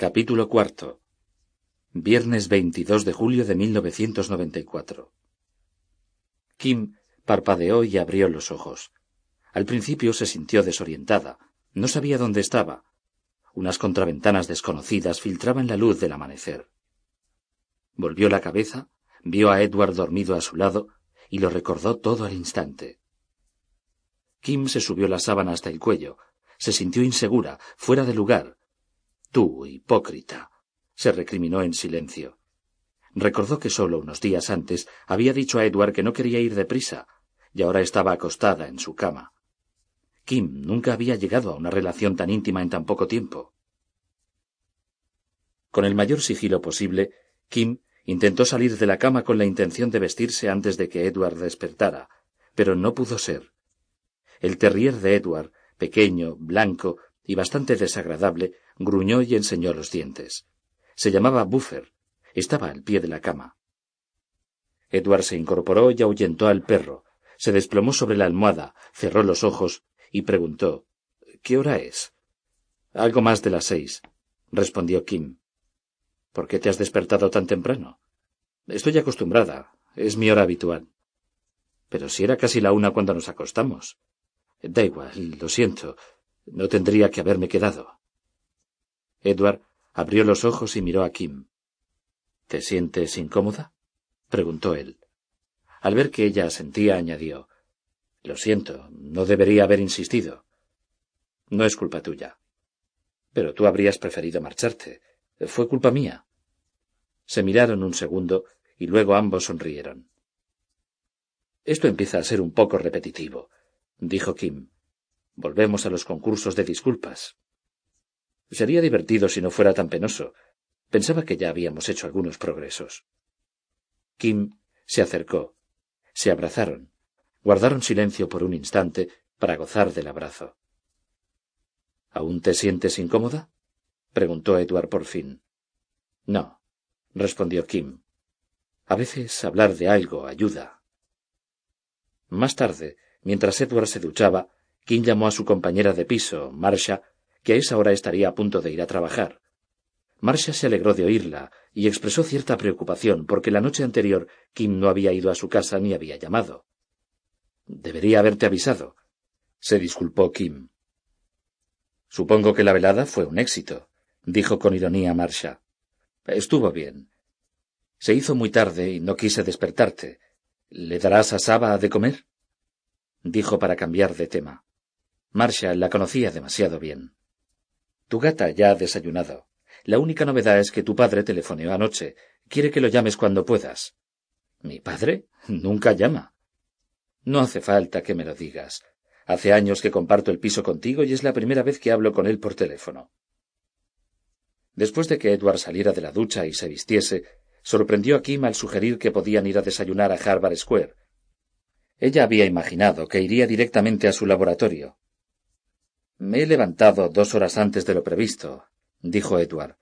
Capítulo cuarto. Viernes 22 de julio de 1994. Kim parpadeó y abrió los ojos. Al principio se sintió desorientada. No sabía dónde estaba. Unas contraventanas desconocidas filtraban la luz del amanecer. Volvió la cabeza, vio a Edward dormido a su lado y lo recordó todo al instante. Kim se subió la sábana hasta el cuello. Se sintió insegura, fuera de lugar. Tú, hipócrita, se recriminó en silencio. Recordó que solo unos días antes había dicho a Edward que no quería ir deprisa, y ahora estaba acostada en su cama. Kim nunca había llegado a una relación tan íntima en tan poco tiempo. Con el mayor sigilo posible, Kim intentó salir de la cama con la intención de vestirse antes de que Edward despertara, pero no pudo ser. El terrier de Edward, pequeño, blanco y bastante desagradable, gruñó y enseñó los dientes. Se llamaba Buffer. Estaba al pie de la cama. Edward se incorporó y ahuyentó al perro. Se desplomó sobre la almohada, cerró los ojos y preguntó ¿Qué hora es? Algo más de las seis, respondió Kim. ¿Por qué te has despertado tan temprano? Estoy acostumbrada. Es mi hora habitual. Pero si era casi la una cuando nos acostamos. Da igual, lo siento. No tendría que haberme quedado. Edward abrió los ojos y miró a Kim. ¿Te sientes incómoda? preguntó él. Al ver que ella asentía, añadió Lo siento, no debería haber insistido. No es culpa tuya. Pero tú habrías preferido marcharte. Fue culpa mía. Se miraron un segundo y luego ambos sonrieron. Esto empieza a ser un poco repetitivo, dijo Kim. Volvemos a los concursos de disculpas. Sería divertido si no fuera tan penoso. Pensaba que ya habíamos hecho algunos progresos. Kim se acercó. Se abrazaron. Guardaron silencio por un instante para gozar del abrazo. ¿Aún te sientes incómoda? preguntó Edward por fin. No, respondió Kim. A veces hablar de algo ayuda. Más tarde, mientras Edward se duchaba, Kim llamó a su compañera de piso, Marcia, que a esa hora estaría a punto de ir a trabajar. Marcia se alegró de oírla y expresó cierta preocupación porque la noche anterior Kim no había ido a su casa ni había llamado. Debería haberte avisado. Se disculpó Kim. Supongo que la velada fue un éxito, dijo con ironía Marcia. Estuvo bien. Se hizo muy tarde y no quise despertarte. ¿Le darás a Saba de comer? dijo para cambiar de tema. Marcia la conocía demasiado bien. Tu gata ya ha desayunado. La única novedad es que tu padre telefoneó anoche. Quiere que lo llames cuando puedas. ¿Mi padre? Nunca llama. No hace falta que me lo digas. Hace años que comparto el piso contigo y es la primera vez que hablo con él por teléfono. Después de que Edward saliera de la ducha y se vistiese, sorprendió a Kim al sugerir que podían ir a desayunar a Harvard Square. Ella había imaginado que iría directamente a su laboratorio, me he levantado dos horas antes de lo previsto, dijo Edward.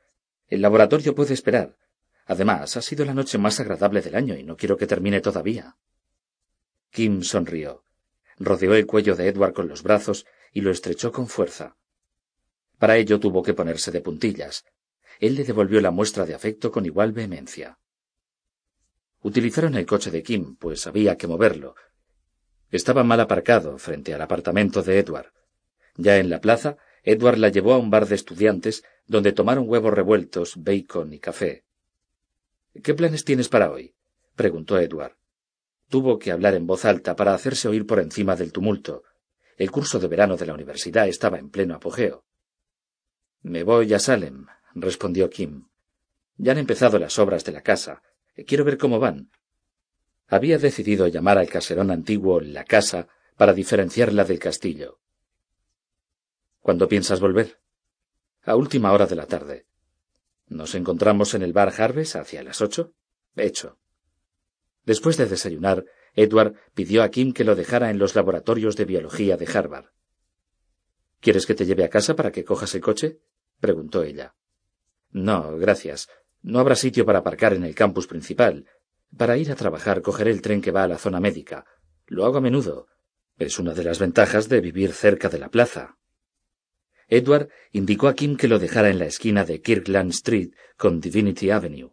El laboratorio puede esperar. Además, ha sido la noche más agradable del año y no quiero que termine todavía. Kim sonrió. Rodeó el cuello de Edward con los brazos y lo estrechó con fuerza. Para ello tuvo que ponerse de puntillas. Él le devolvió la muestra de afecto con igual vehemencia. Utilizaron el coche de Kim, pues había que moverlo. Estaba mal aparcado frente al apartamento de Edward. Ya en la plaza, Edward la llevó a un bar de estudiantes donde tomaron huevos revueltos, bacon y café. ¿Qué planes tienes para hoy? preguntó Edward. Tuvo que hablar en voz alta para hacerse oír por encima del tumulto. El curso de verano de la universidad estaba en pleno apogeo. Me voy a Salem, respondió Kim. Ya han empezado las obras de la casa. Quiero ver cómo van. Había decidido llamar al caserón antiguo la casa para diferenciarla del castillo. ¿Cuándo piensas volver? A última hora de la tarde. ¿Nos encontramos en el bar Harvest hacia las ocho? Hecho. Después de desayunar, Edward pidió a Kim que lo dejara en los laboratorios de biología de Harvard. ¿Quieres que te lleve a casa para que cojas el coche? preguntó ella. No, gracias. No habrá sitio para aparcar en el campus principal. Para ir a trabajar cogeré el tren que va a la zona médica. Lo hago a menudo. Es una de las ventajas de vivir cerca de la plaza. Edward indicó a Kim que lo dejara en la esquina de Kirkland Street con Divinity Avenue.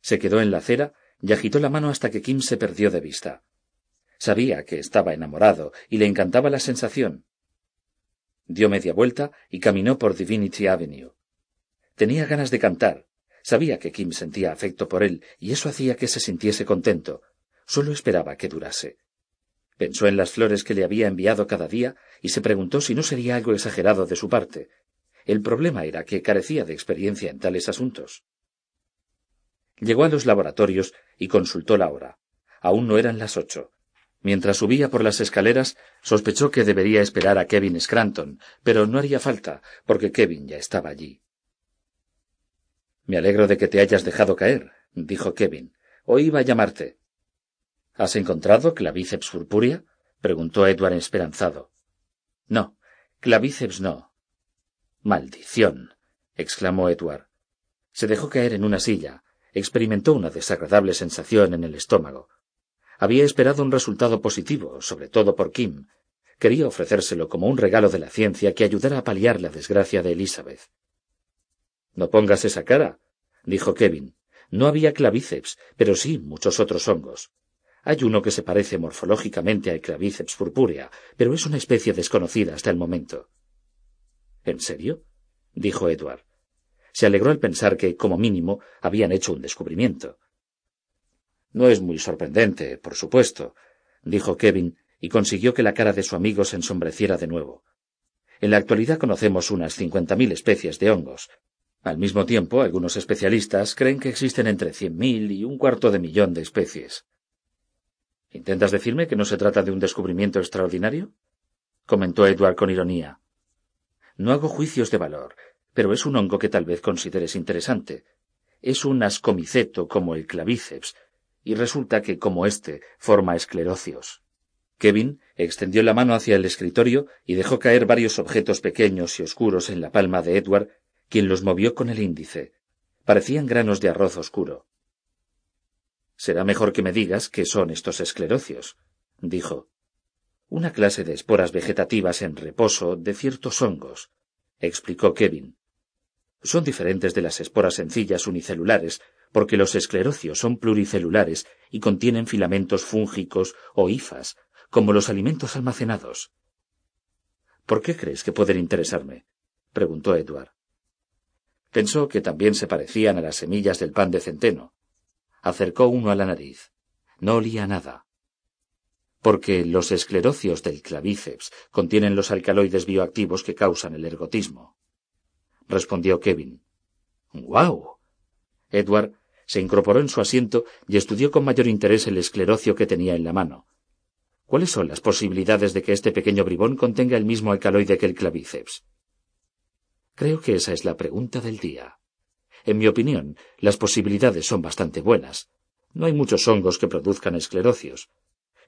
Se quedó en la acera y agitó la mano hasta que Kim se perdió de vista. Sabía que estaba enamorado y le encantaba la sensación. Dio media vuelta y caminó por Divinity Avenue. Tenía ganas de cantar. Sabía que Kim sentía afecto por él y eso hacía que se sintiese contento. Solo esperaba que durase. Pensó en las flores que le había enviado cada día y se preguntó si no sería algo exagerado de su parte. El problema era que carecía de experiencia en tales asuntos. Llegó a los laboratorios y consultó la hora. Aún no eran las ocho. Mientras subía por las escaleras, sospechó que debería esperar a Kevin Scranton, pero no haría falta, porque Kevin ya estaba allí. Me alegro de que te hayas dejado caer, dijo Kevin. Hoy iba a llamarte. ¿Has encontrado clavíceps purpúrea? preguntó Edward esperanzado. No, clavíceps no. Maldición. exclamó Edward. Se dejó caer en una silla. Experimentó una desagradable sensación en el estómago. Había esperado un resultado positivo, sobre todo por Kim. Quería ofrecérselo como un regalo de la ciencia que ayudara a paliar la desgracia de Elizabeth. No pongas esa cara, dijo Kevin. No había clavíceps, pero sí muchos otros hongos. Hay uno que se parece morfológicamente al clavíceps purpúrea, pero es una especie desconocida hasta el momento. ¿En serio? dijo Edward. Se alegró al pensar que, como mínimo, habían hecho un descubrimiento. No es muy sorprendente, por supuesto, dijo Kevin, y consiguió que la cara de su amigo se ensombreciera de nuevo. En la actualidad conocemos unas cincuenta mil especies de hongos. Al mismo tiempo, algunos especialistas creen que existen entre cien mil y un cuarto de millón de especies. ¿Intentas decirme que no se trata de un descubrimiento extraordinario? comentó Edward con ironía. No hago juicios de valor, pero es un hongo que tal vez consideres interesante. Es un ascomiceto como el clavíceps, y resulta que, como éste, forma esclerocios. Kevin extendió la mano hacia el escritorio y dejó caer varios objetos pequeños y oscuros en la palma de Edward, quien los movió con el índice. Parecían granos de arroz oscuro. Será mejor que me digas qué son estos esclerocios, dijo. Una clase de esporas vegetativas en reposo de ciertos hongos, explicó Kevin. Son diferentes de las esporas sencillas unicelulares, porque los esclerocios son pluricelulares y contienen filamentos fúngicos o hifas, como los alimentos almacenados. ¿Por qué crees que pueden interesarme? preguntó Edward. Pensó que también se parecían a las semillas del pan de centeno, acercó uno a la nariz. No olía nada. Porque los esclerocios del clavíceps contienen los alcaloides bioactivos que causan el ergotismo. Respondió Kevin. ¡Guau! Edward se incorporó en su asiento y estudió con mayor interés el esclerocio que tenía en la mano. ¿Cuáles son las posibilidades de que este pequeño bribón contenga el mismo alcaloide que el clavíceps? Creo que esa es la pregunta del día. En mi opinión, las posibilidades son bastante buenas. No hay muchos hongos que produzcan esclerocios.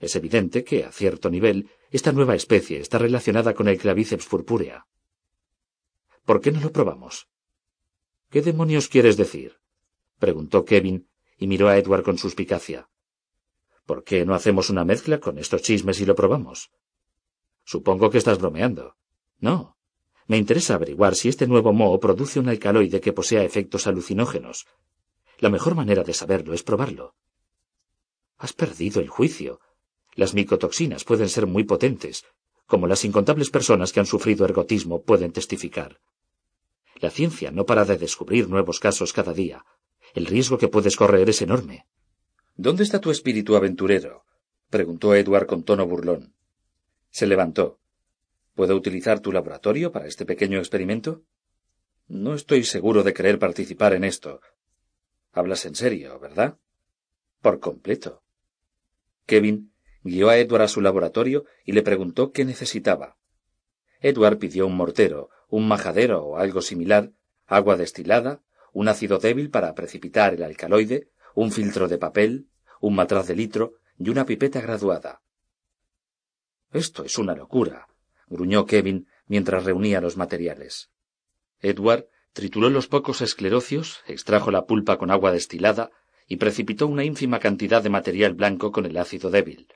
Es evidente que, a cierto nivel, esta nueva especie está relacionada con el clavíceps purpúrea. ¿Por qué no lo probamos? ¿Qué demonios quieres decir? preguntó Kevin y miró a Edward con suspicacia. ¿Por qué no hacemos una mezcla con estos chismes y lo probamos? Supongo que estás bromeando. No, me interesa averiguar si este nuevo moho produce un alcaloide que posea efectos alucinógenos. La mejor manera de saberlo es probarlo. Has perdido el juicio. Las micotoxinas pueden ser muy potentes, como las incontables personas que han sufrido ergotismo pueden testificar. La ciencia no para de descubrir nuevos casos cada día. El riesgo que puedes correr es enorme. ¿Dónde está tu espíritu aventurero? preguntó Edward con tono burlón. Se levantó. ¿Puedo utilizar tu laboratorio para este pequeño experimento? No estoy seguro de querer participar en esto. Hablas en serio, ¿verdad? Por completo. Kevin guió a Edward a su laboratorio y le preguntó qué necesitaba. Edward pidió un mortero, un majadero o algo similar, agua destilada, un ácido débil para precipitar el alcaloide, un filtro de papel, un matraz de litro y una pipeta graduada. Esto es una locura, gruñó Kevin mientras reunía los materiales. Edward trituró los pocos esclerocios, extrajo la pulpa con agua destilada y precipitó una ínfima cantidad de material blanco con el ácido débil.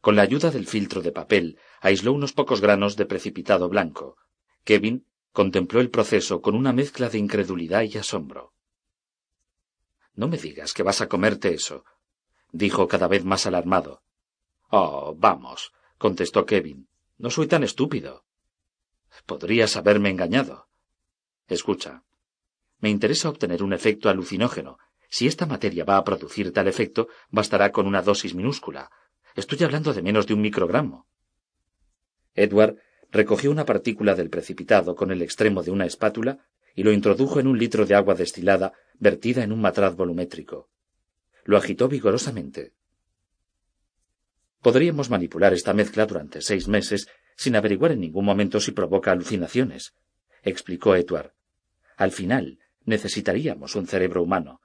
Con la ayuda del filtro de papel, aisló unos pocos granos de precipitado blanco. Kevin contempló el proceso con una mezcla de incredulidad y asombro. No me digas que vas a comerte eso, dijo cada vez más alarmado. Oh, vamos, contestó Kevin. No soy tan estúpido. Podrías haberme engañado. Escucha. Me interesa obtener un efecto alucinógeno. Si esta materia va a producir tal efecto, bastará con una dosis minúscula. Estoy hablando de menos de un microgramo. Edward recogió una partícula del precipitado con el extremo de una espátula y lo introdujo en un litro de agua destilada vertida en un matraz volumétrico. Lo agitó vigorosamente. Podríamos manipular esta mezcla durante seis meses sin averiguar en ningún momento si provoca alucinaciones, explicó Edward. Al final, necesitaríamos un cerebro humano.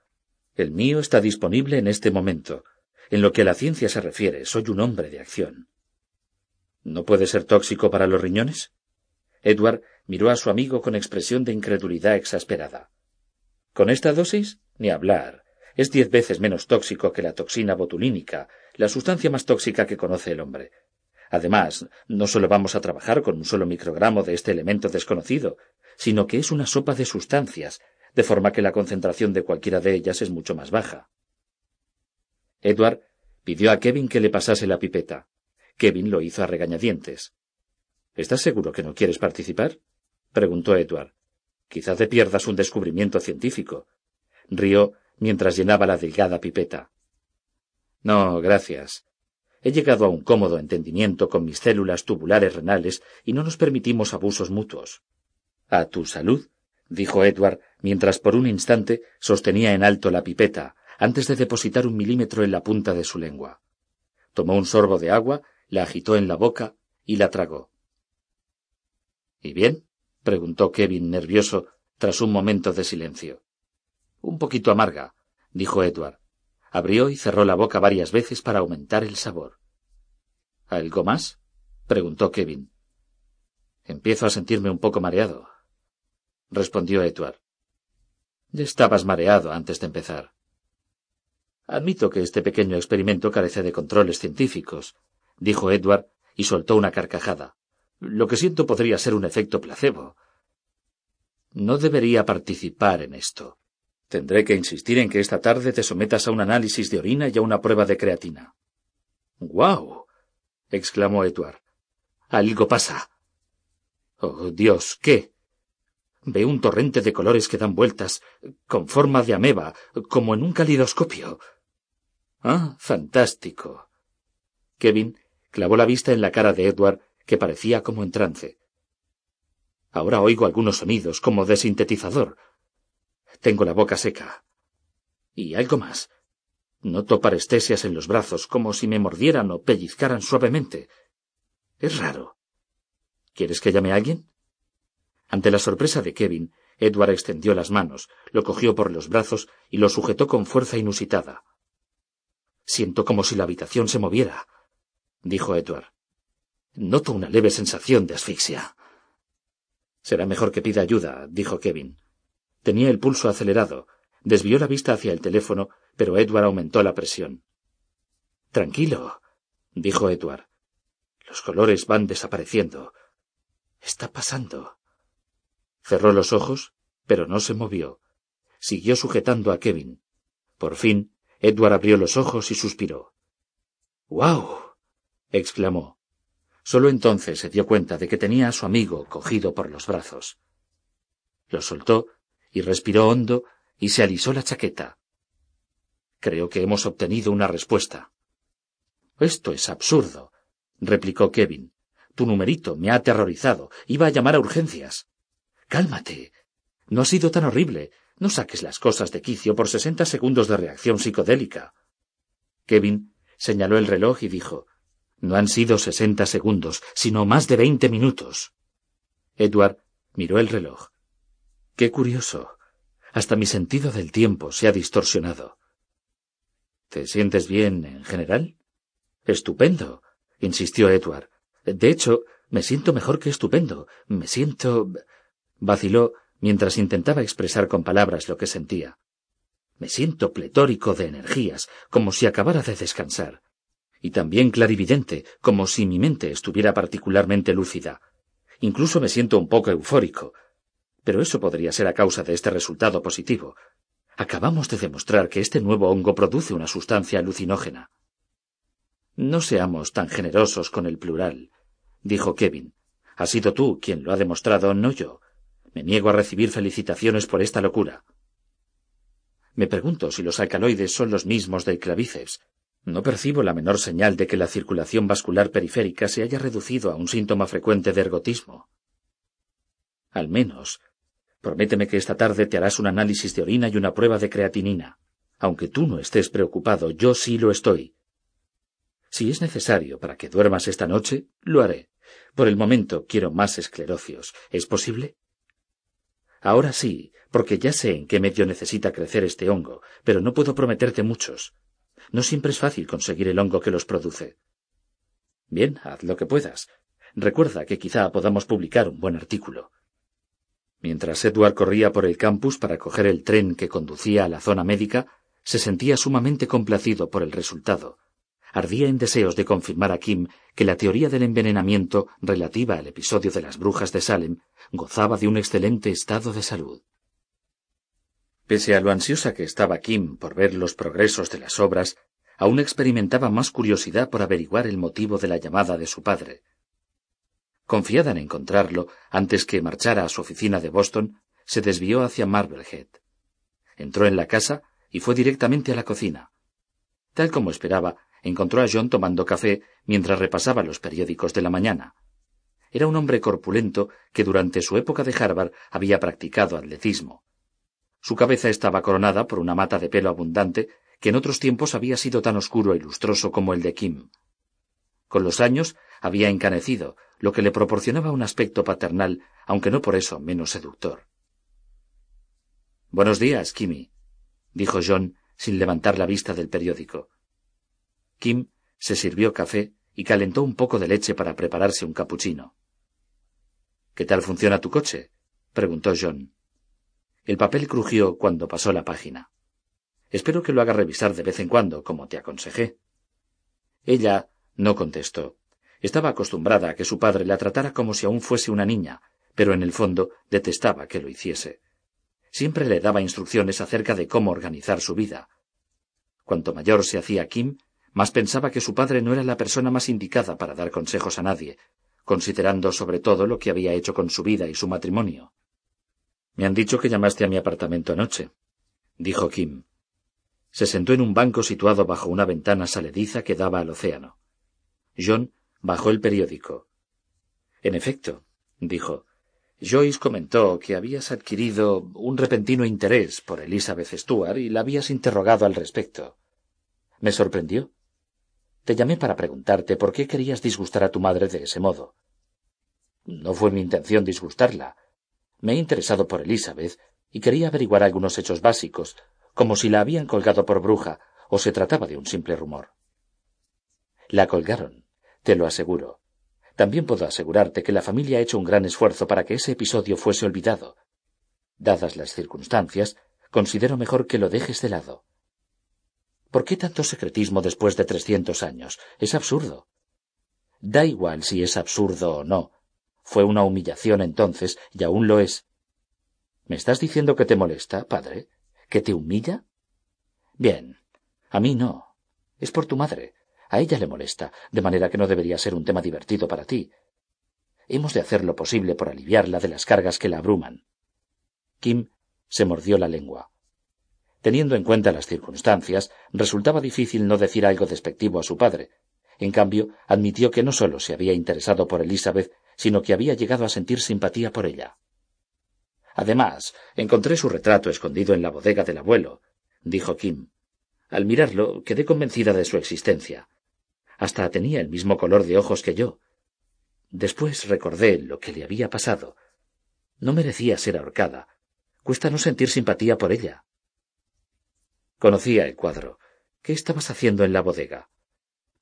El mío está disponible en este momento. En lo que a la ciencia se refiere, soy un hombre de acción. ¿No puede ser tóxico para los riñones? Edward miró a su amigo con expresión de incredulidad exasperada. ¿Con esta dosis? Ni hablar. Es diez veces menos tóxico que la toxina botulínica, la sustancia más tóxica que conoce el hombre. Además, no solo vamos a trabajar con un solo microgramo de este elemento desconocido, sino que es una sopa de sustancias, de forma que la concentración de cualquiera de ellas es mucho más baja. Edward pidió a Kevin que le pasase la pipeta. Kevin lo hizo a regañadientes. ¿Estás seguro que no quieres participar? preguntó Edward. Quizá te pierdas un descubrimiento científico. Rió mientras llenaba la delgada pipeta. No, gracias. He llegado a un cómodo entendimiento con mis células tubulares renales y no nos permitimos abusos mutuos. A tu salud, dijo Edward, mientras por un instante sostenía en alto la pipeta, antes de depositar un milímetro en la punta de su lengua. Tomó un sorbo de agua, la agitó en la boca y la tragó. ¿Y bien? preguntó Kevin nervioso tras un momento de silencio. Un poquito amarga, dijo Edward. Abrió y cerró la boca varias veces para aumentar el sabor. ¿Algo más? preguntó Kevin. Empiezo a sentirme un poco mareado, respondió Edward. Ya estabas mareado antes de empezar. Admito que este pequeño experimento carece de controles científicos, dijo Edward y soltó una carcajada. Lo que siento podría ser un efecto placebo. No debería participar en esto. Tendré que insistir en que esta tarde te sometas a un análisis de orina y a una prueba de creatina. ¡Guau! exclamó Edward. Algo pasa. Oh, Dios, ¿qué? Ve un torrente de colores que dan vueltas, con forma de ameba, como en un calidoscopio. Ah, fantástico. Kevin clavó la vista en la cara de Edward que parecía como en trance. Ahora oigo algunos sonidos como de sintetizador. Tengo la boca seca. Y algo más. Noto parestesias en los brazos, como si me mordieran o pellizcaran suavemente. Es raro. ¿Quieres que llame a alguien? Ante la sorpresa de Kevin, Edward extendió las manos, lo cogió por los brazos y lo sujetó con fuerza inusitada. Siento como si la habitación se moviera, dijo Edward. Noto una leve sensación de asfixia. Será mejor que pida ayuda, dijo Kevin. Tenía el pulso acelerado. Desvió la vista hacia el teléfono, pero Edward aumentó la presión. Tranquilo, dijo Edward. Los colores van desapareciendo. Está pasando. Cerró los ojos, pero no se movió. Siguió sujetando a Kevin. Por fin, Edward abrió los ojos y suspiró. ¡Guau! exclamó. Solo entonces se dio cuenta de que tenía a su amigo cogido por los brazos. Lo soltó y respiró hondo y se alisó la chaqueta. Creo que hemos obtenido una respuesta. Esto es absurdo, replicó Kevin. Tu numerito me ha aterrorizado. Iba a llamar a urgencias. Cálmate. No ha sido tan horrible. No saques las cosas de quicio por sesenta segundos de reacción psicodélica. Kevin señaló el reloj y dijo no han sido sesenta segundos, sino más de veinte minutos. Edward miró el reloj. Qué curioso. Hasta mi sentido del tiempo se ha distorsionado. ¿Te sientes bien en general? Estupendo, insistió Edward. De hecho, me siento mejor que estupendo. Me siento. vaciló mientras intentaba expresar con palabras lo que sentía. Me siento pletórico de energías, como si acabara de descansar y también clarividente, como si mi mente estuviera particularmente lúcida. Incluso me siento un poco eufórico. Pero eso podría ser a causa de este resultado positivo. Acabamos de demostrar que este nuevo hongo produce una sustancia alucinógena. No seamos tan generosos con el plural, dijo Kevin. Has sido tú quien lo ha demostrado, no yo. Me niego a recibir felicitaciones por esta locura. Me pregunto si los alcaloides son los mismos del clavíceps. No percibo la menor señal de que la circulación vascular periférica se haya reducido a un síntoma frecuente de ergotismo. Al menos, prométeme que esta tarde te harás un análisis de orina y una prueba de creatinina. Aunque tú no estés preocupado, yo sí lo estoy. Si es necesario para que duermas esta noche, lo haré. Por el momento quiero más esclerocios. ¿Es posible? Ahora sí, porque ya sé en qué medio necesita crecer este hongo, pero no puedo prometerte muchos. No siempre es fácil conseguir el hongo que los produce. Bien, haz lo que puedas. Recuerda que quizá podamos publicar un buen artículo. Mientras Edward corría por el campus para coger el tren que conducía a la zona médica, se sentía sumamente complacido por el resultado, ardía en deseos de confirmar a Kim que la teoría del envenenamiento relativa al episodio de las brujas de Salem gozaba de un excelente estado de salud. Pese a lo ansiosa que estaba Kim por ver los progresos de las obras, aún experimentaba más curiosidad por averiguar el motivo de la llamada de su padre. Confiada en encontrarlo antes que marchara a su oficina de Boston, se desvió hacia Marblehead. Entró en la casa y fue directamente a la cocina. Tal como esperaba, encontró a John tomando café mientras repasaba los periódicos de la mañana. Era un hombre corpulento que durante su época de Harvard había practicado atletismo. Su cabeza estaba coronada por una mata de pelo abundante que en otros tiempos había sido tan oscuro y lustroso como el de Kim. Con los años había encanecido, lo que le proporcionaba un aspecto paternal, aunque no por eso menos seductor. Buenos días, Kimmy, dijo John, sin levantar la vista del periódico. Kim se sirvió café y calentó un poco de leche para prepararse un capuchino. ¿Qué tal funciona tu coche? preguntó John. El papel crujió cuando pasó la página. Espero que lo haga revisar de vez en cuando, como te aconsejé. Ella no contestó. Estaba acostumbrada a que su padre la tratara como si aún fuese una niña, pero en el fondo detestaba que lo hiciese. Siempre le daba instrucciones acerca de cómo organizar su vida. Cuanto mayor se hacía Kim, más pensaba que su padre no era la persona más indicada para dar consejos a nadie, considerando sobre todo lo que había hecho con su vida y su matrimonio. Me han dicho que llamaste a mi apartamento anoche, dijo Kim. Se sentó en un banco situado bajo una ventana salediza que daba al océano. John bajó el periódico. En efecto, dijo, Joyce comentó que habías adquirido un repentino interés por Elizabeth Stuart y la habías interrogado al respecto. Me sorprendió. Te llamé para preguntarte por qué querías disgustar a tu madre de ese modo. No fue mi intención disgustarla. Me he interesado por Elizabeth y quería averiguar algunos hechos básicos, como si la habían colgado por bruja o se trataba de un simple rumor. La colgaron, te lo aseguro. También puedo asegurarte que la familia ha hecho un gran esfuerzo para que ese episodio fuese olvidado. Dadas las circunstancias, considero mejor que lo dejes de lado. ¿Por qué tanto secretismo después de trescientos años? Es absurdo. Da igual si es absurdo o no. Fue una humillación entonces, y aún lo es. ¿Me estás diciendo que te molesta, padre? ¿Que te humilla? Bien. A mí no. Es por tu madre. A ella le molesta, de manera que no debería ser un tema divertido para ti. Hemos de hacer lo posible por aliviarla de las cargas que la abruman. Kim se mordió la lengua. Teniendo en cuenta las circunstancias, resultaba difícil no decir algo despectivo a su padre. En cambio, admitió que no sólo se había interesado por Elizabeth, sino que había llegado a sentir simpatía por ella. Además, encontré su retrato escondido en la bodega del abuelo, dijo Kim. Al mirarlo, quedé convencida de su existencia. Hasta tenía el mismo color de ojos que yo. Después recordé lo que le había pasado. No merecía ser ahorcada. Cuesta no sentir simpatía por ella. Conocía el cuadro. ¿Qué estabas haciendo en la bodega?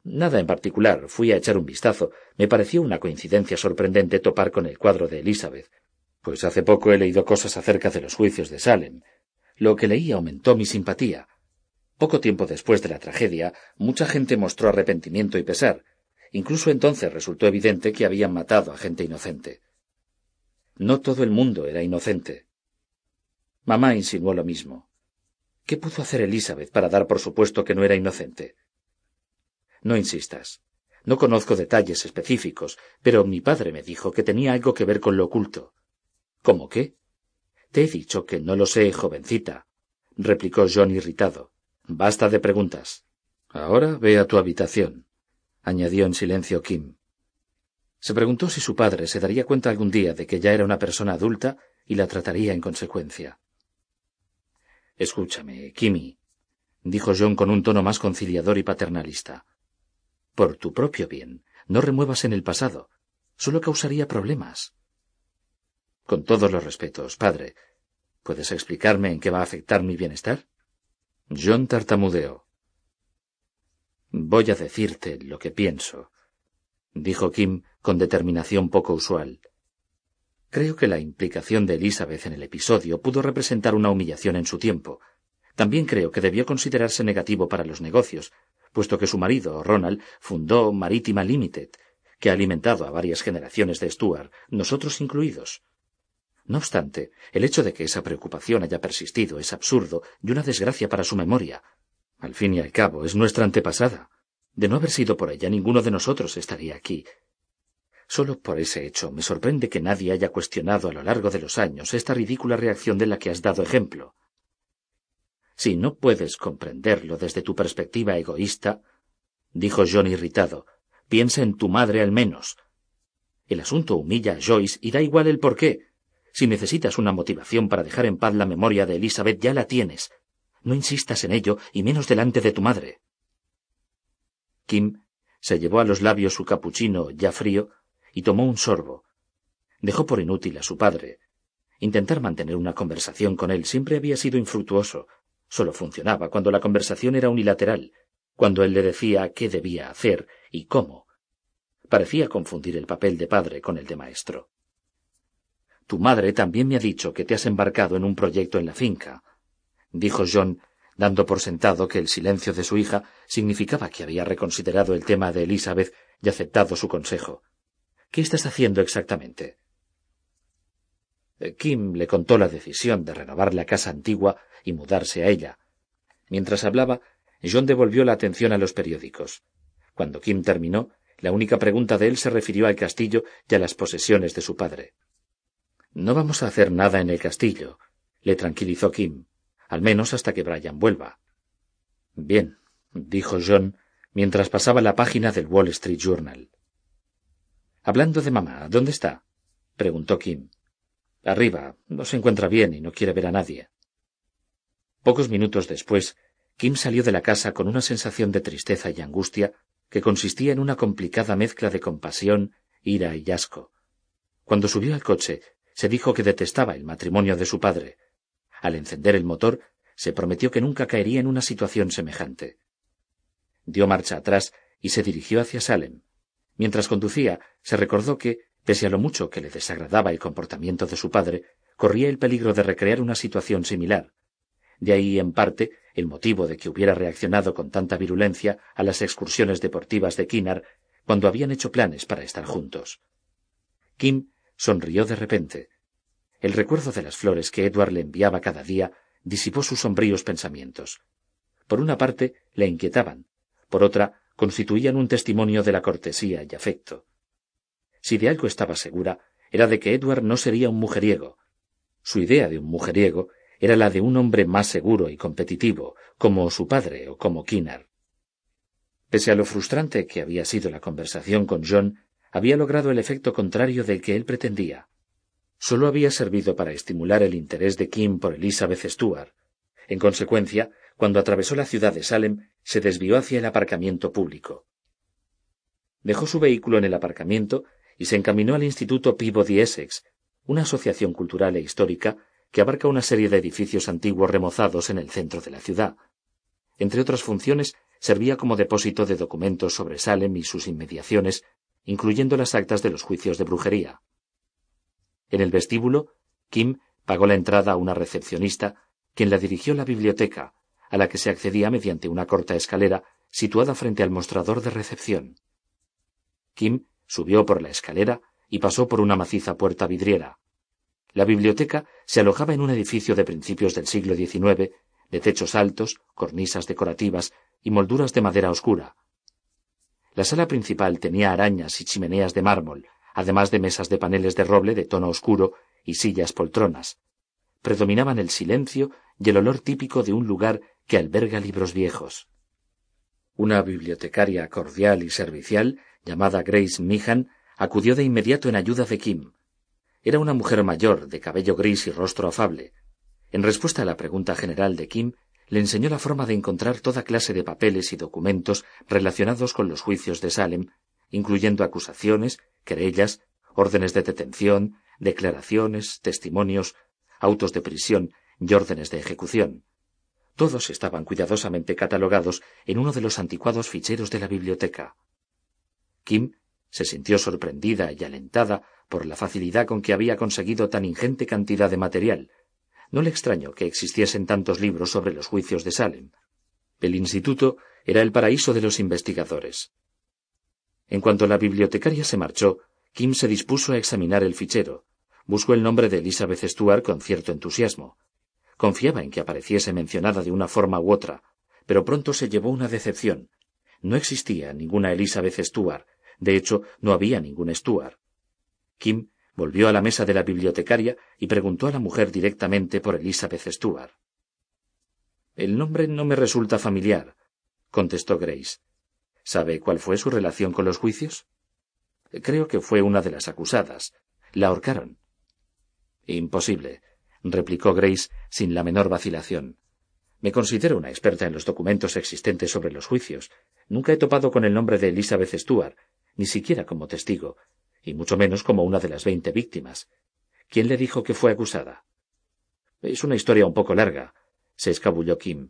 Nada en particular. Fui a echar un vistazo. Me pareció una coincidencia sorprendente topar con el cuadro de Elizabeth. Pues hace poco he leído cosas acerca de los juicios de Salem. Lo que leí aumentó mi simpatía. Poco tiempo después de la tragedia, mucha gente mostró arrepentimiento y pesar. Incluso entonces resultó evidente que habían matado a gente inocente. No todo el mundo era inocente. Mamá insinuó lo mismo. ¿Qué pudo hacer Elizabeth para dar por supuesto que no era inocente? No insistas. No conozco detalles específicos, pero mi padre me dijo que tenía algo que ver con lo oculto. ¿Cómo qué? Te he dicho que no lo sé, jovencita, replicó John irritado. Basta de preguntas. Ahora ve a tu habitación, añadió en silencio Kim. Se preguntó si su padre se daría cuenta algún día de que ya era una persona adulta y la trataría en consecuencia. Escúchame, Kimi, dijo John con un tono más conciliador y paternalista. Por tu propio bien, no remuevas en el pasado. Solo causaría problemas. Con todos los respetos, padre, ¿puedes explicarme en qué va a afectar mi bienestar? John tartamudeó. Voy a decirte lo que pienso, dijo Kim con determinación poco usual. Creo que la implicación de Elizabeth en el episodio pudo representar una humillación en su tiempo. También creo que debió considerarse negativo para los negocios, puesto que su marido, Ronald, fundó Marítima Limited, que ha alimentado a varias generaciones de Stuart, nosotros incluidos. No obstante, el hecho de que esa preocupación haya persistido es absurdo y una desgracia para su memoria. Al fin y al cabo, es nuestra antepasada. De no haber sido por ella, ninguno de nosotros estaría aquí. Solo por ese hecho me sorprende que nadie haya cuestionado a lo largo de los años esta ridícula reacción de la que has dado ejemplo. Si no puedes comprenderlo desde tu perspectiva egoísta, dijo John irritado, piensa en tu madre al menos. El asunto humilla a Joyce y da igual el por qué. Si necesitas una motivación para dejar en paz la memoria de Elizabeth, ya la tienes. No insistas en ello, y menos delante de tu madre. Kim se llevó a los labios su capuchino ya frío y tomó un sorbo. Dejó por inútil a su padre. Intentar mantener una conversación con él siempre había sido infructuoso, Solo funcionaba cuando la conversación era unilateral, cuando él le decía qué debía hacer y cómo. Parecía confundir el papel de padre con el de maestro. Tu madre también me ha dicho que te has embarcado en un proyecto en la finca, dijo John, dando por sentado que el silencio de su hija significaba que había reconsiderado el tema de Elizabeth y aceptado su consejo. ¿Qué estás haciendo exactamente? Kim le contó la decisión de renovar la casa antigua y mudarse a ella. Mientras hablaba, John devolvió la atención a los periódicos. Cuando Kim terminó, la única pregunta de él se refirió al castillo y a las posesiones de su padre. No vamos a hacer nada en el castillo, le tranquilizó Kim, al menos hasta que Brian vuelva. Bien, dijo John mientras pasaba la página del Wall Street Journal. Hablando de mamá, ¿dónde está? preguntó Kim. Arriba. No se encuentra bien y no quiere ver a nadie. Pocos minutos después, Kim salió de la casa con una sensación de tristeza y angustia que consistía en una complicada mezcla de compasión, ira y asco. Cuando subió al coche, se dijo que detestaba el matrimonio de su padre. Al encender el motor, se prometió que nunca caería en una situación semejante. Dio marcha atrás y se dirigió hacia Salem. Mientras conducía, se recordó que, Pese a lo mucho que le desagradaba el comportamiento de su padre, corría el peligro de recrear una situación similar. De ahí, en parte, el motivo de que hubiera reaccionado con tanta virulencia a las excursiones deportivas de Kinar cuando habían hecho planes para estar juntos. Kim sonrió de repente. El recuerdo de las flores que Edward le enviaba cada día disipó sus sombríos pensamientos. Por una parte, le inquietaban, por otra, constituían un testimonio de la cortesía y afecto. Si de algo estaba segura, era de que Edward no sería un mujeriego. Su idea de un mujeriego era la de un hombre más seguro y competitivo, como su padre o como Kinar. Pese a lo frustrante que había sido la conversación con John, había logrado el efecto contrario del que él pretendía. Solo había servido para estimular el interés de Kim por Elizabeth Stuart. En consecuencia, cuando atravesó la ciudad de Salem, se desvió hacia el aparcamiento público. Dejó su vehículo en el aparcamiento y se encaminó al Instituto Peabody Essex, una asociación cultural e histórica que abarca una serie de edificios antiguos remozados en el centro de la ciudad. Entre otras funciones, servía como depósito de documentos sobre Salem y sus inmediaciones, incluyendo las actas de los juicios de brujería. En el vestíbulo, Kim pagó la entrada a una recepcionista, quien la dirigió a la biblioteca, a la que se accedía mediante una corta escalera situada frente al mostrador de recepción. Kim Subió por la escalera y pasó por una maciza puerta vidriera. La biblioteca se alojaba en un edificio de principios del siglo XIX, de techos altos, cornisas decorativas y molduras de madera oscura. La sala principal tenía arañas y chimeneas de mármol, además de mesas de paneles de roble de tono oscuro y sillas poltronas. Predominaban el silencio y el olor típico de un lugar que alberga libros viejos. Una bibliotecaria cordial y servicial, llamada Grace Meehan, acudió de inmediato en ayuda de Kim. Era una mujer mayor, de cabello gris y rostro afable. En respuesta a la pregunta general de Kim, le enseñó la forma de encontrar toda clase de papeles y documentos relacionados con los juicios de Salem, incluyendo acusaciones, querellas, órdenes de detención, declaraciones, testimonios, autos de prisión y órdenes de ejecución. Todos estaban cuidadosamente catalogados en uno de los anticuados ficheros de la biblioteca. Kim se sintió sorprendida y alentada por la facilidad con que había conseguido tan ingente cantidad de material. No le extrañó que existiesen tantos libros sobre los juicios de Salem. El instituto era el paraíso de los investigadores. En cuanto la bibliotecaria se marchó, Kim se dispuso a examinar el fichero. Buscó el nombre de Elizabeth Stuart con cierto entusiasmo. Confiaba en que apareciese mencionada de una forma u otra, pero pronto se llevó una decepción. No existía ninguna Elizabeth Stuart, de hecho, no había ningún Stuart. Kim volvió a la mesa de la bibliotecaria y preguntó a la mujer directamente por Elizabeth Stuart. El nombre no me resulta familiar, contestó Grace. ¿Sabe cuál fue su relación con los juicios? Creo que fue una de las acusadas. La ahorcaron. Imposible replicó Grace sin la menor vacilación. Me considero una experta en los documentos existentes sobre los juicios. Nunca he topado con el nombre de Elizabeth Stuart, ni siquiera como testigo, y mucho menos como una de las veinte víctimas. ¿Quién le dijo que fue acusada? Es una historia un poco larga, se escabulló Kim.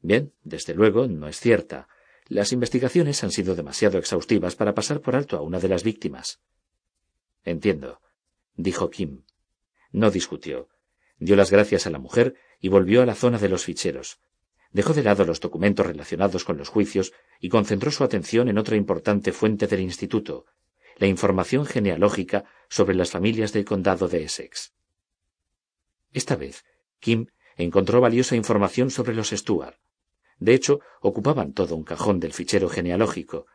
Bien, desde luego, no es cierta. Las investigaciones han sido demasiado exhaustivas para pasar por alto a una de las víctimas. Entiendo, dijo Kim. No discutió dio las gracias a la mujer y volvió a la zona de los ficheros. Dejó de lado los documentos relacionados con los juicios y concentró su atención en otra importante fuente del instituto, la información genealógica sobre las familias del condado de Essex. Esta vez, Kim encontró valiosa información sobre los Stuart. De hecho, ocupaban todo un cajón del fichero genealógico.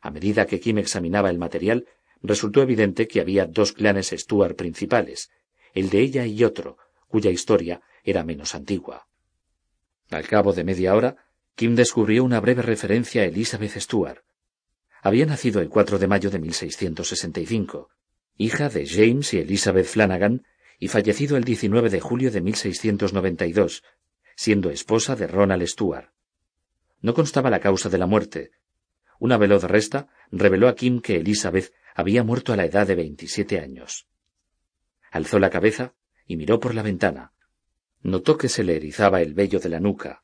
A medida que Kim examinaba el material, resultó evidente que había dos clanes Stuart principales, el de ella y otro, cuya historia era menos antigua. Al cabo de media hora, Kim descubrió una breve referencia a Elizabeth Stuart. Había nacido el 4 de mayo de 1665, hija de James y Elizabeth Flanagan, y fallecido el 19 de julio de 1692, siendo esposa de Ronald Stuart. No constaba la causa de la muerte. Una veloz resta reveló a Kim que Elizabeth había muerto a la edad de veintisiete años. Alzó la cabeza y miró por la ventana. Notó que se le erizaba el vello de la nuca.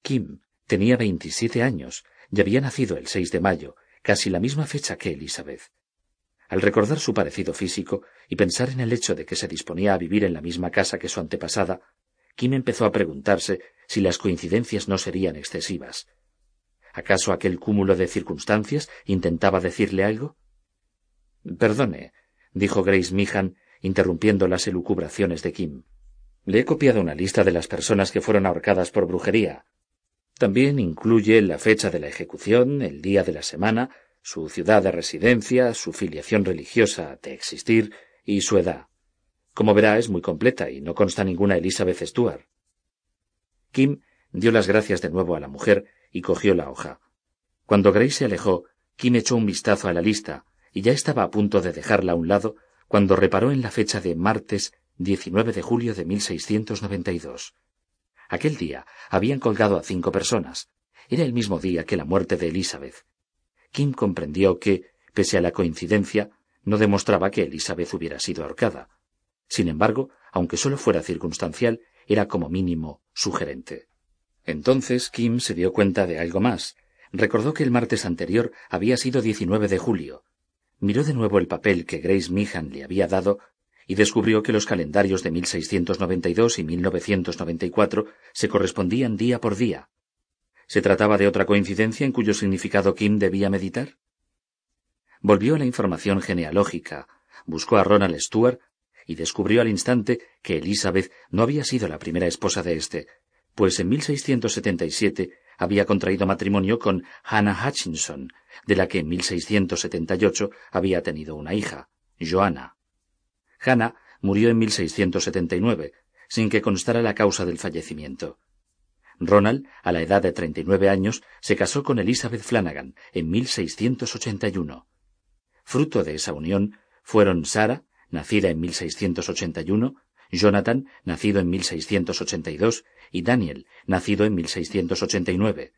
Kim tenía veintisiete años y había nacido el 6 de mayo, casi la misma fecha que Elizabeth. Al recordar su parecido físico y pensar en el hecho de que se disponía a vivir en la misma casa que su antepasada, Kim empezó a preguntarse si las coincidencias no serían excesivas. ¿Acaso aquel cúmulo de circunstancias intentaba decirle algo? Perdone, dijo Grace Meehan, interrumpiendo las elucubraciones de Kim. Le he copiado una lista de las personas que fueron ahorcadas por brujería. También incluye la fecha de la ejecución, el día de la semana, su ciudad de residencia, su filiación religiosa de existir y su edad. Como verá, es muy completa y no consta ninguna Elizabeth Stuart. Kim dio las gracias de nuevo a la mujer y cogió la hoja. Cuando Grace se alejó, Kim echó un vistazo a la lista y ya estaba a punto de dejarla a un lado cuando reparó en la fecha de martes 19 de julio de 1692. Aquel día habían colgado a cinco personas. Era el mismo día que la muerte de Elizabeth. Kim comprendió que, pese a la coincidencia, no demostraba que Elizabeth hubiera sido ahorcada. Sin embargo, aunque solo fuera circunstancial, era como mínimo sugerente. Entonces Kim se dio cuenta de algo más. Recordó que el martes anterior había sido 19 de julio, Miró de nuevo el papel que Grace Meehan le había dado y descubrió que los calendarios de 1692 y 1994 se correspondían día por día. ¿Se trataba de otra coincidencia en cuyo significado Kim debía meditar? Volvió a la información genealógica, buscó a Ronald Stuart y descubrió al instante que Elizabeth no había sido la primera esposa de éste, pues en 1677 había contraído matrimonio con Hannah Hutchinson, de la que en 1678 había tenido una hija, Joanna. Hannah murió en 1679, sin que constara la causa del fallecimiento. Ronald, a la edad de 39 años, se casó con Elizabeth Flanagan en 1681. Fruto de esa unión fueron Sarah, nacida en 1681, Jonathan, nacido en 1682, y Daniel, nacido en 1689.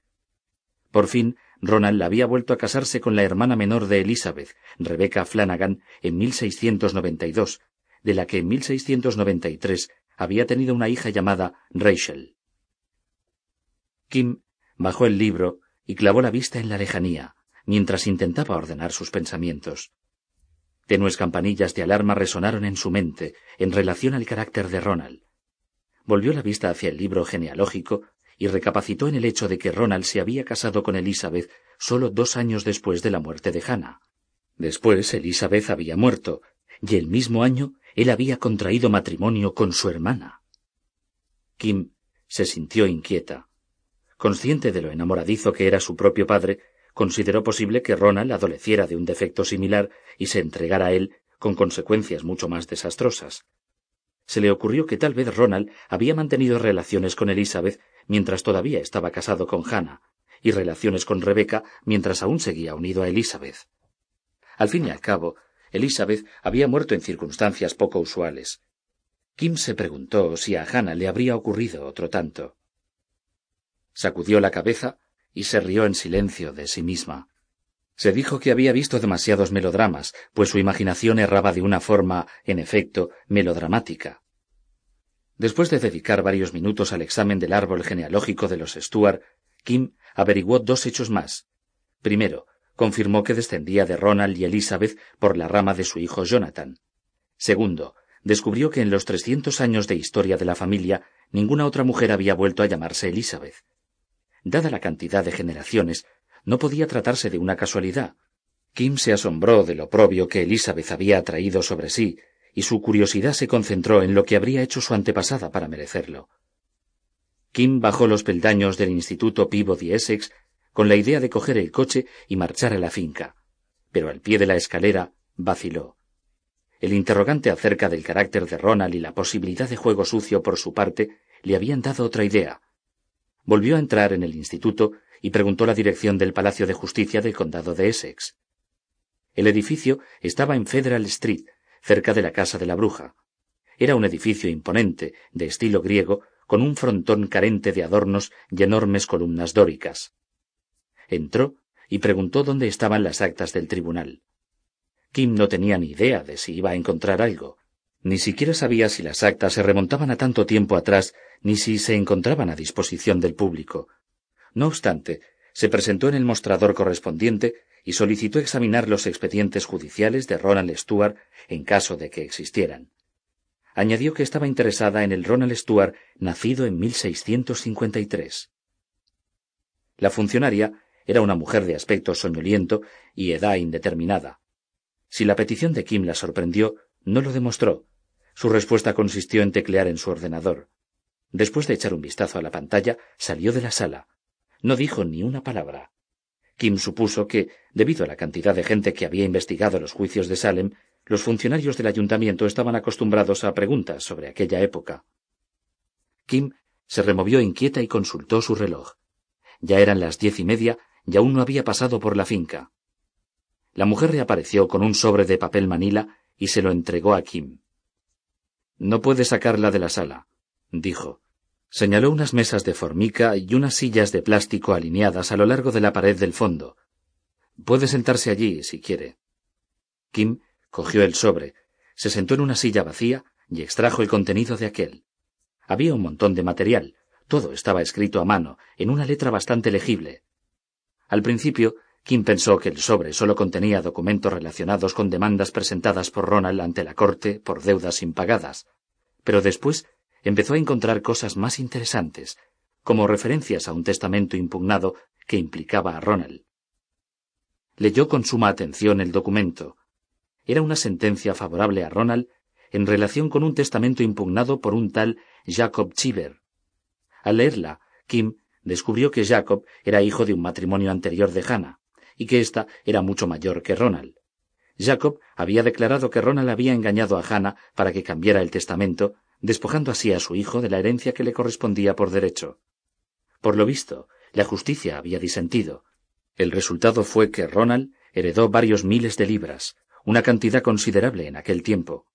Por fin, Ronald había vuelto a casarse con la hermana menor de Elizabeth, Rebecca Flanagan, en 1692, de la que en 1693 había tenido una hija llamada Rachel. Kim bajó el libro y clavó la vista en la lejanía, mientras intentaba ordenar sus pensamientos. Tenues campanillas de alarma resonaron en su mente en relación al carácter de Ronald. Volvió la vista hacia el libro genealógico y recapacitó en el hecho de que Ronald se había casado con Elizabeth solo dos años después de la muerte de Hannah. Después Elizabeth había muerto, y el mismo año él había contraído matrimonio con su hermana. Kim se sintió inquieta. Consciente de lo enamoradizo que era su propio padre, consideró posible que Ronald adoleciera de un defecto similar y se entregara a él con consecuencias mucho más desastrosas. Se le ocurrió que tal vez Ronald había mantenido relaciones con Elizabeth mientras todavía estaba casado con Hannah, y relaciones con Rebecca mientras aún seguía unido a Elizabeth. Al fin y al cabo, Elizabeth había muerto en circunstancias poco usuales. Kim se preguntó si a Hannah le habría ocurrido otro tanto. Sacudió la cabeza y se rió en silencio de sí misma. Se dijo que había visto demasiados melodramas, pues su imaginación erraba de una forma, en efecto, melodramática. Después de dedicar varios minutos al examen del árbol genealógico de los Stuart, Kim averiguó dos hechos más. Primero, confirmó que descendía de Ronald y Elizabeth por la rama de su hijo Jonathan. Segundo, descubrió que en los trescientos años de historia de la familia ninguna otra mujer había vuelto a llamarse Elizabeth. Dada la cantidad de generaciones, no podía tratarse de una casualidad. Kim se asombró de lo propio que Elizabeth había atraído sobre sí, y su curiosidad se concentró en lo que habría hecho su antepasada para merecerlo. Kim bajó los peldaños del Instituto Peabody Essex con la idea de coger el coche y marchar a la finca, pero al pie de la escalera vaciló. El interrogante acerca del carácter de Ronald y la posibilidad de juego sucio por su parte le habían dado otra idea, Volvió a entrar en el instituto y preguntó la dirección del Palacio de Justicia del Condado de Essex. El edificio estaba en Federal Street, cerca de la Casa de la Bruja. Era un edificio imponente, de estilo griego, con un frontón carente de adornos y enormes columnas dóricas. Entró y preguntó dónde estaban las actas del tribunal. Kim no tenía ni idea de si iba a encontrar algo. Ni siquiera sabía si las actas se remontaban a tanto tiempo atrás ni si se encontraban a disposición del público. No obstante, se presentó en el mostrador correspondiente y solicitó examinar los expedientes judiciales de Ronald Stuart en caso de que existieran. Añadió que estaba interesada en el Ronald Stuart nacido en 1653. La funcionaria era una mujer de aspecto soñoliento y edad indeterminada. Si la petición de Kim la sorprendió, no lo demostró. Su respuesta consistió en teclear en su ordenador. Después de echar un vistazo a la pantalla, salió de la sala. No dijo ni una palabra. Kim supuso que, debido a la cantidad de gente que había investigado los juicios de Salem, los funcionarios del ayuntamiento estaban acostumbrados a preguntas sobre aquella época. Kim se removió inquieta y consultó su reloj. Ya eran las diez y media y aún no había pasado por la finca. La mujer reapareció con un sobre de papel manila y se lo entregó a Kim. No puede sacarla de la sala dijo. Señaló unas mesas de formica y unas sillas de plástico alineadas a lo largo de la pared del fondo. Puede sentarse allí, si quiere. Kim cogió el sobre, se sentó en una silla vacía y extrajo el contenido de aquel. Había un montón de material, todo estaba escrito a mano, en una letra bastante legible. Al principio, Kim pensó que el sobre solo contenía documentos relacionados con demandas presentadas por Ronald ante la corte por deudas impagadas, pero después empezó a encontrar cosas más interesantes, como referencias a un testamento impugnado que implicaba a Ronald. Leyó con suma atención el documento. Era una sentencia favorable a Ronald en relación con un testamento impugnado por un tal Jacob Chiver. Al leerla, Kim descubrió que Jacob era hijo de un matrimonio anterior de Hannah, y que ésta era mucho mayor que Ronald. Jacob había declarado que Ronald había engañado a Hannah para que cambiara el testamento, despojando así a su hijo de la herencia que le correspondía por derecho. Por lo visto, la justicia había disentido. El resultado fue que Ronald heredó varios miles de libras, una cantidad considerable en aquel tiempo.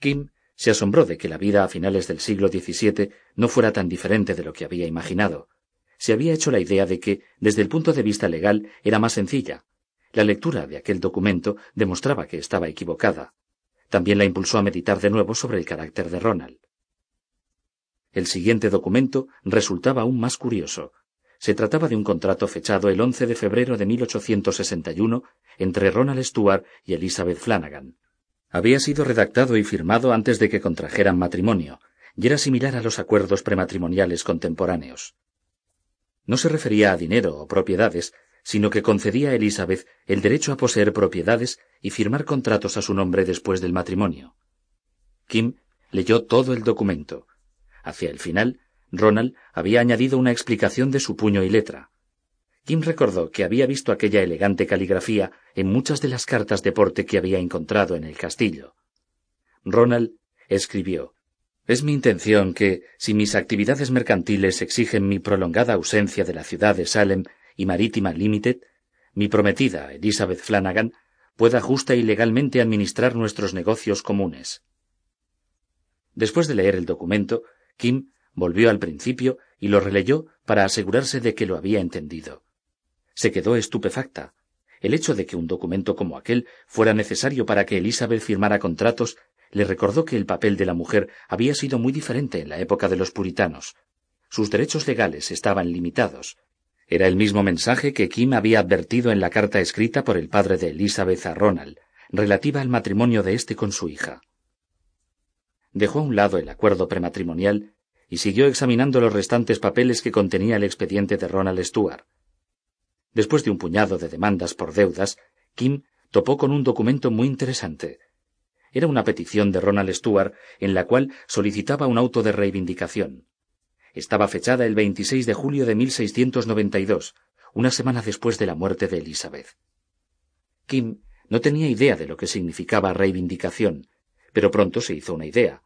Kim se asombró de que la vida a finales del siglo XVII no fuera tan diferente de lo que había imaginado. Se había hecho la idea de que, desde el punto de vista legal, era más sencilla. La lectura de aquel documento demostraba que estaba equivocada. También la impulsó a meditar de nuevo sobre el carácter de Ronald. El siguiente documento resultaba aún más curioso. Se trataba de un contrato fechado el 11 de febrero de 1861 entre Ronald Stuart y Elizabeth Flanagan. Había sido redactado y firmado antes de que contrajeran matrimonio, y era similar a los acuerdos prematrimoniales contemporáneos. No se refería a dinero o propiedades, sino que concedía a Elizabeth el derecho a poseer propiedades y firmar contratos a su nombre después del matrimonio. Kim leyó todo el documento. Hacia el final, Ronald había añadido una explicación de su puño y letra. Kim recordó que había visto aquella elegante caligrafía en muchas de las cartas de porte que había encontrado en el castillo. Ronald escribió Es mi intención que, si mis actividades mercantiles exigen mi prolongada ausencia de la ciudad de Salem y Marítima Limited, mi prometida, Elizabeth Flanagan, pueda justa y legalmente administrar nuestros negocios comunes. Después de leer el documento, Kim volvió al principio y lo releyó para asegurarse de que lo había entendido. Se quedó estupefacta. El hecho de que un documento como aquel fuera necesario para que Elizabeth firmara contratos le recordó que el papel de la mujer había sido muy diferente en la época de los puritanos. Sus derechos legales estaban limitados. Era el mismo mensaje que Kim había advertido en la carta escrita por el padre de Elizabeth a Ronald, relativa al matrimonio de éste con su hija. Dejó a un lado el acuerdo prematrimonial y siguió examinando los restantes papeles que contenía el expediente de Ronald Stuart. Después de un puñado de demandas por deudas, Kim topó con un documento muy interesante. Era una petición de Ronald Stuart en la cual solicitaba un auto de reivindicación. Estaba fechada el 26 de julio de 1692, una semana después de la muerte de Elizabeth. Kim no tenía idea de lo que significaba reivindicación, pero pronto se hizo una idea.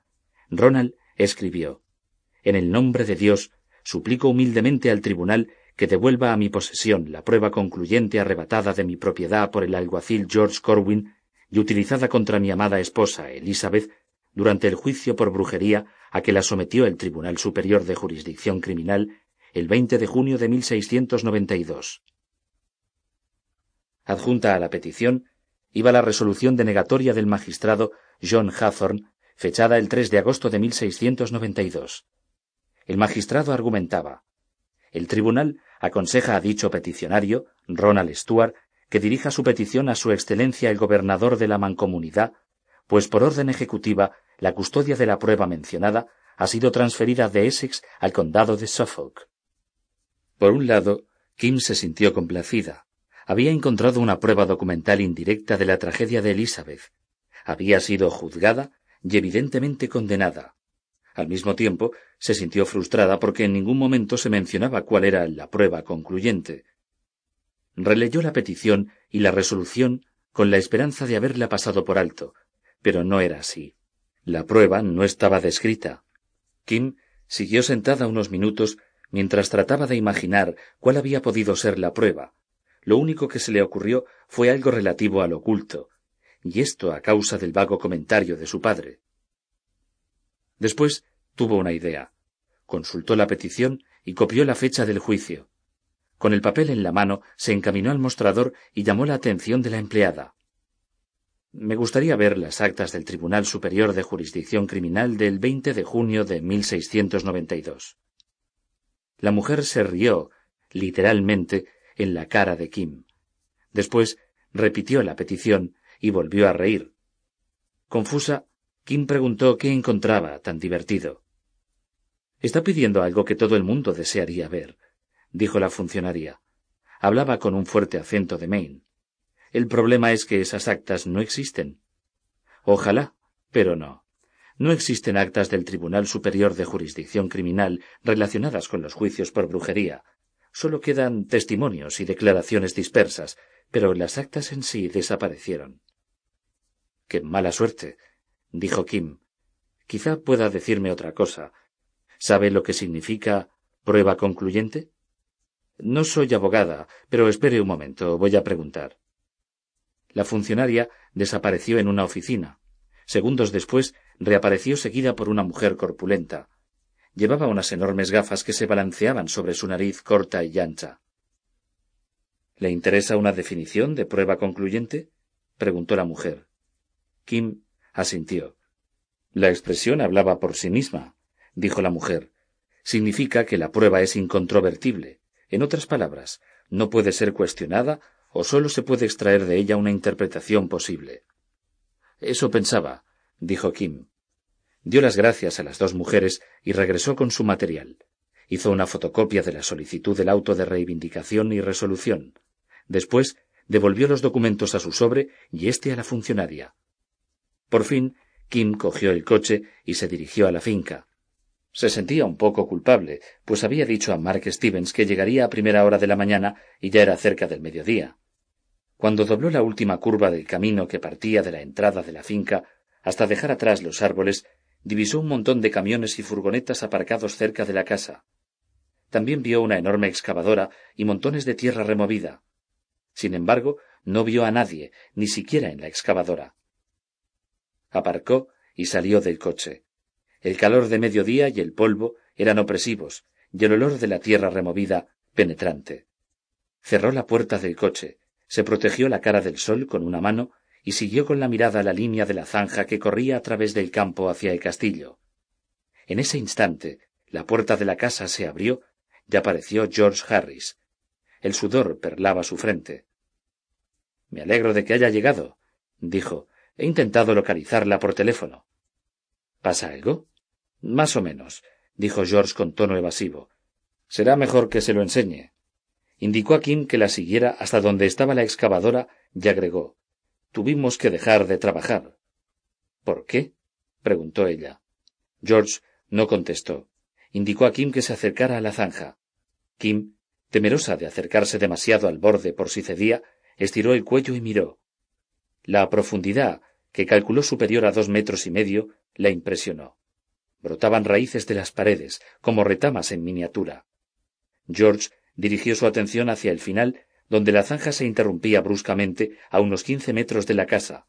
Ronald escribió En el nombre de Dios, suplico humildemente al tribunal que devuelva a mi posesión la prueba concluyente arrebatada de mi propiedad por el alguacil George Corwin y utilizada contra mi amada esposa Elizabeth durante el juicio por brujería a que la sometió el Tribunal Superior de Jurisdicción Criminal el 20 de junio de 1692. Adjunta a la petición iba la resolución denegatoria del magistrado John Hathorne, fechada el 3 de agosto de 1692. El magistrado argumentaba el tribunal aconseja a dicho peticionario, Ronald Stuart, que dirija su petición a Su Excelencia el Gobernador de la Mancomunidad, pues por orden ejecutiva la custodia de la prueba mencionada ha sido transferida de Essex al condado de Suffolk. Por un lado, Kim se sintió complacida. Había encontrado una prueba documental indirecta de la tragedia de Elizabeth. Había sido juzgada y evidentemente condenada. Al mismo tiempo, se sintió frustrada porque en ningún momento se mencionaba cuál era la prueba concluyente. Releyó la petición y la resolución con la esperanza de haberla pasado por alto, pero no era así. La prueba no estaba descrita. Kim siguió sentada unos minutos mientras trataba de imaginar cuál había podido ser la prueba. Lo único que se le ocurrió fue algo relativo al oculto, y esto a causa del vago comentario de su padre. Después tuvo una idea. Consultó la petición y copió la fecha del juicio. Con el papel en la mano, se encaminó al mostrador y llamó la atención de la empleada. Me gustaría ver las actas del Tribunal Superior de Jurisdicción Criminal del 20 de junio de 1692. La mujer se rió, literalmente, en la cara de Kim. Después repitió la petición y volvió a reír. Confusa, Kim preguntó qué encontraba tan divertido. Está pidiendo algo que todo el mundo desearía ver, dijo la funcionaria. Hablaba con un fuerte acento de Maine. El problema es que esas actas no existen. Ojalá, Pero no. No existen actas del Tribunal Superior de Jurisdicción Criminal relacionadas con los juicios por brujería. Solo quedan testimonios y declaraciones dispersas, pero las actas en sí desaparecieron. Qué mala suerte, dijo Kim. Quizá pueda decirme otra cosa. ¿Sabe lo que significa prueba concluyente? No soy abogada, pero espere un momento, voy a preguntar. La funcionaria desapareció en una oficina. Segundos después reapareció seguida por una mujer corpulenta. Llevaba unas enormes gafas que se balanceaban sobre su nariz corta y ancha. ¿Le interesa una definición de prueba concluyente? preguntó la mujer. Kim asintió. La expresión hablaba por sí misma, dijo la mujer. Significa que la prueba es incontrovertible. En otras palabras, no puede ser cuestionada o sólo se puede extraer de ella una interpretación posible. Eso pensaba, dijo Kim. Dio las gracias a las dos mujeres y regresó con su material. Hizo una fotocopia de la solicitud del auto de reivindicación y resolución. Después devolvió los documentos a su sobre y éste a la funcionaria. Por fin, Kim cogió el coche y se dirigió a la finca. Se sentía un poco culpable, pues había dicho a Mark Stevens que llegaría a primera hora de la mañana y ya era cerca del mediodía. Cuando dobló la última curva del camino que partía de la entrada de la finca hasta dejar atrás los árboles, divisó un montón de camiones y furgonetas aparcados cerca de la casa. También vio una enorme excavadora y montones de tierra removida. Sin embargo, no vio a nadie, ni siquiera en la excavadora. Aparcó y salió del coche. El calor de mediodía y el polvo eran opresivos, y el olor de la tierra removida penetrante. Cerró la puerta del coche, se protegió la cara del sol con una mano y siguió con la mirada la línea de la zanja que corría a través del campo hacia el castillo. En ese instante, la puerta de la casa se abrió y apareció George Harris. El sudor perlaba su frente. Me alegro de que haya llegado, dijo. He intentado localizarla por teléfono. ¿Pasa algo? Más o menos, dijo George con tono evasivo. Será mejor que se lo enseñe. Indicó a Kim que la siguiera hasta donde estaba la excavadora y agregó Tuvimos que dejar de trabajar. ¿Por qué? preguntó ella. George no contestó. Indicó a Kim que se acercara a la zanja. Kim, temerosa de acercarse demasiado al borde por si cedía, estiró el cuello y miró. La profundidad, que calculó superior a dos metros y medio, la impresionó. Brotaban raíces de las paredes, como retamas en miniatura. George dirigió su atención hacia el final, donde la zanja se interrumpía bruscamente a unos quince metros de la casa.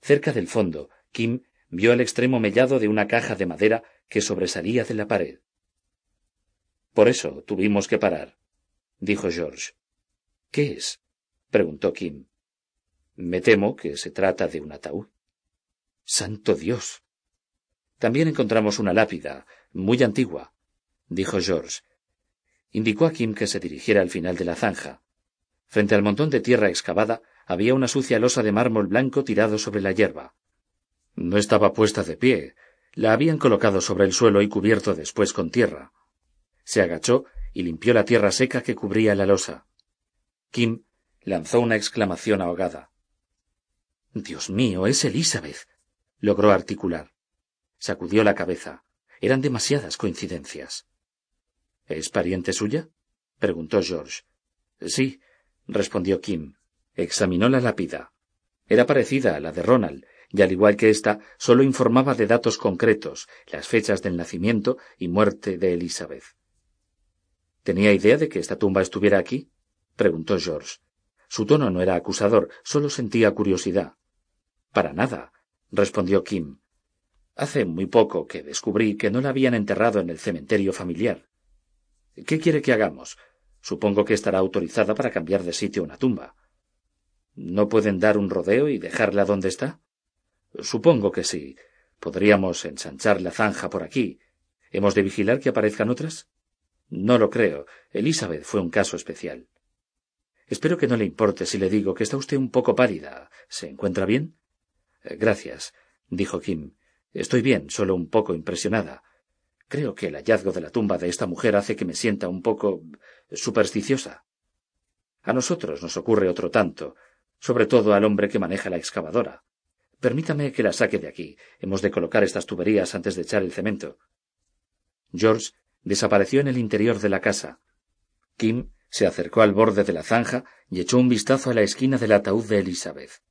Cerca del fondo, Kim vio el extremo mellado de una caja de madera que sobresalía de la pared. Por eso tuvimos que parar, dijo George. ¿Qué es? preguntó Kim. Me temo que se trata de un ataúd. Santo Dios. También encontramos una lápida, muy antigua, dijo George. Indicó a Kim que se dirigiera al final de la zanja. Frente al montón de tierra excavada había una sucia losa de mármol blanco tirado sobre la hierba. No estaba puesta de pie. La habían colocado sobre el suelo y cubierto después con tierra. Se agachó y limpió la tierra seca que cubría la losa. Kim lanzó una exclamación ahogada. Dios mío, es Elizabeth. logró articular. Sacudió la cabeza. Eran demasiadas coincidencias. ¿Es pariente suya? preguntó George. Sí, respondió Kim. Examinó la lápida. Era parecida a la de Ronald, y al igual que ésta, sólo informaba de datos concretos, las fechas del nacimiento y muerte de Elizabeth. ¿Tenía idea de que esta tumba estuviera aquí? preguntó George. Su tono no era acusador, solo sentía curiosidad. Para nada, respondió Kim. Hace muy poco que descubrí que no la habían enterrado en el cementerio familiar. ¿Qué quiere que hagamos? Supongo que estará autorizada para cambiar de sitio una tumba. ¿No pueden dar un rodeo y dejarla donde está? Supongo que sí. Podríamos ensanchar la zanja por aquí. ¿Hemos de vigilar que aparezcan otras? No lo creo. Elizabeth fue un caso especial. Espero que no le importe si le digo que está usted un poco pálida. ¿Se encuentra bien? Gracias, dijo Kim. Estoy bien, solo un poco impresionada. Creo que el hallazgo de la tumba de esta mujer hace que me sienta un poco supersticiosa. A nosotros nos ocurre otro tanto, sobre todo al hombre que maneja la excavadora. Permítame que la saque de aquí. Hemos de colocar estas tuberías antes de echar el cemento. George desapareció en el interior de la casa. Kim se acercó al borde de la zanja y echó un vistazo a la esquina del ataúd de Elizabeth.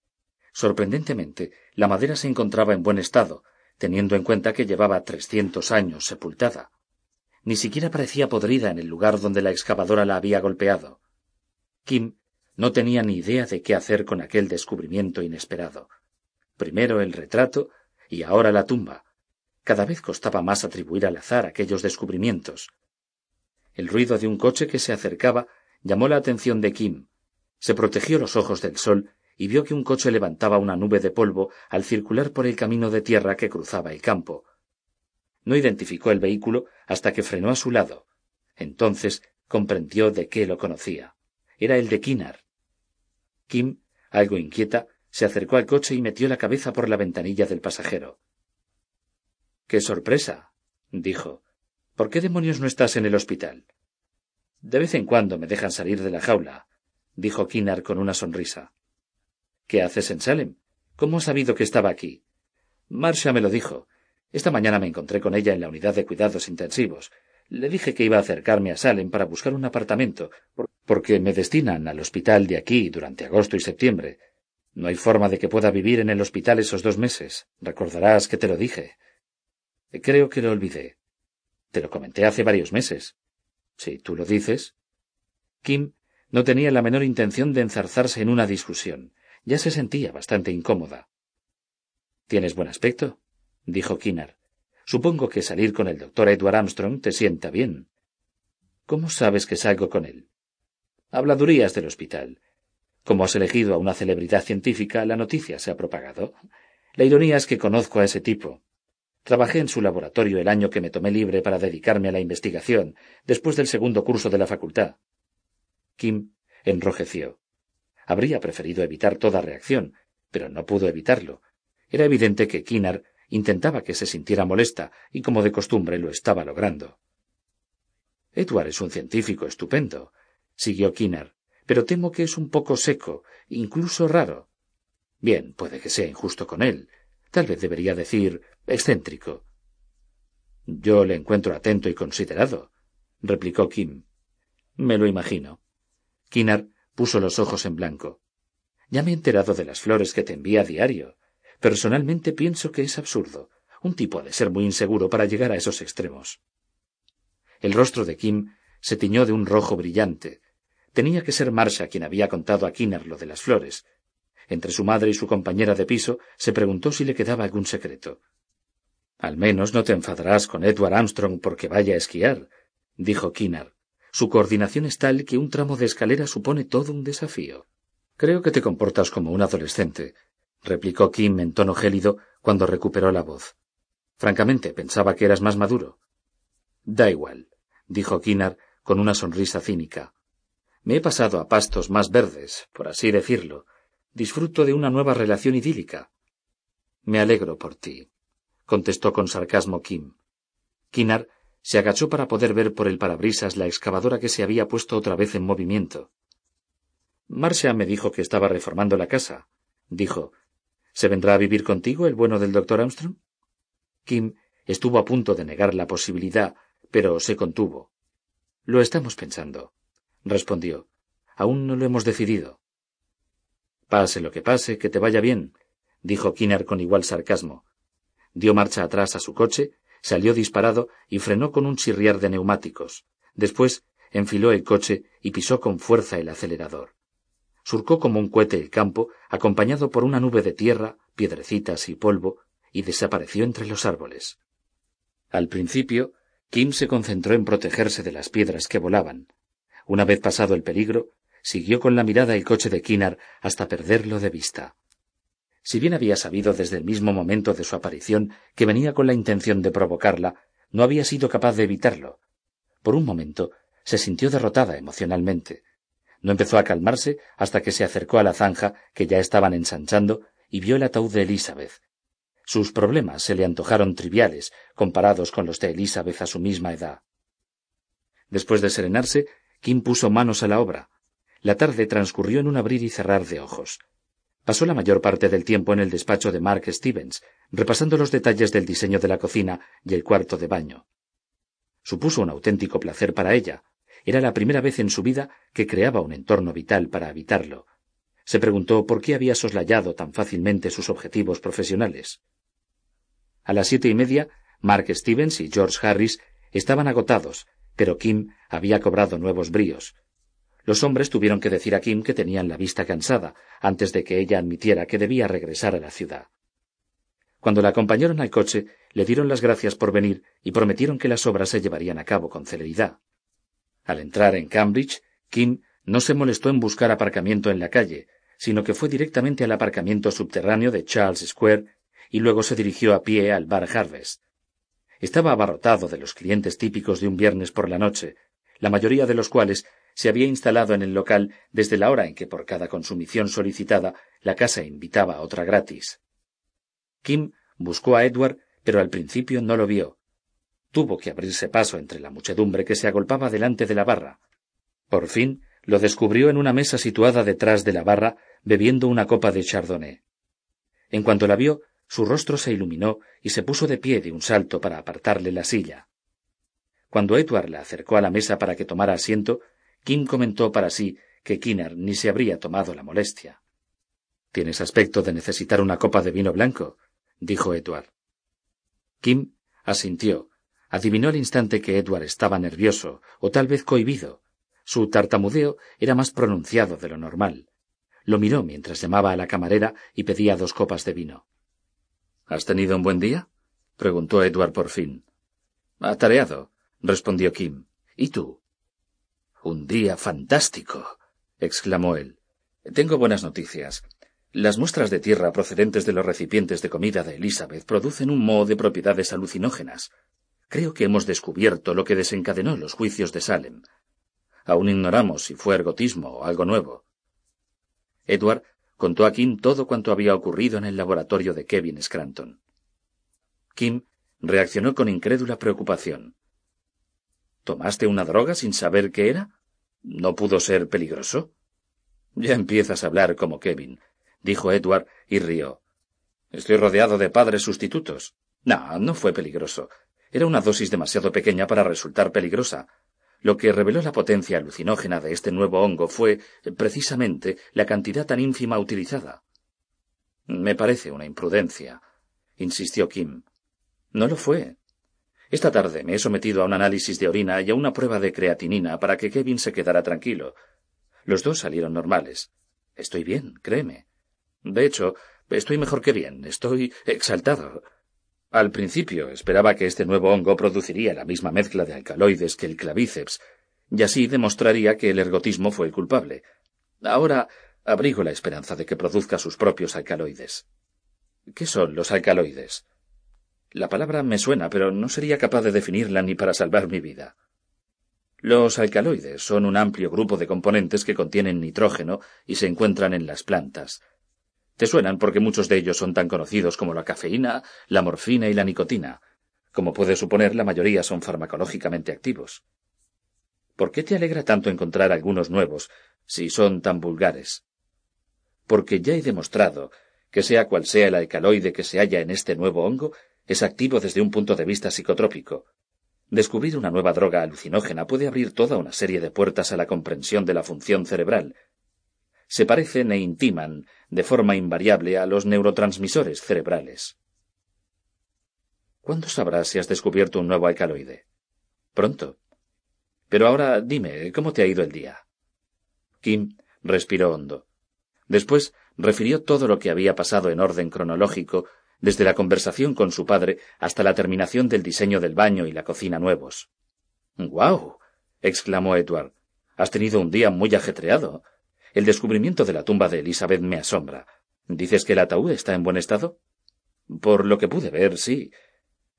Sorprendentemente, la madera se encontraba en buen estado, teniendo en cuenta que llevaba trescientos años sepultada. Ni siquiera parecía podrida en el lugar donde la excavadora la había golpeado. Kim no tenía ni idea de qué hacer con aquel descubrimiento inesperado. Primero el retrato y ahora la tumba. Cada vez costaba más atribuir al azar aquellos descubrimientos. El ruido de un coche que se acercaba llamó la atención de Kim. Se protegió los ojos del sol y vio que un coche levantaba una nube de polvo al circular por el camino de tierra que cruzaba el campo. No identificó el vehículo hasta que frenó a su lado. Entonces comprendió de qué lo conocía. Era el de Kinar. Kim, algo inquieta, se acercó al coche y metió la cabeza por la ventanilla del pasajero. ¡Qué sorpresa! dijo. ¿Por qué demonios no estás en el hospital? De vez en cuando me dejan salir de la jaula, dijo Kinar con una sonrisa. ¿Qué haces en Salem? ¿Cómo has sabido que estaba aquí? Marcia me lo dijo. Esta mañana me encontré con ella en la unidad de cuidados intensivos. Le dije que iba a acercarme a Salem para buscar un apartamento, porque me destinan al hospital de aquí durante agosto y septiembre. No hay forma de que pueda vivir en el hospital esos dos meses. Recordarás que te lo dije. Creo que lo olvidé. Te lo comenté hace varios meses. Si tú lo dices. Kim no tenía la menor intención de enzarzarse en una discusión. Ya se sentía bastante incómoda. Tienes buen aspecto, dijo Kinnar. Supongo que salir con el doctor Edward Armstrong te sienta bien. ¿Cómo sabes que salgo con él? Habladurías del hospital. Como has elegido a una celebridad científica, la noticia se ha propagado. La ironía es que conozco a ese tipo. Trabajé en su laboratorio el año que me tomé libre para dedicarme a la investigación, después del segundo curso de la facultad. Kim enrojeció. Habría preferido evitar toda reacción, pero no pudo evitarlo. Era evidente que Kinar intentaba que se sintiera molesta, y como de costumbre lo estaba logrando. Edward es un científico estupendo, siguió Kinar, pero temo que es un poco seco, incluso raro. Bien, puede que sea injusto con él. Tal vez debería decir excéntrico. Yo le encuentro atento y considerado, replicó Kim. Me lo imagino. Kinar puso los ojos en blanco. Ya me he enterado de las flores que te envía a diario. Personalmente pienso que es absurdo. Un tipo ha de ser muy inseguro para llegar a esos extremos. El rostro de Kim se tiñó de un rojo brillante. Tenía que ser Marsha quien había contado a Kinar lo de las flores. Entre su madre y su compañera de piso se preguntó si le quedaba algún secreto. Al menos no te enfadarás con Edward Armstrong porque vaya a esquiar, dijo Kinar. Su coordinación es tal que un tramo de escalera supone todo un desafío. Creo que te comportas como un adolescente, replicó Kim en tono gélido cuando recuperó la voz. Francamente, pensaba que eras más maduro. Da igual, dijo Kinar con una sonrisa cínica. Me he pasado a pastos más verdes, por así decirlo. Disfruto de una nueva relación idílica. Me alegro por ti contestó con sarcasmo Kim. Kinar se agachó para poder ver por el parabrisas la excavadora que se había puesto otra vez en movimiento. Marcia me dijo que estaba reformando la casa, dijo. ¿Se vendrá a vivir contigo el bueno del doctor Armstrong? Kim estuvo a punto de negar la posibilidad, pero se contuvo. Lo estamos pensando, respondió. Aún no lo hemos decidido. Pase lo que pase, que te vaya bien, dijo Kinar con igual sarcasmo dio marcha atrás a su coche, salió disparado y frenó con un chirriar de neumáticos. Después enfiló el coche y pisó con fuerza el acelerador. Surcó como un cohete el campo, acompañado por una nube de tierra, piedrecitas y polvo, y desapareció entre los árboles. Al principio, Kim se concentró en protegerse de las piedras que volaban. Una vez pasado el peligro, siguió con la mirada el coche de Kinar hasta perderlo de vista. Si bien había sabido desde el mismo momento de su aparición que venía con la intención de provocarla, no había sido capaz de evitarlo. Por un momento se sintió derrotada emocionalmente. No empezó a calmarse hasta que se acercó a la zanja que ya estaban ensanchando y vio el ataúd de Elizabeth. Sus problemas se le antojaron triviales comparados con los de Elizabeth a su misma edad. Después de serenarse, Kim puso manos a la obra. La tarde transcurrió en un abrir y cerrar de ojos. Pasó la mayor parte del tiempo en el despacho de Mark Stevens, repasando los detalles del diseño de la cocina y el cuarto de baño. Supuso un auténtico placer para ella. Era la primera vez en su vida que creaba un entorno vital para habitarlo. Se preguntó por qué había soslayado tan fácilmente sus objetivos profesionales. A las siete y media, Mark Stevens y George Harris estaban agotados, pero Kim había cobrado nuevos bríos. Los hombres tuvieron que decir a Kim que tenían la vista cansada, antes de que ella admitiera que debía regresar a la ciudad. Cuando la acompañaron al coche, le dieron las gracias por venir y prometieron que las obras se llevarían a cabo con celeridad. Al entrar en Cambridge, Kim no se molestó en buscar aparcamiento en la calle, sino que fue directamente al aparcamiento subterráneo de Charles Square y luego se dirigió a pie al bar Harvest. Estaba abarrotado de los clientes típicos de un viernes por la noche, la mayoría de los cuales se había instalado en el local desde la hora en que por cada consumición solicitada la casa invitaba a otra gratis. Kim buscó a Edward, pero al principio no lo vio. Tuvo que abrirse paso entre la muchedumbre que se agolpaba delante de la barra. Por fin lo descubrió en una mesa situada detrás de la barra, bebiendo una copa de chardonnay. En cuanto la vio, su rostro se iluminó y se puso de pie de un salto para apartarle la silla. Cuando Edward la acercó a la mesa para que tomara asiento, Kim comentó para sí que Kinner ni se habría tomado la molestia. Tienes aspecto de necesitar una copa de vino blanco, dijo Edward. Kim asintió. Adivinó al instante que Edward estaba nervioso, o tal vez cohibido. Su tartamudeo era más pronunciado de lo normal. Lo miró mientras llamaba a la camarera y pedía dos copas de vino. ¿Has tenido un buen día? preguntó Edward por fin. Atareado, respondió Kim. ¿Y tú? Un día fantástico. exclamó él. Tengo buenas noticias. Las muestras de tierra procedentes de los recipientes de comida de Elizabeth producen un moho de propiedades alucinógenas. Creo que hemos descubierto lo que desencadenó los juicios de Salem. Aún ignoramos si fue ergotismo o algo nuevo. Edward contó a Kim todo cuanto había ocurrido en el laboratorio de Kevin Scranton. Kim reaccionó con incrédula preocupación. ¿Tomaste una droga sin saber qué era? ¿No pudo ser peligroso? Ya empiezas a hablar como Kevin, dijo Edward y rió. Estoy rodeado de padres sustitutos. No, no fue peligroso. Era una dosis demasiado pequeña para resultar peligrosa. Lo que reveló la potencia alucinógena de este nuevo hongo fue, precisamente, la cantidad tan ínfima utilizada. Me parece una imprudencia, insistió Kim. No lo fue. Esta tarde me he sometido a un análisis de orina y a una prueba de creatinina para que Kevin se quedara tranquilo. Los dos salieron normales. Estoy bien, créeme. De hecho, estoy mejor que bien. Estoy exaltado. Al principio esperaba que este nuevo hongo produciría la misma mezcla de alcaloides que el clavíceps, y así demostraría que el ergotismo fue el culpable. Ahora abrigo la esperanza de que produzca sus propios alcaloides. ¿Qué son los alcaloides? La palabra me suena, pero no sería capaz de definirla ni para salvar mi vida. Los alcaloides son un amplio grupo de componentes que contienen nitrógeno y se encuentran en las plantas. Te suenan porque muchos de ellos son tan conocidos como la cafeína, la morfina y la nicotina. Como puedes suponer, la mayoría son farmacológicamente activos. ¿Por qué te alegra tanto encontrar algunos nuevos, si son tan vulgares? Porque ya he demostrado que sea cual sea el alcaloide que se halla en este nuevo hongo, es activo desde un punto de vista psicotrópico. Descubrir una nueva droga alucinógena puede abrir toda una serie de puertas a la comprensión de la función cerebral. Se parecen e intiman de forma invariable a los neurotransmisores cerebrales. ¿Cuándo sabrás si has descubierto un nuevo alcaloide? Pronto. Pero ahora dime, ¿cómo te ha ido el día? Kim respiró hondo. Después refirió todo lo que había pasado en orden cronológico desde la conversación con su padre hasta la terminación del diseño del baño y la cocina nuevos. ¡Guau! exclamó Edward. Has tenido un día muy ajetreado. El descubrimiento de la tumba de Elizabeth me asombra. ¿Dices que el ataúd está en buen estado? Por lo que pude ver, sí.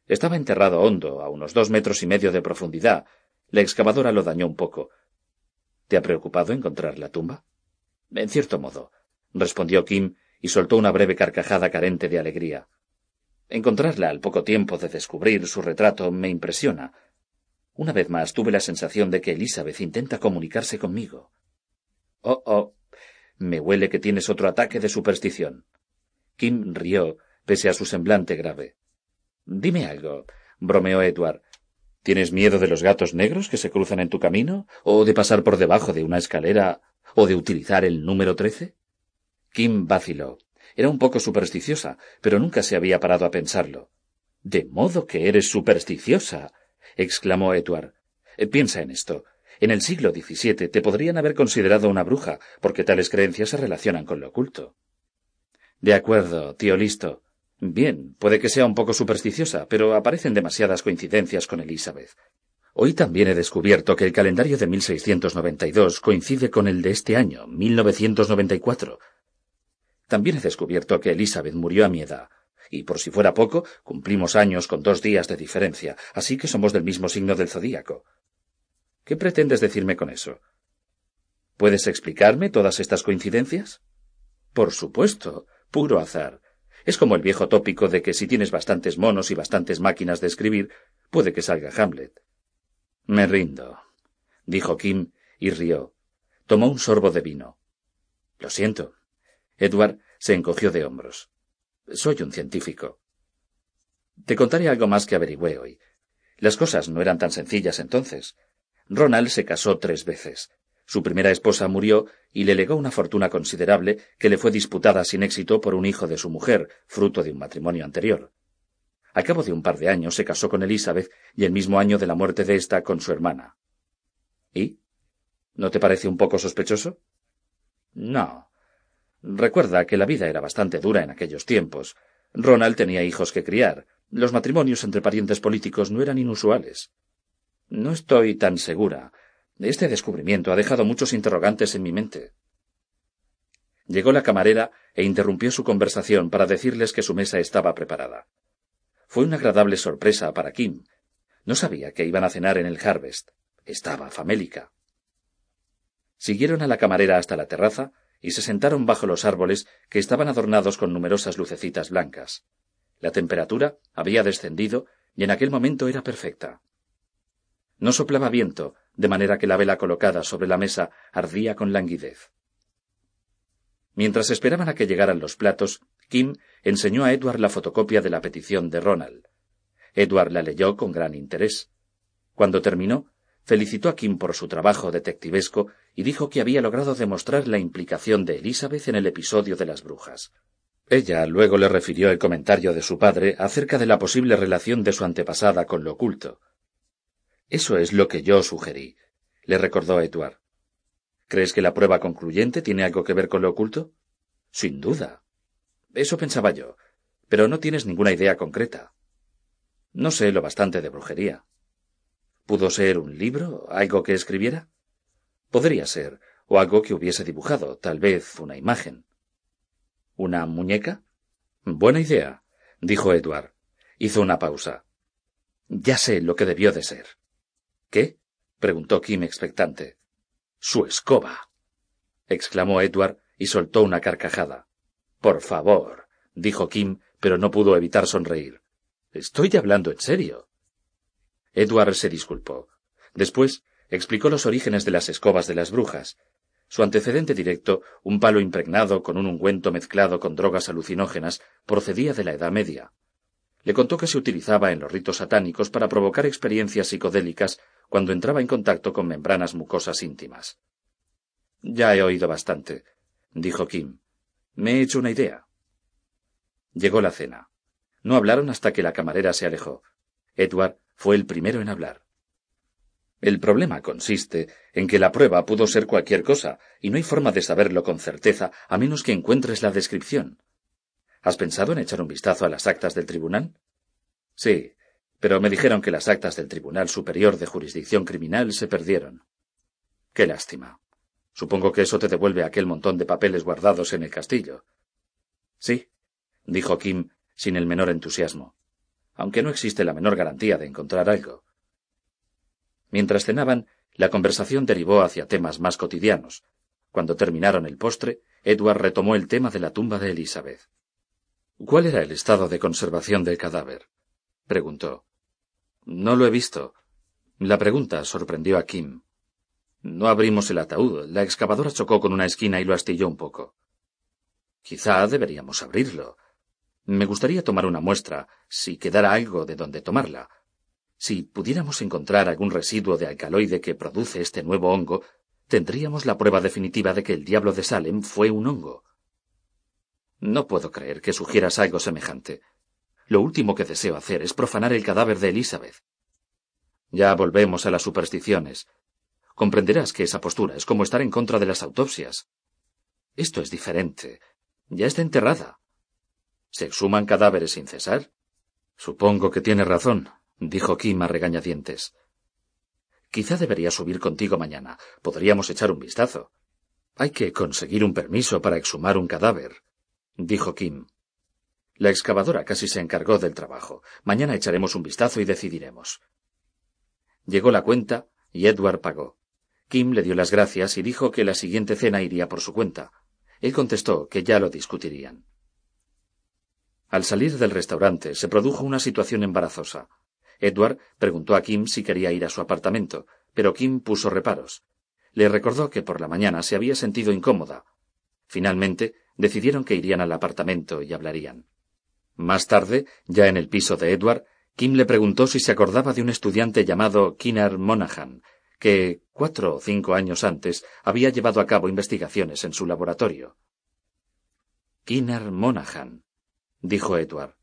Estaba enterrado hondo, a unos dos metros y medio de profundidad. La excavadora lo dañó un poco. ¿Te ha preocupado encontrar la tumba? En cierto modo, respondió Kim, y soltó una breve carcajada carente de alegría. Encontrarla al poco tiempo de descubrir su retrato me impresiona. Una vez más tuve la sensación de que Elizabeth intenta comunicarse conmigo. Oh, oh. Me huele que tienes otro ataque de superstición. Kim rió, pese a su semblante grave. Dime algo, bromeó Edward. ¿Tienes miedo de los gatos negros que se cruzan en tu camino? ¿O de pasar por debajo de una escalera? ¿O de utilizar el número trece? Kim vaciló. Era un poco supersticiosa, pero nunca se había parado a pensarlo. De modo que eres supersticiosa. exclamó Edward. Eh, piensa en esto. En el siglo XVII te podrían haber considerado una bruja, porque tales creencias se relacionan con lo oculto. De acuerdo, tío listo. Bien, puede que sea un poco supersticiosa, pero aparecen demasiadas coincidencias con Elizabeth. Hoy también he descubierto que el calendario de 1692 coincide con el de este año, 1994. También he descubierto que Elizabeth murió a mi edad, y por si fuera poco, cumplimos años con dos días de diferencia, así que somos del mismo signo del zodíaco. ¿Qué pretendes decirme con eso? ¿Puedes explicarme todas estas coincidencias? Por supuesto, puro azar. Es como el viejo tópico de que si tienes bastantes monos y bastantes máquinas de escribir, puede que salga Hamlet. Me rindo, dijo Kim y rió. Tomó un sorbo de vino. Lo siento. Edward se encogió de hombros. Soy un científico. Te contaré algo más que averigüé hoy. Las cosas no eran tan sencillas entonces. Ronald se casó tres veces. Su primera esposa murió y le legó una fortuna considerable que le fue disputada sin éxito por un hijo de su mujer, fruto de un matrimonio anterior. A cabo de un par de años se casó con Elizabeth y el mismo año de la muerte de ésta con su hermana. ¿Y? ¿No te parece un poco sospechoso? No. Recuerda que la vida era bastante dura en aquellos tiempos. Ronald tenía hijos que criar. Los matrimonios entre parientes políticos no eran inusuales. No estoy tan segura. Este descubrimiento ha dejado muchos interrogantes en mi mente. Llegó la camarera e interrumpió su conversación para decirles que su mesa estaba preparada. Fue una agradable sorpresa para Kim. No sabía que iban a cenar en el Harvest. Estaba famélica. Siguieron a la camarera hasta la terraza y se sentaron bajo los árboles que estaban adornados con numerosas lucecitas blancas. La temperatura había descendido y en aquel momento era perfecta. No soplaba viento, de manera que la vela colocada sobre la mesa ardía con languidez. Mientras esperaban a que llegaran los platos, Kim enseñó a Edward la fotocopia de la petición de Ronald. Edward la leyó con gran interés. Cuando terminó, felicitó a Kim por su trabajo detectivesco y dijo que había logrado demostrar la implicación de Elizabeth en el episodio de las brujas. Ella luego le refirió el comentario de su padre acerca de la posible relación de su antepasada con lo oculto. Eso es lo que yo sugerí, le recordó Edward. ¿Crees que la prueba concluyente tiene algo que ver con lo oculto? Sin duda. Eso pensaba yo, pero no tienes ninguna idea concreta. No sé lo bastante de brujería. ¿Pudo ser un libro, algo que escribiera? Podría ser, o algo que hubiese dibujado, tal vez una imagen. ¿Una muñeca? Buena idea, dijo Edward. Hizo una pausa. Ya sé lo que debió de ser. ¿Qué? preguntó Kim expectante. Su escoba. exclamó Edward y soltó una carcajada. Por favor, dijo Kim, pero no pudo evitar sonreír. Estoy hablando en serio. Edward se disculpó. Después explicó los orígenes de las escobas de las brujas. Su antecedente directo, un palo impregnado con un ungüento mezclado con drogas alucinógenas, procedía de la Edad Media. Le contó que se utilizaba en los ritos satánicos para provocar experiencias psicodélicas cuando entraba en contacto con membranas mucosas íntimas. Ya he oído bastante, dijo Kim. Me he hecho una idea. Llegó la cena. No hablaron hasta que la camarera se alejó. Edward fue el primero en hablar. El problema consiste en que la prueba pudo ser cualquier cosa, y no hay forma de saberlo con certeza a menos que encuentres la descripción. ¿Has pensado en echar un vistazo a las actas del tribunal? Sí, pero me dijeron que las actas del Tribunal Superior de Jurisdicción Criminal se perdieron. Qué lástima. Supongo que eso te devuelve aquel montón de papeles guardados en el castillo. Sí, dijo Kim sin el menor entusiasmo, aunque no existe la menor garantía de encontrar algo. Mientras cenaban, la conversación derivó hacia temas más cotidianos. Cuando terminaron el postre, Edward retomó el tema de la tumba de Elizabeth. ¿Cuál era el estado de conservación del cadáver? preguntó. No lo he visto. La pregunta sorprendió a Kim. No abrimos el ataúd. La excavadora chocó con una esquina y lo astilló un poco. Quizá deberíamos abrirlo. Me gustaría tomar una muestra, si quedara algo de donde tomarla. Si pudiéramos encontrar algún residuo de alcaloide que produce este nuevo hongo, tendríamos la prueba definitiva de que el diablo de Salem fue un hongo. No puedo creer que sugieras algo semejante. Lo último que deseo hacer es profanar el cadáver de Elizabeth. Ya volvemos a las supersticiones. Comprenderás que esa postura es como estar en contra de las autopsias. Esto es diferente. Ya está enterrada. ¿Se exhuman cadáveres sin cesar? Supongo que tiene razón, dijo Kim a regañadientes. Quizá debería subir contigo mañana. Podríamos echar un vistazo. Hay que conseguir un permiso para exhumar un cadáver, dijo Kim. La excavadora casi se encargó del trabajo. Mañana echaremos un vistazo y decidiremos. Llegó la cuenta y Edward pagó. Kim le dio las gracias y dijo que la siguiente cena iría por su cuenta. Él contestó que ya lo discutirían. Al salir del restaurante se produjo una situación embarazosa. Edward preguntó a Kim si quería ir a su apartamento, pero Kim puso reparos. Le recordó que por la mañana se había sentido incómoda. Finalmente decidieron que irían al apartamento y hablarían. Más tarde, ya en el piso de Edward, Kim le preguntó si se acordaba de un estudiante llamado Kinar Monaghan, que, cuatro o cinco años antes, había llevado a cabo investigaciones en su laboratorio. Kinar Monaghan, dijo Edward.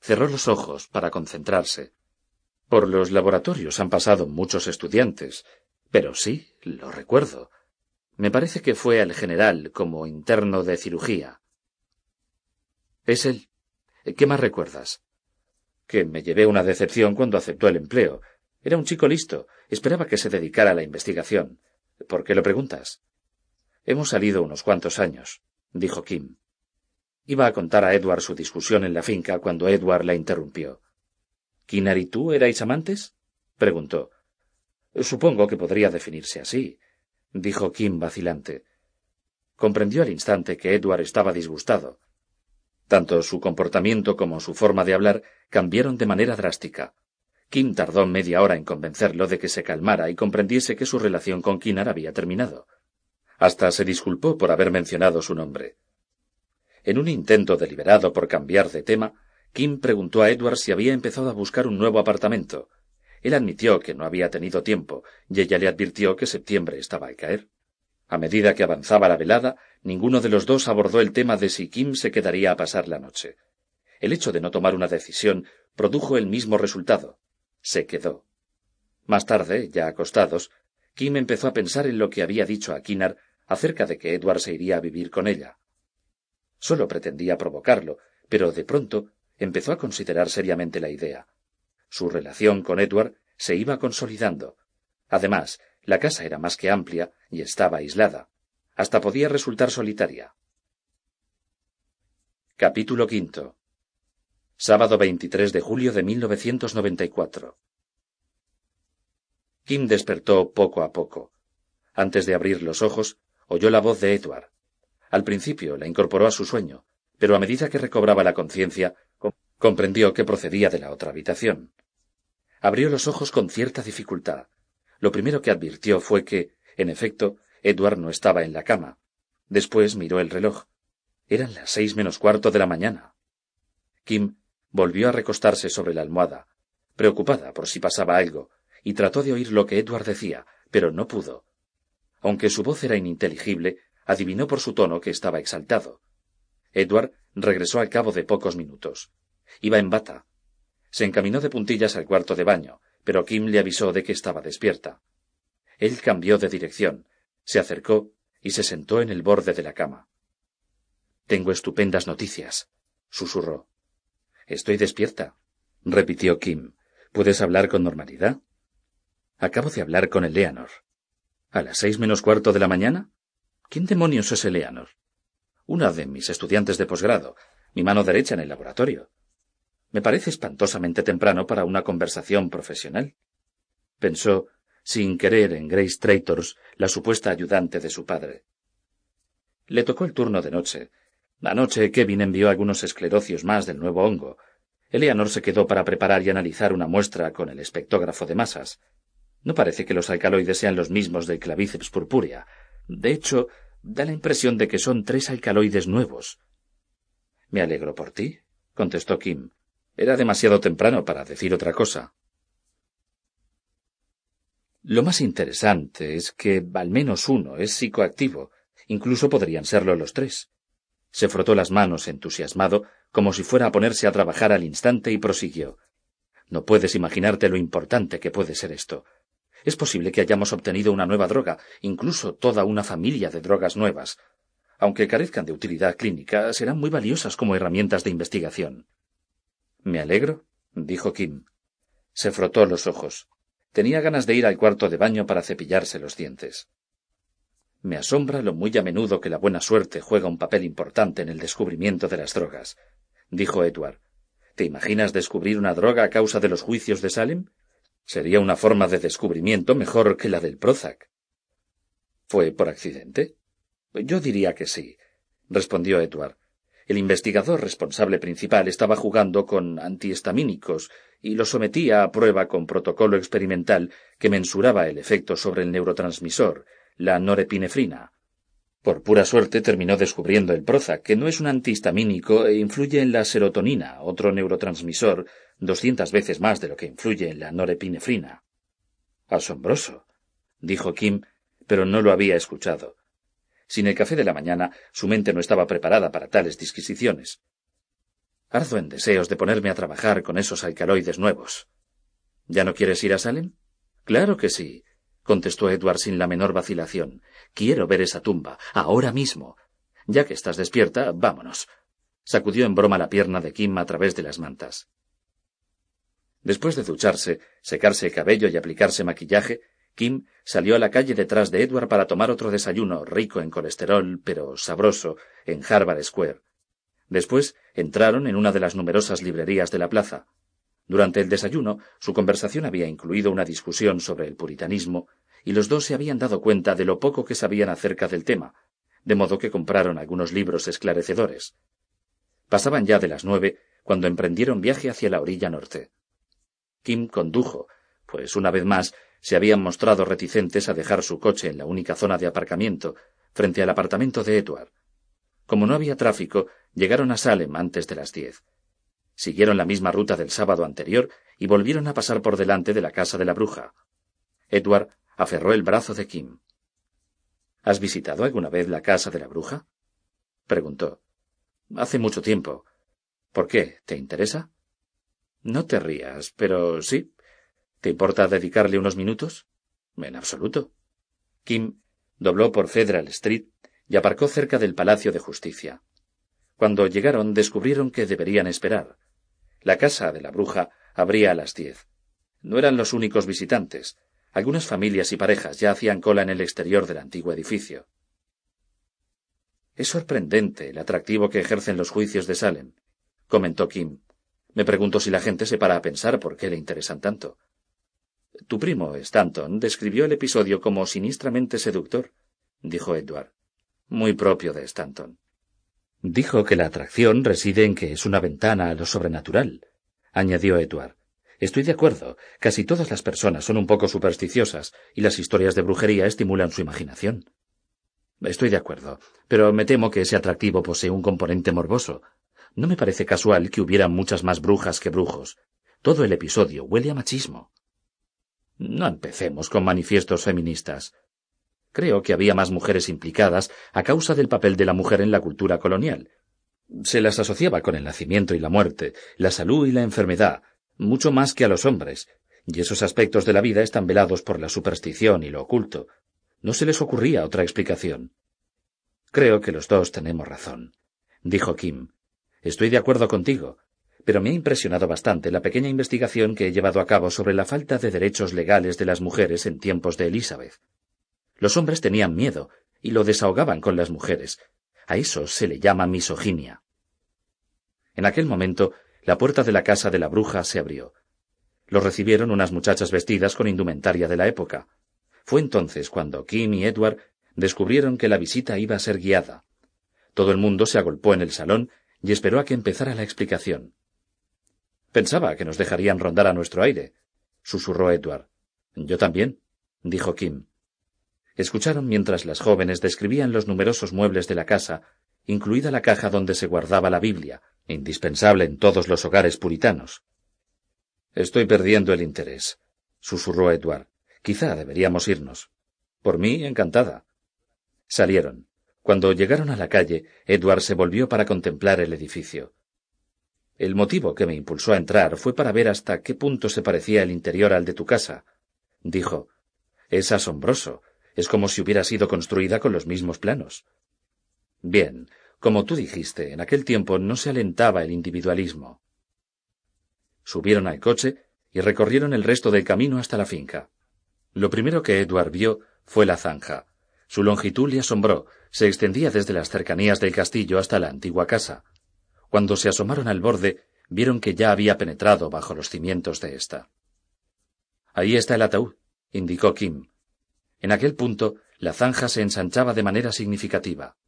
Cerró los ojos para concentrarse. Por los laboratorios han pasado muchos estudiantes, pero sí, lo recuerdo. Me parece que fue al general como interno de cirugía. Es él. ¿Qué más recuerdas? Que me llevé una decepción cuando aceptó el empleo. Era un chico listo. Esperaba que se dedicara a la investigación. ¿Por qué lo preguntas? Hemos salido unos cuantos años, dijo Kim. Iba a contar a Edward su discusión en la finca cuando Edward la interrumpió. ¿Kinar y tú erais amantes? preguntó. Supongo que podría definirse así, dijo Kim vacilante. Comprendió al instante que Edward estaba disgustado. Tanto su comportamiento como su forma de hablar cambiaron de manera drástica. Kim tardó media hora en convencerlo de que se calmara y comprendiese que su relación con Kinar había terminado. Hasta se disculpó por haber mencionado su nombre. En un intento deliberado por cambiar de tema, Kim preguntó a Edward si había empezado a buscar un nuevo apartamento. Él admitió que no había tenido tiempo, y ella le advirtió que septiembre estaba al caer. A medida que avanzaba la velada, ninguno de los dos abordó el tema de si Kim se quedaría a pasar la noche. El hecho de no tomar una decisión produjo el mismo resultado. Se quedó. Más tarde, ya acostados, Kim empezó a pensar en lo que había dicho a Kinar acerca de que Edward se iría a vivir con ella. Solo pretendía provocarlo, pero de pronto empezó a considerar seriamente la idea. Su relación con Edward se iba consolidando. Además, la casa era más que amplia y estaba aislada. Hasta podía resultar solitaria. Capítulo quinto. Sábado 23 de julio de 1994. Kim despertó poco a poco. Antes de abrir los ojos, oyó la voz de Edward. Al principio la incorporó a su sueño, pero a medida que recobraba la conciencia, comprendió que procedía de la otra habitación. Abrió los ojos con cierta dificultad. Lo primero que advirtió fue que, en efecto, Edward no estaba en la cama. Después miró el reloj. Eran las seis menos cuarto de la mañana. Kim volvió a recostarse sobre la almohada, preocupada por si pasaba algo, y trató de oír lo que Edward decía, pero no pudo. Aunque su voz era ininteligible, adivinó por su tono que estaba exaltado. Edward regresó al cabo de pocos minutos. Iba en bata. Se encaminó de puntillas al cuarto de baño, pero Kim le avisó de que estaba despierta. Él cambió de dirección, se acercó y se sentó en el borde de la cama. Tengo estupendas noticias, susurró. Estoy despierta, repitió Kim. ¿Puedes hablar con normalidad? Acabo de hablar con Eleanor. ¿A las seis menos cuarto de la mañana? ¿Quién demonios es Eleanor? Una de mis estudiantes de posgrado, mi mano derecha en el laboratorio. Me parece espantosamente temprano para una conversación profesional. Pensó, sin querer, en Grace Traitors, la supuesta ayudante de su padre. Le tocó el turno de noche. Anoche Kevin envió algunos esclerocios más del nuevo hongo. Eleanor se quedó para preparar y analizar una muestra con el espectógrafo de masas. No parece que los alcaloides sean los mismos del clavíceps purpúrea. De hecho, da la impresión de que son tres alcaloides nuevos. Me alegro por ti, contestó Kim. Era demasiado temprano para decir otra cosa. Lo más interesante es que al menos uno es psicoactivo. Incluso podrían serlo los tres. Se frotó las manos entusiasmado, como si fuera a ponerse a trabajar al instante y prosiguió. No puedes imaginarte lo importante que puede ser esto. Es posible que hayamos obtenido una nueva droga, incluso toda una familia de drogas nuevas. Aunque carezcan de utilidad clínica, serán muy valiosas como herramientas de investigación. Me alegro, dijo Kim. Se frotó los ojos. Tenía ganas de ir al cuarto de baño para cepillarse los dientes. Me asombra lo muy a menudo que la buena suerte juega un papel importante en el descubrimiento de las drogas, dijo Edward. ¿Te imaginas descubrir una droga a causa de los juicios de Salem? Sería una forma de descubrimiento mejor que la del Prozac. ¿Fue por accidente? Yo diría que sí, respondió Edward. El investigador responsable principal estaba jugando con antihistamínicos y lo sometía a prueba con protocolo experimental que mensuraba el efecto sobre el neurotransmisor, la norepinefrina. Por pura suerte terminó descubriendo el Prozac, que no es un antihistamínico e influye en la serotonina, otro neurotransmisor, doscientas veces más de lo que influye en la norepinefrina. Asombroso, dijo Kim, pero no lo había escuchado. Sin el café de la mañana, su mente no estaba preparada para tales disquisiciones. Ardo en deseos de ponerme a trabajar con esos alcaloides nuevos. ¿Ya no quieres ir a Salem? Claro que sí, contestó Edward sin la menor vacilación. Quiero ver esa tumba, ahora mismo. Ya que estás despierta, vámonos. Sacudió en broma la pierna de Kim a través de las mantas. Después de ducharse, secarse el cabello y aplicarse maquillaje, Kim salió a la calle detrás de Edward para tomar otro desayuno rico en colesterol, pero sabroso, en Harvard Square. Después entraron en una de las numerosas librerías de la plaza. Durante el desayuno, su conversación había incluido una discusión sobre el puritanismo, y los dos se habían dado cuenta de lo poco que sabían acerca del tema, de modo que compraron algunos libros esclarecedores. Pasaban ya de las nueve cuando emprendieron viaje hacia la orilla norte. Kim condujo, pues una vez más se habían mostrado reticentes a dejar su coche en la única zona de aparcamiento, frente al apartamento de Edward. Como no había tráfico, llegaron a Salem antes de las diez. Siguieron la misma ruta del sábado anterior y volvieron a pasar por delante de la casa de la bruja. Edward aferró el brazo de Kim. ¿Has visitado alguna vez la casa de la bruja? preguntó. Hace mucho tiempo. ¿Por qué? ¿Te interesa? No te rías, pero sí. ¿Te importa dedicarle unos minutos? En absoluto. Kim dobló por Federal Street y aparcó cerca del Palacio de Justicia. Cuando llegaron descubrieron que deberían esperar. La casa de la bruja abría a las diez. No eran los únicos visitantes. Algunas familias y parejas ya hacían cola en el exterior del antiguo edificio. Es sorprendente el atractivo que ejercen los juicios de Salem, comentó Kim. Me pregunto si la gente se para a pensar por qué le interesan tanto. Tu primo, Stanton, describió el episodio como sinistramente seductor, dijo Edward. Muy propio de Stanton. Dijo que la atracción reside en que es una ventana a lo sobrenatural, añadió Edward. Estoy de acuerdo. Casi todas las personas son un poco supersticiosas, y las historias de brujería estimulan su imaginación. Estoy de acuerdo, pero me temo que ese atractivo posee un componente morboso, no me parece casual que hubiera muchas más brujas que brujos. Todo el episodio huele a machismo. No empecemos con manifiestos feministas. Creo que había más mujeres implicadas a causa del papel de la mujer en la cultura colonial. Se las asociaba con el nacimiento y la muerte, la salud y la enfermedad, mucho más que a los hombres, y esos aspectos de la vida están velados por la superstición y lo oculto. No se les ocurría otra explicación. Creo que los dos tenemos razón, dijo Kim. Estoy de acuerdo contigo, pero me ha impresionado bastante la pequeña investigación que he llevado a cabo sobre la falta de derechos legales de las mujeres en tiempos de Elizabeth. Los hombres tenían miedo y lo desahogaban con las mujeres. A eso se le llama misoginia. En aquel momento, la puerta de la casa de la bruja se abrió. Los recibieron unas muchachas vestidas con indumentaria de la época. Fue entonces cuando Kim y Edward descubrieron que la visita iba a ser guiada. Todo el mundo se agolpó en el salón y esperó a que empezara la explicación. Pensaba que nos dejarían rondar a nuestro aire, susurró Edward. Yo también, dijo Kim. Escucharon mientras las jóvenes describían los numerosos muebles de la casa, incluida la caja donde se guardaba la Biblia, indispensable en todos los hogares puritanos. Estoy perdiendo el interés, susurró Edward. Quizá deberíamos irnos. Por mí, encantada. Salieron. Cuando llegaron a la calle, Edward se volvió para contemplar el edificio. El motivo que me impulsó a entrar fue para ver hasta qué punto se parecía el interior al de tu casa, dijo. Es asombroso. Es como si hubiera sido construida con los mismos planos. Bien, como tú dijiste, en aquel tiempo no se alentaba el individualismo. Subieron al coche y recorrieron el resto del camino hasta la finca. Lo primero que Edward vio fue la zanja. Su longitud le asombró, se extendía desde las cercanías del castillo hasta la antigua casa. Cuando se asomaron al borde, vieron que ya había penetrado bajo los cimientos de ésta. Ahí está el ataúd, indicó Kim. En aquel punto, la zanja se ensanchaba de manera significativa.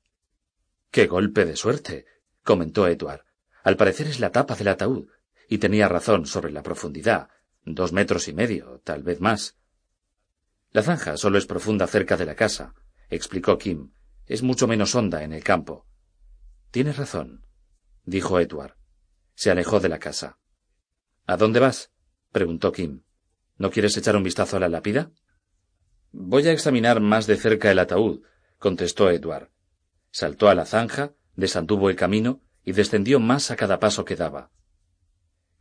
¡Qué golpe de suerte! comentó Edward. Al parecer es la tapa del ataúd, y tenía razón sobre la profundidad, dos metros y medio, tal vez más. La zanja solo es profunda cerca de la casa, explicó Kim. Es mucho menos honda en el campo. Tienes razón, dijo Edward. Se alejó de la casa. ¿A dónde vas? preguntó Kim. ¿No quieres echar un vistazo a la lápida? Voy a examinar más de cerca el ataúd, contestó Edward. Saltó a la zanja, desanduvo el camino y descendió más a cada paso que daba.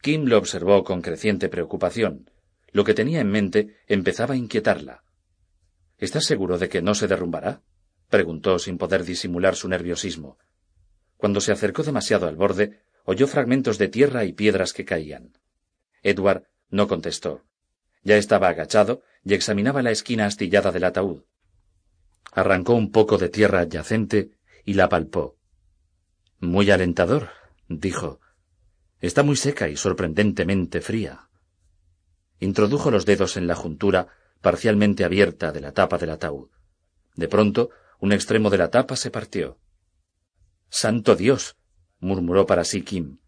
Kim lo observó con creciente preocupación. Lo que tenía en mente empezaba a inquietarla. ¿Estás seguro de que no se derrumbará? preguntó sin poder disimular su nerviosismo. Cuando se acercó demasiado al borde, oyó fragmentos de tierra y piedras que caían. Edward no contestó. Ya estaba agachado y examinaba la esquina astillada del ataúd. Arrancó un poco de tierra adyacente y la palpó. Muy alentador, dijo. Está muy seca y sorprendentemente fría. Introdujo los dedos en la juntura parcialmente abierta de la tapa del ataúd. De pronto, un extremo de la tapa se partió. Santo Dios. murmuró para sí Kim.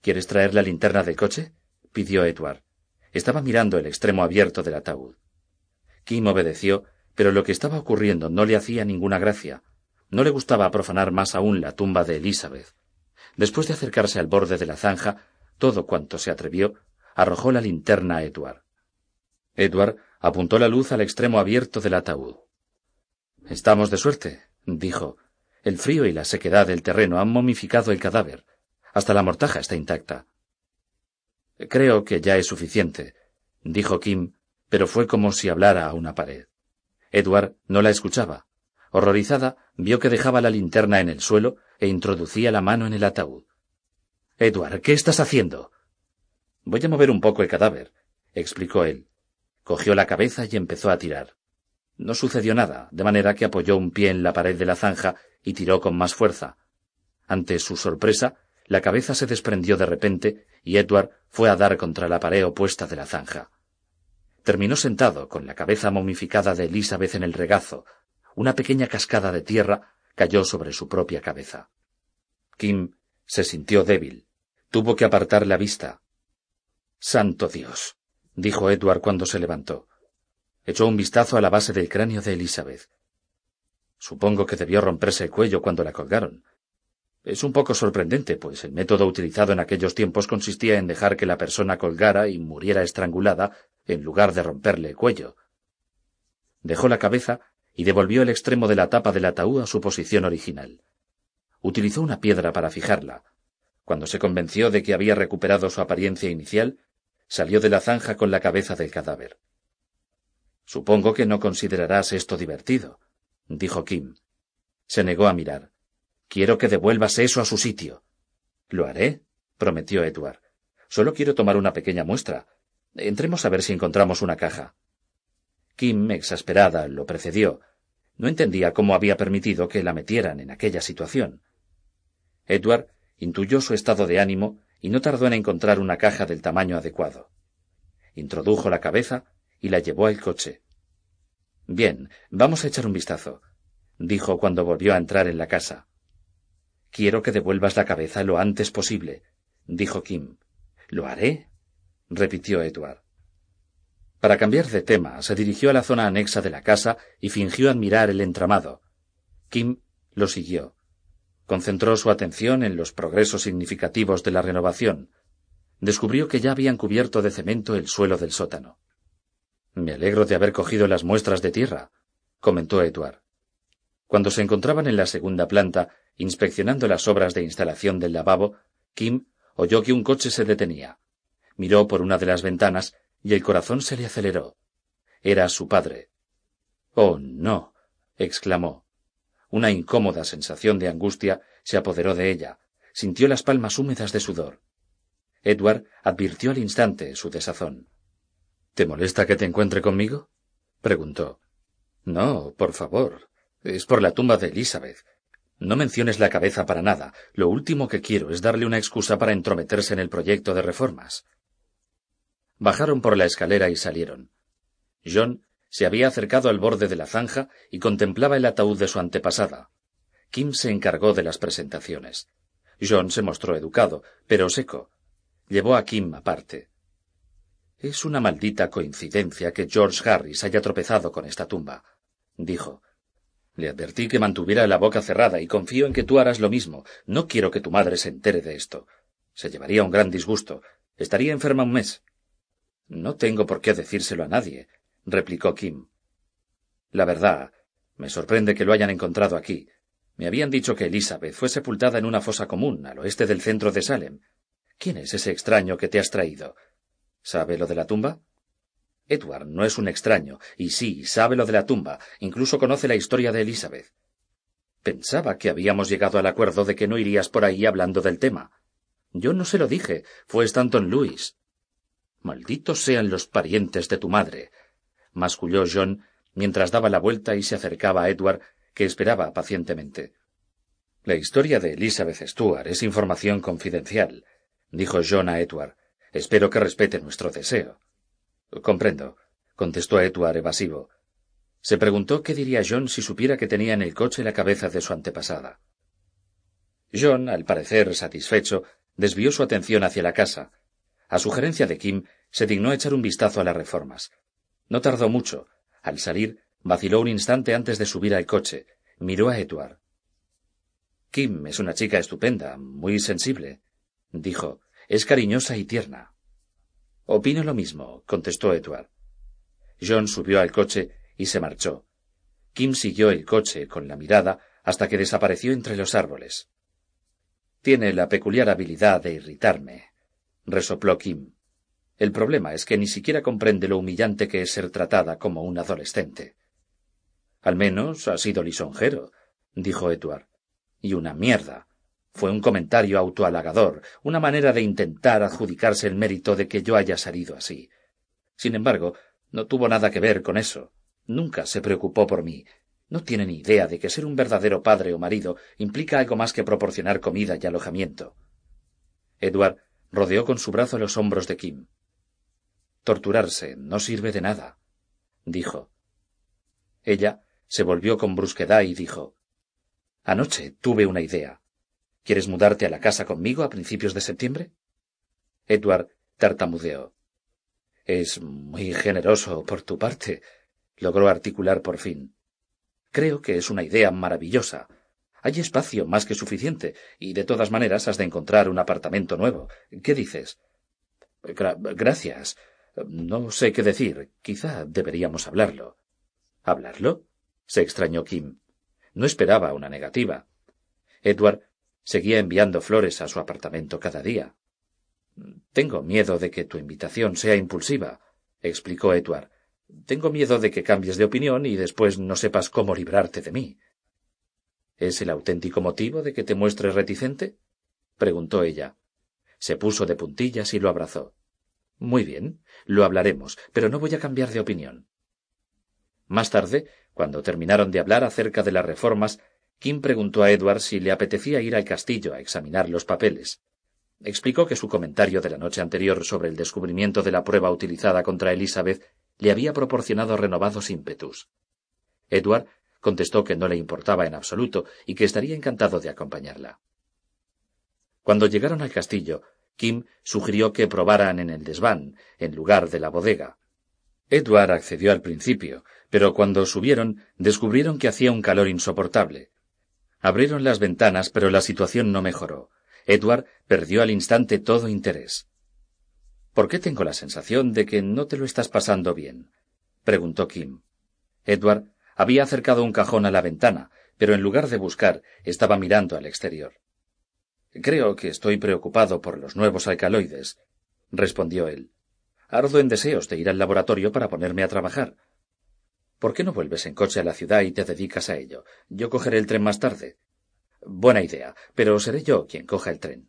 ¿Quieres traer la linterna del coche? pidió Edward. Estaba mirando el extremo abierto del ataúd. Kim obedeció, pero lo que estaba ocurriendo no le hacía ninguna gracia. No le gustaba profanar más aún la tumba de Elizabeth. Después de acercarse al borde de la zanja, todo cuanto se atrevió, arrojó la linterna a Edward. Edward apuntó la luz al extremo abierto del ataúd. Estamos de suerte, dijo. El frío y la sequedad del terreno han momificado el cadáver. Hasta la mortaja está intacta. Creo que ya es suficiente, dijo Kim, pero fue como si hablara a una pared. Edward no la escuchaba. Horrorizada, vio que dejaba la linterna en el suelo e introducía la mano en el ataúd. Edward, ¿qué estás haciendo? Voy a mover un poco el cadáver, explicó él. Cogió la cabeza y empezó a tirar. No sucedió nada, de manera que apoyó un pie en la pared de la zanja y tiró con más fuerza. Ante su sorpresa, la cabeza se desprendió de repente y Edward fue a dar contra la pared opuesta de la zanja. Terminó sentado, con la cabeza momificada de Elizabeth en el regazo. Una pequeña cascada de tierra cayó sobre su propia cabeza. Kim se sintió débil. Tuvo que apartar la vista. Santo Dios, dijo Edward cuando se levantó. Echó un vistazo a la base del cráneo de Elizabeth. Supongo que debió romperse el cuello cuando la colgaron. Es un poco sorprendente, pues el método utilizado en aquellos tiempos consistía en dejar que la persona colgara y muriera estrangulada en lugar de romperle el cuello. Dejó la cabeza y devolvió el extremo de la tapa del ataúd a su posición original. Utilizó una piedra para fijarla. Cuando se convenció de que había recuperado su apariencia inicial, salió de la zanja con la cabeza del cadáver. Supongo que no considerarás esto divertido, dijo Kim. Se negó a mirar. Quiero que devuelvas eso a su sitio. Lo haré, prometió Edward. Solo quiero tomar una pequeña muestra. Entremos a ver si encontramos una caja. Kim, exasperada, lo precedió. No entendía cómo había permitido que la metieran en aquella situación. Edward intuyó su estado de ánimo y no tardó en encontrar una caja del tamaño adecuado. Introdujo la cabeza y la llevó al coche. Bien, vamos a echar un vistazo, dijo cuando volvió a entrar en la casa. Quiero que devuelvas la cabeza lo antes posible, dijo Kim. Lo haré, repitió Edward. Para cambiar de tema, se dirigió a la zona anexa de la casa y fingió admirar el entramado. Kim lo siguió. Concentró su atención en los progresos significativos de la renovación. Descubrió que ya habían cubierto de cemento el suelo del sótano. Me alegro de haber cogido las muestras de tierra, comentó Edward. Cuando se encontraban en la segunda planta, inspeccionando las obras de instalación del lavabo, Kim oyó que un coche se detenía. Miró por una de las ventanas y el corazón se le aceleró. Era su padre. Oh, no. exclamó. Una incómoda sensación de angustia se apoderó de ella. Sintió las palmas húmedas de sudor. Edward advirtió al instante su desazón. ¿Te molesta que te encuentre conmigo? preguntó. No, por favor. Es por la tumba de Elizabeth. No menciones la cabeza para nada. Lo último que quiero es darle una excusa para entrometerse en el proyecto de reformas. Bajaron por la escalera y salieron. John se había acercado al borde de la zanja y contemplaba el ataúd de su antepasada. Kim se encargó de las presentaciones. John se mostró educado, pero seco. Llevó a Kim aparte. Es una maldita coincidencia que George Harris haya tropezado con esta tumba, dijo. Le advertí que mantuviera la boca cerrada y confío en que tú harás lo mismo. No quiero que tu madre se entere de esto. Se llevaría un gran disgusto. Estaría enferma un mes. No tengo por qué decírselo a nadie replicó Kim. La verdad, me sorprende que lo hayan encontrado aquí. Me habían dicho que Elizabeth fue sepultada en una fosa común al oeste del centro de Salem. ¿Quién es ese extraño que te has traído? ¿Sabe lo de la tumba? Edward no es un extraño, y sí, sabe lo de la tumba, incluso conoce la historia de Elizabeth. Pensaba que habíamos llegado al acuerdo de que no irías por ahí hablando del tema. Yo no se lo dije, fue Stanton Lewis. Malditos sean los parientes de tu madre, masculló John mientras daba la vuelta y se acercaba a Edward, que esperaba pacientemente. La historia de Elizabeth Stuart es información confidencial, dijo John a Edward. Espero que respete nuestro deseo. Comprendo, contestó Edward evasivo. Se preguntó qué diría John si supiera que tenía en el coche la cabeza de su antepasada. John, al parecer satisfecho, desvió su atención hacia la casa. A sugerencia de Kim, se dignó echar un vistazo a las reformas. No tardó mucho. Al salir, vaciló un instante antes de subir al coche. Miró a Edward. Kim es una chica estupenda, muy sensible, dijo. Es cariñosa y tierna. Opino lo mismo, contestó Edward. John subió al coche y se marchó. Kim siguió el coche con la mirada hasta que desapareció entre los árboles. Tiene la peculiar habilidad de irritarme, resopló Kim. El problema es que ni siquiera comprende lo humillante que es ser tratada como un adolescente. Al menos ha sido lisonjero, dijo Edward. Y una mierda. Fue un comentario autohalagador, una manera de intentar adjudicarse el mérito de que yo haya salido así. Sin embargo, no tuvo nada que ver con eso. Nunca se preocupó por mí. No tiene ni idea de que ser un verdadero padre o marido implica algo más que proporcionar comida y alojamiento. Edward rodeó con su brazo los hombros de Kim. Torturarse no sirve de nada, dijo. Ella se volvió con brusquedad y dijo Anoche tuve una idea. ¿Quieres mudarte a la casa conmigo a principios de septiembre? Edward tartamudeó. Es muy generoso por tu parte, logró articular por fin. Creo que es una idea maravillosa. Hay espacio más que suficiente, y de todas maneras has de encontrar un apartamento nuevo. ¿Qué dices? gracias. No sé qué decir. Quizá deberíamos hablarlo. ¿Hablarlo? se extrañó Kim. No esperaba una negativa. Edward seguía enviando flores a su apartamento cada día. Tengo miedo de que tu invitación sea impulsiva, explicó Edward. Tengo miedo de que cambies de opinión y después no sepas cómo librarte de mí. ¿Es el auténtico motivo de que te muestres reticente? preguntó ella. Se puso de puntillas y lo abrazó. Muy bien, lo hablaremos, pero no voy a cambiar de opinión. Más tarde, cuando terminaron de hablar acerca de las reformas, Kim preguntó a Edward si le apetecía ir al castillo a examinar los papeles. Explicó que su comentario de la noche anterior sobre el descubrimiento de la prueba utilizada contra Elizabeth le había proporcionado renovados ímpetus. Edward contestó que no le importaba en absoluto y que estaría encantado de acompañarla. Cuando llegaron al castillo, Kim sugirió que probaran en el desván, en lugar de la bodega. Edward accedió al principio, pero cuando subieron descubrieron que hacía un calor insoportable. Abrieron las ventanas, pero la situación no mejoró. Edward perdió al instante todo interés. ¿Por qué tengo la sensación de que no te lo estás pasando bien? preguntó Kim. Edward había acercado un cajón a la ventana, pero en lugar de buscar, estaba mirando al exterior. Creo que estoy preocupado por los nuevos alcaloides, respondió él. Ardo en deseos de ir al laboratorio para ponerme a trabajar. ¿Por qué no vuelves en coche a la ciudad y te dedicas a ello? Yo cogeré el tren más tarde. Buena idea, pero seré yo quien coja el tren.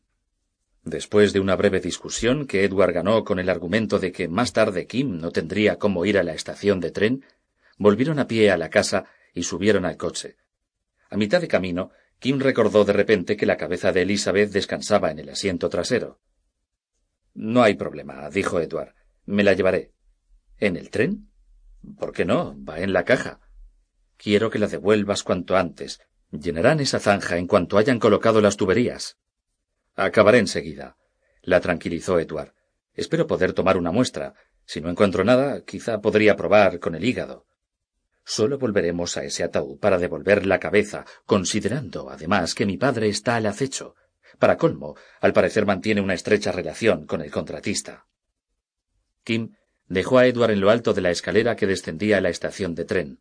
Después de una breve discusión que Edward ganó con el argumento de que más tarde Kim no tendría cómo ir a la estación de tren, volvieron a pie a la casa y subieron al coche. A mitad de camino, Kim recordó de repente que la cabeza de Elizabeth descansaba en el asiento trasero. No hay problema, dijo Edward. Me la llevaré. ¿En el tren? ¿Por qué no? Va en la caja. Quiero que la devuelvas cuanto antes. Llenarán esa zanja en cuanto hayan colocado las tuberías. Acabaré enseguida. La tranquilizó Edward. Espero poder tomar una muestra. Si no encuentro nada, quizá podría probar con el hígado. Solo volveremos a ese ataúd para devolver la cabeza, considerando, además, que mi padre está al acecho. Para colmo, al parecer mantiene una estrecha relación con el contratista. Kim Dejó a Edward en lo alto de la escalera que descendía a la estación de tren.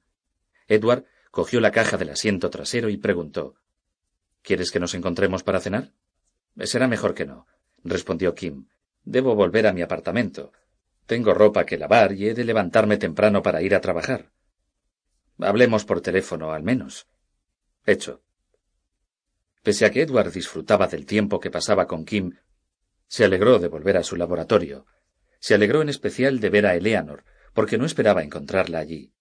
Edward cogió la caja del asiento trasero y preguntó ¿Quieres que nos encontremos para cenar? Será mejor que no, respondió Kim. Debo volver a mi apartamento. Tengo ropa que lavar y he de levantarme temprano para ir a trabajar. Hablemos por teléfono, al menos. Hecho. Pese a que Edward disfrutaba del tiempo que pasaba con Kim, se alegró de volver a su laboratorio. Se alegró en especial de ver a Eleanor, porque no esperaba encontrarla allí.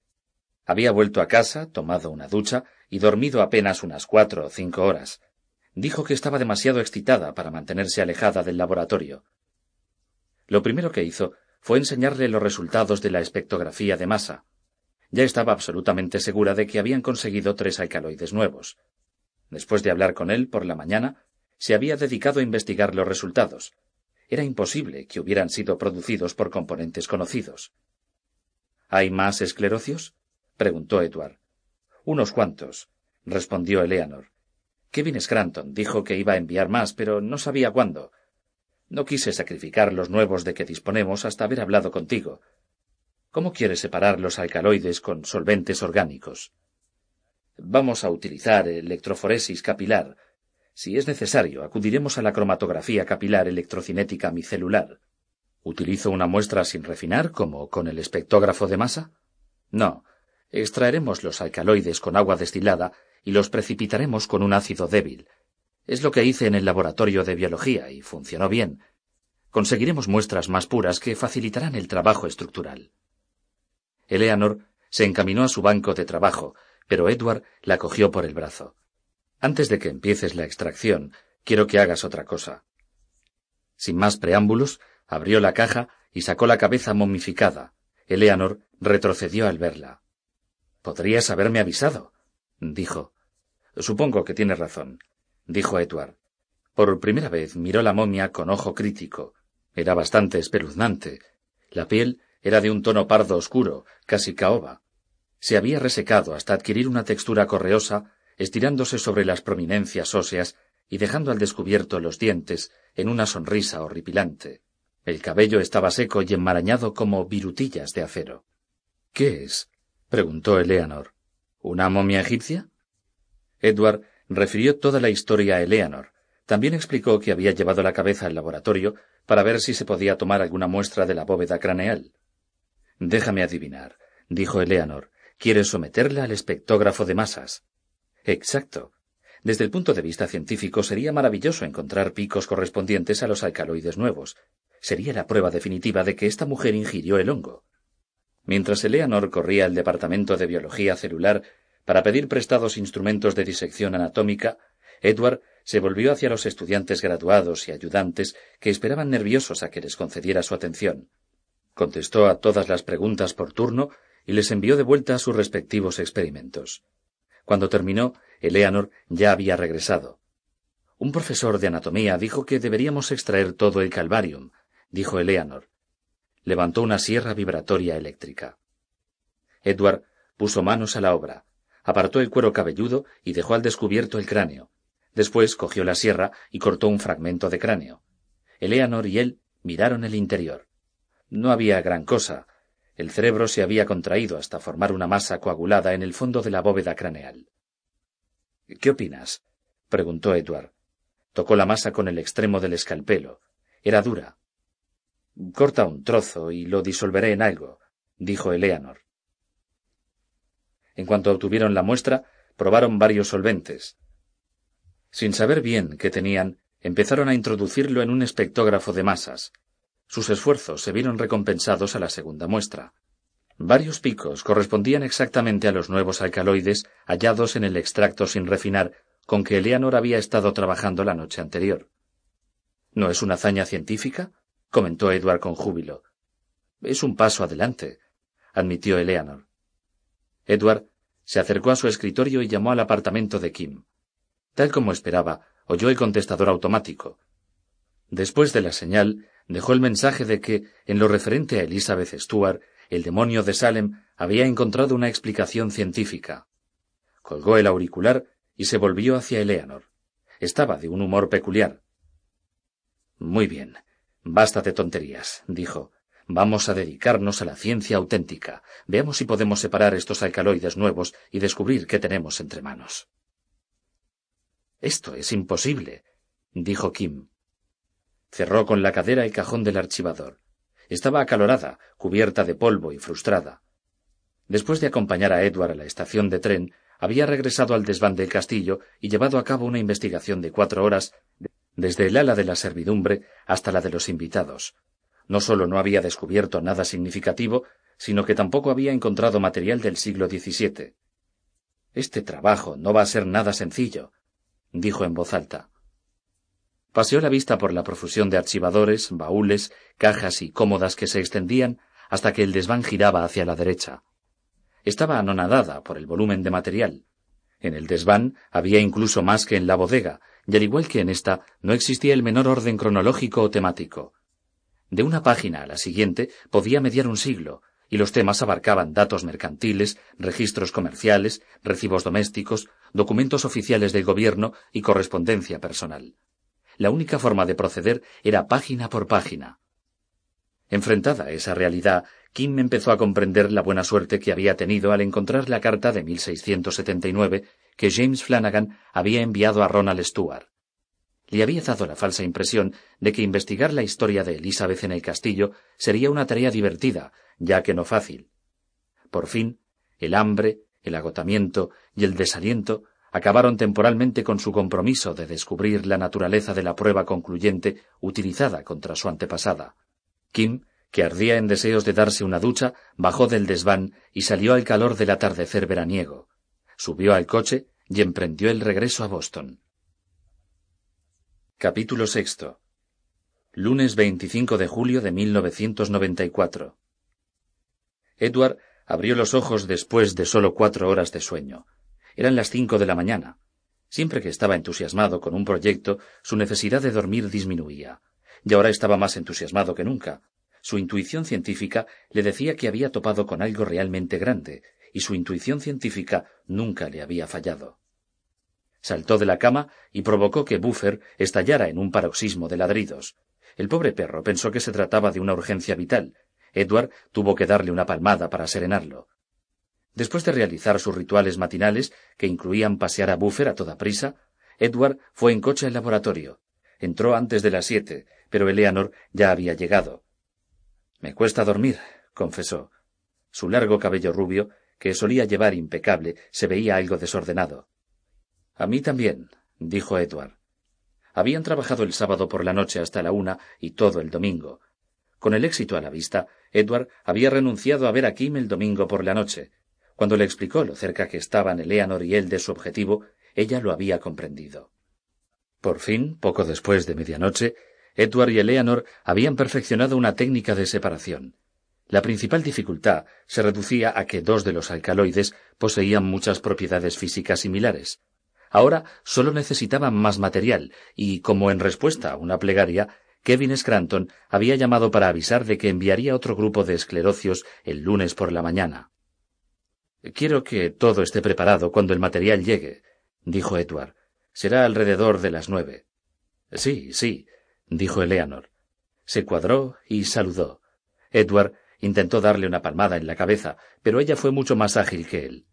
Había vuelto a casa, tomado una ducha y dormido apenas unas cuatro o cinco horas. Dijo que estaba demasiado excitada para mantenerse alejada del laboratorio. Lo primero que hizo fue enseñarle los resultados de la espectrografía de masa. Ya estaba absolutamente segura de que habían conseguido tres alcaloides nuevos. Después de hablar con él por la mañana, se había dedicado a investigar los resultados, era imposible que hubieran sido producidos por componentes conocidos. ¿Hay más esclerocios? preguntó Edward. Unos cuantos, respondió Eleanor. Kevin Scranton dijo que iba a enviar más, pero no sabía cuándo. No quise sacrificar los nuevos de que disponemos hasta haber hablado contigo. ¿Cómo quieres separar los alcaloides con solventes orgánicos? Vamos a utilizar electroforesis capilar, si es necesario, acudiremos a la cromatografía capilar electrocinética micelular. ¿Utilizo una muestra sin refinar, como con el espectógrafo de masa? No. Extraeremos los alcaloides con agua destilada y los precipitaremos con un ácido débil. Es lo que hice en el laboratorio de biología y funcionó bien. Conseguiremos muestras más puras que facilitarán el trabajo estructural. Eleanor se encaminó a su banco de trabajo, pero Edward la cogió por el brazo. Antes de que empieces la extracción, quiero que hagas otra cosa. Sin más preámbulos, abrió la caja y sacó la cabeza momificada. Eleanor retrocedió al verla. Podrías haberme avisado, dijo. Supongo que tienes razón, dijo Edward. Por primera vez miró la momia con ojo crítico. Era bastante espeluznante. La piel era de un tono pardo oscuro, casi caoba. Se había resecado hasta adquirir una textura correosa estirándose sobre las prominencias óseas y dejando al descubierto los dientes en una sonrisa horripilante. El cabello estaba seco y enmarañado como virutillas de acero. ¿Qué es? preguntó Eleanor. ¿Una momia egipcia? Edward refirió toda la historia a Eleanor. También explicó que había llevado la cabeza al laboratorio para ver si se podía tomar alguna muestra de la bóveda craneal. Déjame adivinar, dijo Eleanor. ¿Quieres someterla al espectógrafo de masas? Exacto. Desde el punto de vista científico sería maravilloso encontrar picos correspondientes a los alcaloides nuevos. Sería la prueba definitiva de que esta mujer ingirió el hongo. Mientras Eleanor corría al departamento de biología celular para pedir prestados instrumentos de disección anatómica, Edward se volvió hacia los estudiantes graduados y ayudantes que esperaban nerviosos a que les concediera su atención. Contestó a todas las preguntas por turno y les envió de vuelta a sus respectivos experimentos. Cuando terminó, Eleanor ya había regresado. Un profesor de anatomía dijo que deberíamos extraer todo el calvarium, dijo Eleanor. levantó una sierra vibratoria eléctrica. Edward puso manos a la obra, apartó el cuero cabelludo y dejó al descubierto el cráneo. Después cogió la sierra y cortó un fragmento de cráneo. Eleanor y él miraron el interior. No había gran cosa. El cerebro se había contraído hasta formar una masa coagulada en el fondo de la bóveda craneal. ¿Qué opinas? preguntó Edward. Tocó la masa con el extremo del escalpelo. Era dura. Corta un trozo y lo disolveré en algo, dijo Eleanor. En cuanto obtuvieron la muestra, probaron varios solventes. Sin saber bien qué tenían, empezaron a introducirlo en un espectógrafo de masas. Sus esfuerzos se vieron recompensados a la segunda muestra. Varios picos correspondían exactamente a los nuevos alcaloides hallados en el extracto sin refinar con que Eleanor había estado trabajando la noche anterior. ¿No es una hazaña científica? comentó Edward con júbilo. Es un paso adelante, admitió Eleanor. Edward se acercó a su escritorio y llamó al apartamento de Kim. Tal como esperaba, oyó el contestador automático. Después de la señal, dejó el mensaje de que, en lo referente a Elizabeth Stuart, el demonio de Salem había encontrado una explicación científica. Colgó el auricular y se volvió hacia Eleanor. Estaba de un humor peculiar. Muy bien. Basta de tonterías, dijo. Vamos a dedicarnos a la ciencia auténtica. Veamos si podemos separar estos alcaloides nuevos y descubrir qué tenemos entre manos. Esto es imposible, dijo Kim. Cerró con la cadera el cajón del archivador. Estaba acalorada, cubierta de polvo y frustrada. Después de acompañar a Edward a la estación de tren, había regresado al desván del castillo y llevado a cabo una investigación de cuatro horas desde el ala de la servidumbre hasta la de los invitados, no sólo no había descubierto nada significativo, sino que tampoco había encontrado material del siglo XVII. Este trabajo no va a ser nada sencillo, dijo en voz alta. Paseó la vista por la profusión de archivadores, baúles, cajas y cómodas que se extendían hasta que el desván giraba hacia la derecha. Estaba anonadada por el volumen de material. En el desván había incluso más que en la bodega, y al igual que en esta, no existía el menor orden cronológico o temático. De una página a la siguiente podía mediar un siglo, y los temas abarcaban datos mercantiles, registros comerciales, recibos domésticos, documentos oficiales del gobierno y correspondencia personal. La única forma de proceder era página por página. Enfrentada a esa realidad, Kim empezó a comprender la buena suerte que había tenido al encontrar la carta de 1679 que James Flanagan había enviado a Ronald Stuart le había dado la falsa impresión de que investigar la historia de Elizabeth en el castillo sería una tarea divertida, ya que no fácil. Por fin, el hambre, el agotamiento y el desaliento acabaron temporalmente con su compromiso de descubrir la naturaleza de la prueba concluyente utilizada contra su antepasada. Kim, que ardía en deseos de darse una ducha, bajó del desván y salió al calor del atardecer veraniego. Subió al coche y emprendió el regreso a Boston. Capítulo sexto. Lunes 25 de julio de 1994. Edward abrió los ojos después de solo cuatro horas de sueño. Eran las cinco de la mañana. Siempre que estaba entusiasmado con un proyecto, su necesidad de dormir disminuía. Y ahora estaba más entusiasmado que nunca. Su intuición científica le decía que había topado con algo realmente grande, y su intuición científica nunca le había fallado. Saltó de la cama y provocó que Buffer estallara en un paroxismo de ladridos. El pobre perro pensó que se trataba de una urgencia vital. Edward tuvo que darle una palmada para serenarlo. Después de realizar sus rituales matinales, que incluían pasear a Buffer a toda prisa, Edward fue en coche al laboratorio. Entró antes de las siete, pero Eleanor ya había llegado. Me cuesta dormir, confesó. Su largo cabello rubio, que solía llevar impecable, se veía algo desordenado. A mí también, dijo Edward. Habían trabajado el sábado por la noche hasta la una y todo el domingo. Con el éxito a la vista, Edward había renunciado a ver a Kim el domingo por la noche. Cuando le explicó lo cerca que estaban Eleanor y él de su objetivo, ella lo había comprendido. Por fin, poco después de medianoche, Edward y Eleanor habían perfeccionado una técnica de separación. La principal dificultad se reducía a que dos de los alcaloides poseían muchas propiedades físicas similares. Ahora solo necesitaban más material y, como en respuesta a una plegaria, Kevin Scranton había llamado para avisar de que enviaría otro grupo de esclerocios el lunes por la mañana. Quiero que todo esté preparado cuando el material llegue, dijo Edward. Será alrededor de las nueve. Sí, sí, dijo Eleanor. Se cuadró y saludó. Edward intentó darle una palmada en la cabeza, pero ella fue mucho más ágil que él.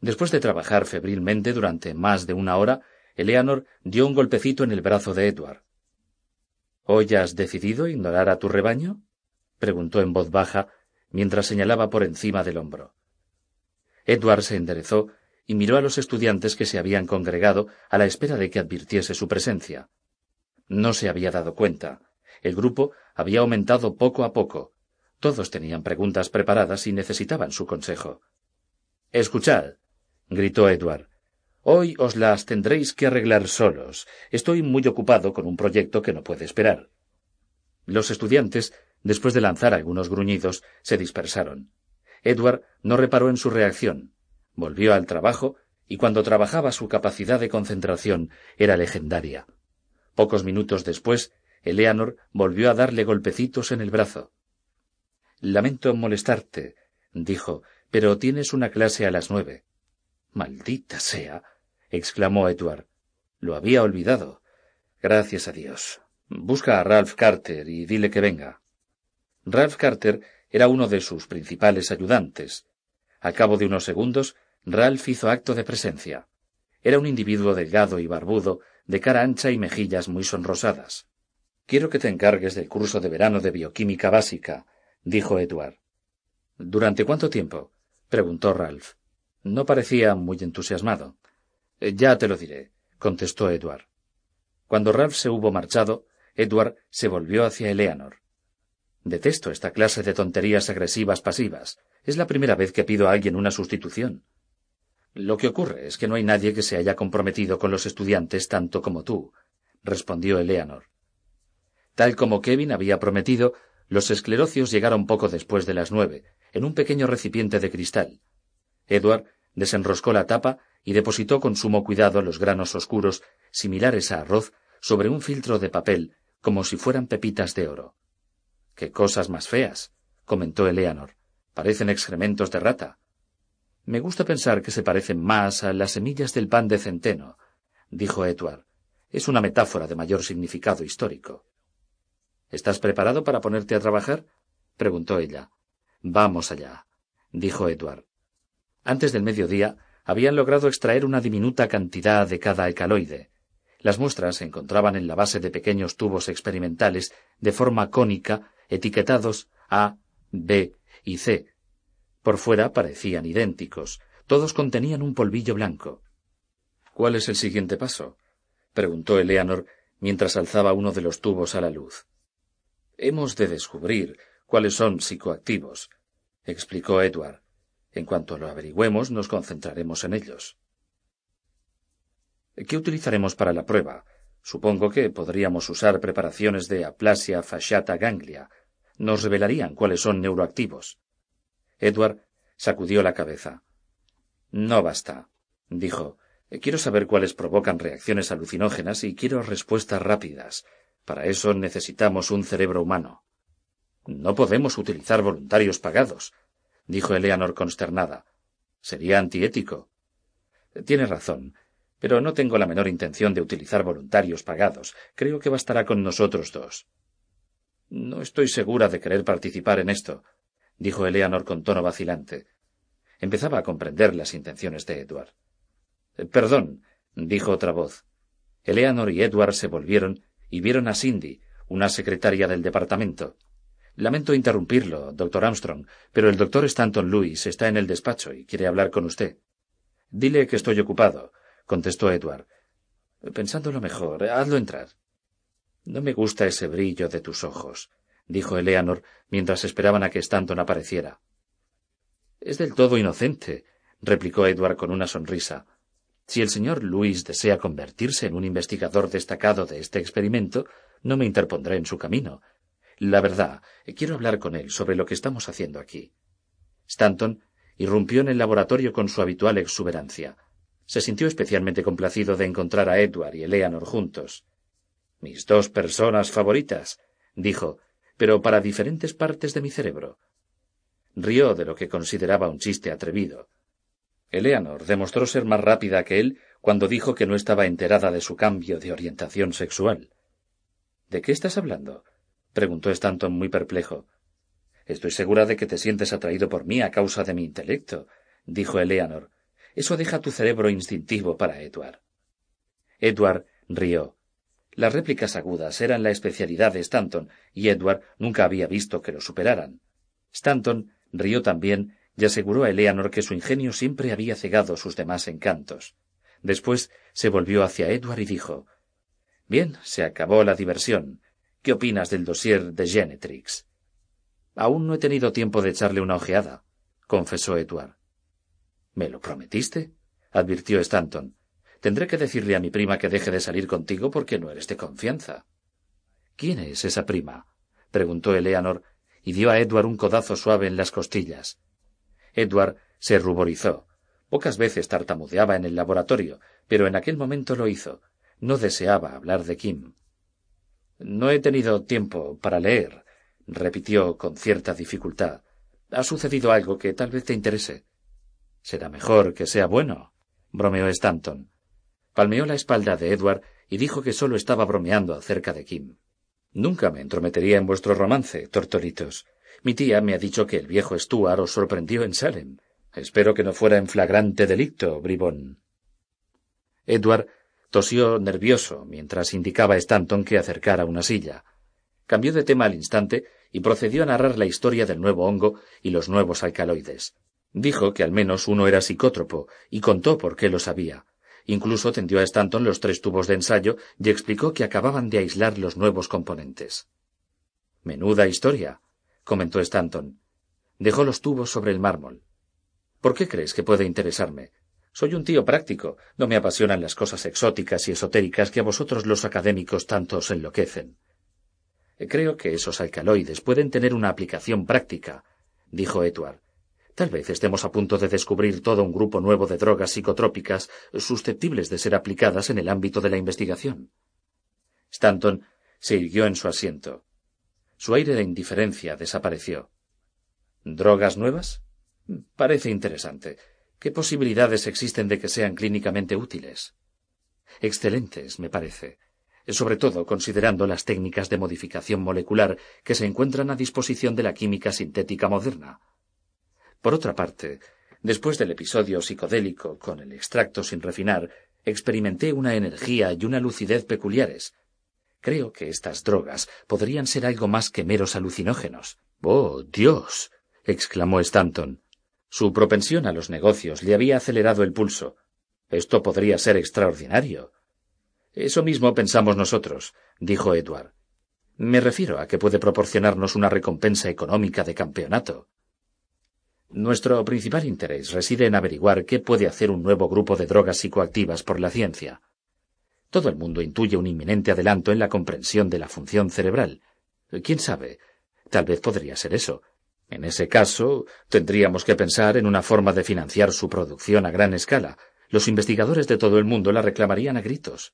Después de trabajar febrilmente durante más de una hora, Eleanor dio un golpecito en el brazo de Edward. ¿Hoy has decidido ignorar a tu rebaño? preguntó en voz baja, mientras señalaba por encima del hombro. Edward se enderezó y miró a los estudiantes que se habían congregado a la espera de que advirtiese su presencia. No se había dado cuenta. El grupo había aumentado poco a poco. Todos tenían preguntas preparadas y necesitaban su consejo. Escuchad, gritó Edward. Hoy os las tendréis que arreglar solos. Estoy muy ocupado con un proyecto que no puede esperar. Los estudiantes, después de lanzar algunos gruñidos, se dispersaron. Edward no reparó en su reacción. Volvió al trabajo y cuando trabajaba su capacidad de concentración era legendaria. Pocos minutos después, Eleanor volvió a darle golpecitos en el brazo. Lamento molestarte, dijo, pero tienes una clase a las nueve. Maldita sea. exclamó Edward. Lo había olvidado. Gracias a Dios. Busca a Ralph Carter y dile que venga. Ralph Carter era uno de sus principales ayudantes. A cabo de unos segundos, Ralph hizo acto de presencia. Era un individuo delgado y barbudo, de cara ancha y mejillas muy sonrosadas. Quiero que te encargues del curso de verano de bioquímica básica, dijo Edward. ¿Durante cuánto tiempo? preguntó Ralph. No parecía muy entusiasmado. Ya te lo diré, contestó Edward. Cuando Ralph se hubo marchado, Edward se volvió hacia Eleanor. Detesto esta clase de tonterías agresivas pasivas. Es la primera vez que pido a alguien una sustitución. Lo que ocurre es que no hay nadie que se haya comprometido con los estudiantes tanto como tú, respondió Eleanor. Tal como Kevin había prometido, los esclerocios llegaron poco después de las nueve, en un pequeño recipiente de cristal. Edward desenroscó la tapa y depositó con sumo cuidado los granos oscuros, similares a arroz, sobre un filtro de papel, como si fueran pepitas de oro. Qué cosas más feas, comentó Eleanor. Parecen excrementos de rata. Me gusta pensar que se parecen más a las semillas del pan de centeno, dijo Edward. Es una metáfora de mayor significado histórico. ¿Estás preparado para ponerte a trabajar? preguntó ella. Vamos allá, dijo Edward. Antes del mediodía habían logrado extraer una diminuta cantidad de cada alcaloide. Las muestras se encontraban en la base de pequeños tubos experimentales de forma cónica etiquetados A, B y C. Por fuera parecían idénticos. Todos contenían un polvillo blanco. ¿Cuál es el siguiente paso? preguntó Eleanor mientras alzaba uno de los tubos a la luz. Hemos de descubrir cuáles son psicoactivos, explicó Edward. En cuanto lo averigüemos, nos concentraremos en ellos. ¿Qué utilizaremos para la prueba? Supongo que podríamos usar preparaciones de aplasia fasciata ganglia, nos revelarían cuáles son neuroactivos. Edward sacudió la cabeza. No basta, dijo. Quiero saber cuáles provocan reacciones alucinógenas y quiero respuestas rápidas. Para eso necesitamos un cerebro humano. No podemos utilizar voluntarios pagados, dijo Eleanor consternada. Sería antiético. Tiene razón, pero no tengo la menor intención de utilizar voluntarios pagados. Creo que bastará con nosotros dos. No estoy segura de querer participar en esto, dijo Eleanor con tono vacilante. Empezaba a comprender las intenciones de Edward. Eh, perdón, dijo otra voz. Eleanor y Edward se volvieron y vieron a Cindy, una secretaria del departamento. Lamento interrumpirlo, doctor Armstrong, pero el doctor Stanton Lewis está en el despacho y quiere hablar con usted. Dile que estoy ocupado, contestó Edward. Pensándolo mejor, hazlo entrar. No me gusta ese brillo de tus ojos, dijo Eleanor mientras esperaban a que Stanton apareciera. Es del todo inocente, replicó Edward con una sonrisa. Si el señor Luis desea convertirse en un investigador destacado de este experimento, no me interpondré en su camino. La verdad, quiero hablar con él sobre lo que estamos haciendo aquí. Stanton irrumpió en el laboratorio con su habitual exuberancia. Se sintió especialmente complacido de encontrar a Edward y Eleanor juntos. Mis dos personas favoritas, dijo, pero para diferentes partes de mi cerebro. Rió de lo que consideraba un chiste atrevido. Eleanor demostró ser más rápida que él cuando dijo que no estaba enterada de su cambio de orientación sexual. ¿De qué estás hablando? preguntó Stanton muy perplejo. Estoy segura de que te sientes atraído por mí a causa de mi intelecto, dijo Eleanor. Eso deja tu cerebro instintivo para Edward. Edward rió. Las réplicas agudas eran la especialidad de Stanton, y Edward nunca había visto que lo superaran. Stanton rió también y aseguró a Eleanor que su ingenio siempre había cegado sus demás encantos. Después se volvió hacia Edward y dijo Bien, se acabó la diversión. ¿Qué opinas del dossier de Genetrix? Aún no he tenido tiempo de echarle una ojeada, confesó Edward. ¿Me lo prometiste? advirtió Stanton. Tendré que decirle a mi prima que deje de salir contigo porque no eres de confianza. ¿Quién es esa prima? preguntó Eleanor, y dio a Edward un codazo suave en las costillas. Edward se ruborizó. Pocas veces tartamudeaba en el laboratorio, pero en aquel momento lo hizo. No deseaba hablar de Kim. No he tenido tiempo para leer, repitió con cierta dificultad. Ha sucedido algo que tal vez te interese. Será mejor que sea bueno, bromeó Stanton. Palmeó la espalda de Edward y dijo que solo estaba bromeando acerca de Kim. Nunca me entrometería en vuestro romance, tortoritos. Mi tía me ha dicho que el viejo Stuart os sorprendió en Salem. Espero que no fuera en flagrante delicto, bribón. Edward tosió nervioso mientras indicaba a Stanton que acercara una silla. Cambió de tema al instante y procedió a narrar la historia del nuevo hongo y los nuevos alcaloides. Dijo que al menos uno era psicótropo y contó por qué lo sabía. Incluso tendió a Stanton los tres tubos de ensayo y explicó que acababan de aislar los nuevos componentes. Menuda historia, comentó Stanton. Dejó los tubos sobre el mármol. ¿Por qué crees que puede interesarme? Soy un tío práctico. No me apasionan las cosas exóticas y esotéricas que a vosotros los académicos tanto os enloquecen. Creo que esos alcaloides pueden tener una aplicación práctica, dijo Edward. Tal vez estemos a punto de descubrir todo un grupo nuevo de drogas psicotrópicas susceptibles de ser aplicadas en el ámbito de la investigación. Stanton se irguió en su asiento. Su aire de indiferencia desapareció. ¿Drogas nuevas? Parece interesante. ¿Qué posibilidades existen de que sean clínicamente útiles? Excelentes, me parece, sobre todo considerando las técnicas de modificación molecular que se encuentran a disposición de la química sintética moderna. Por otra parte, después del episodio psicodélico con el extracto sin refinar, experimenté una energía y una lucidez peculiares. Creo que estas drogas podrían ser algo más que meros alucinógenos. Oh, Dios. exclamó Stanton. Su propensión a los negocios le había acelerado el pulso. Esto podría ser extraordinario. Eso mismo pensamos nosotros, dijo Edward. Me refiero a que puede proporcionarnos una recompensa económica de campeonato. Nuestro principal interés reside en averiguar qué puede hacer un nuevo grupo de drogas psicoactivas por la ciencia. Todo el mundo intuye un inminente adelanto en la comprensión de la función cerebral. ¿Quién sabe? Tal vez podría ser eso. En ese caso, tendríamos que pensar en una forma de financiar su producción a gran escala. Los investigadores de todo el mundo la reclamarían a gritos.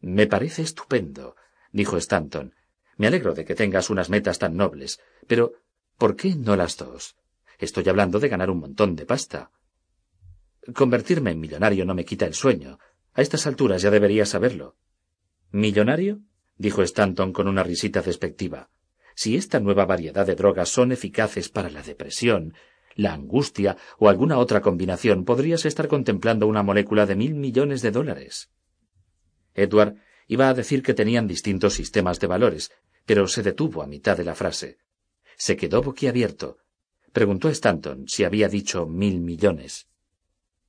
Me parece estupendo, dijo Stanton. Me alegro de que tengas unas metas tan nobles, pero ¿por qué no las dos? Estoy hablando de ganar un montón de pasta. Convertirme en millonario no me quita el sueño. A estas alturas ya debería saberlo. ¿Millonario? dijo Stanton con una risita despectiva. Si esta nueva variedad de drogas son eficaces para la depresión, la angustia o alguna otra combinación, podrías estar contemplando una molécula de mil millones de dólares. Edward iba a decir que tenían distintos sistemas de valores, pero se detuvo a mitad de la frase. Se quedó boquiabierto, Preguntó Stanton si había dicho mil millones.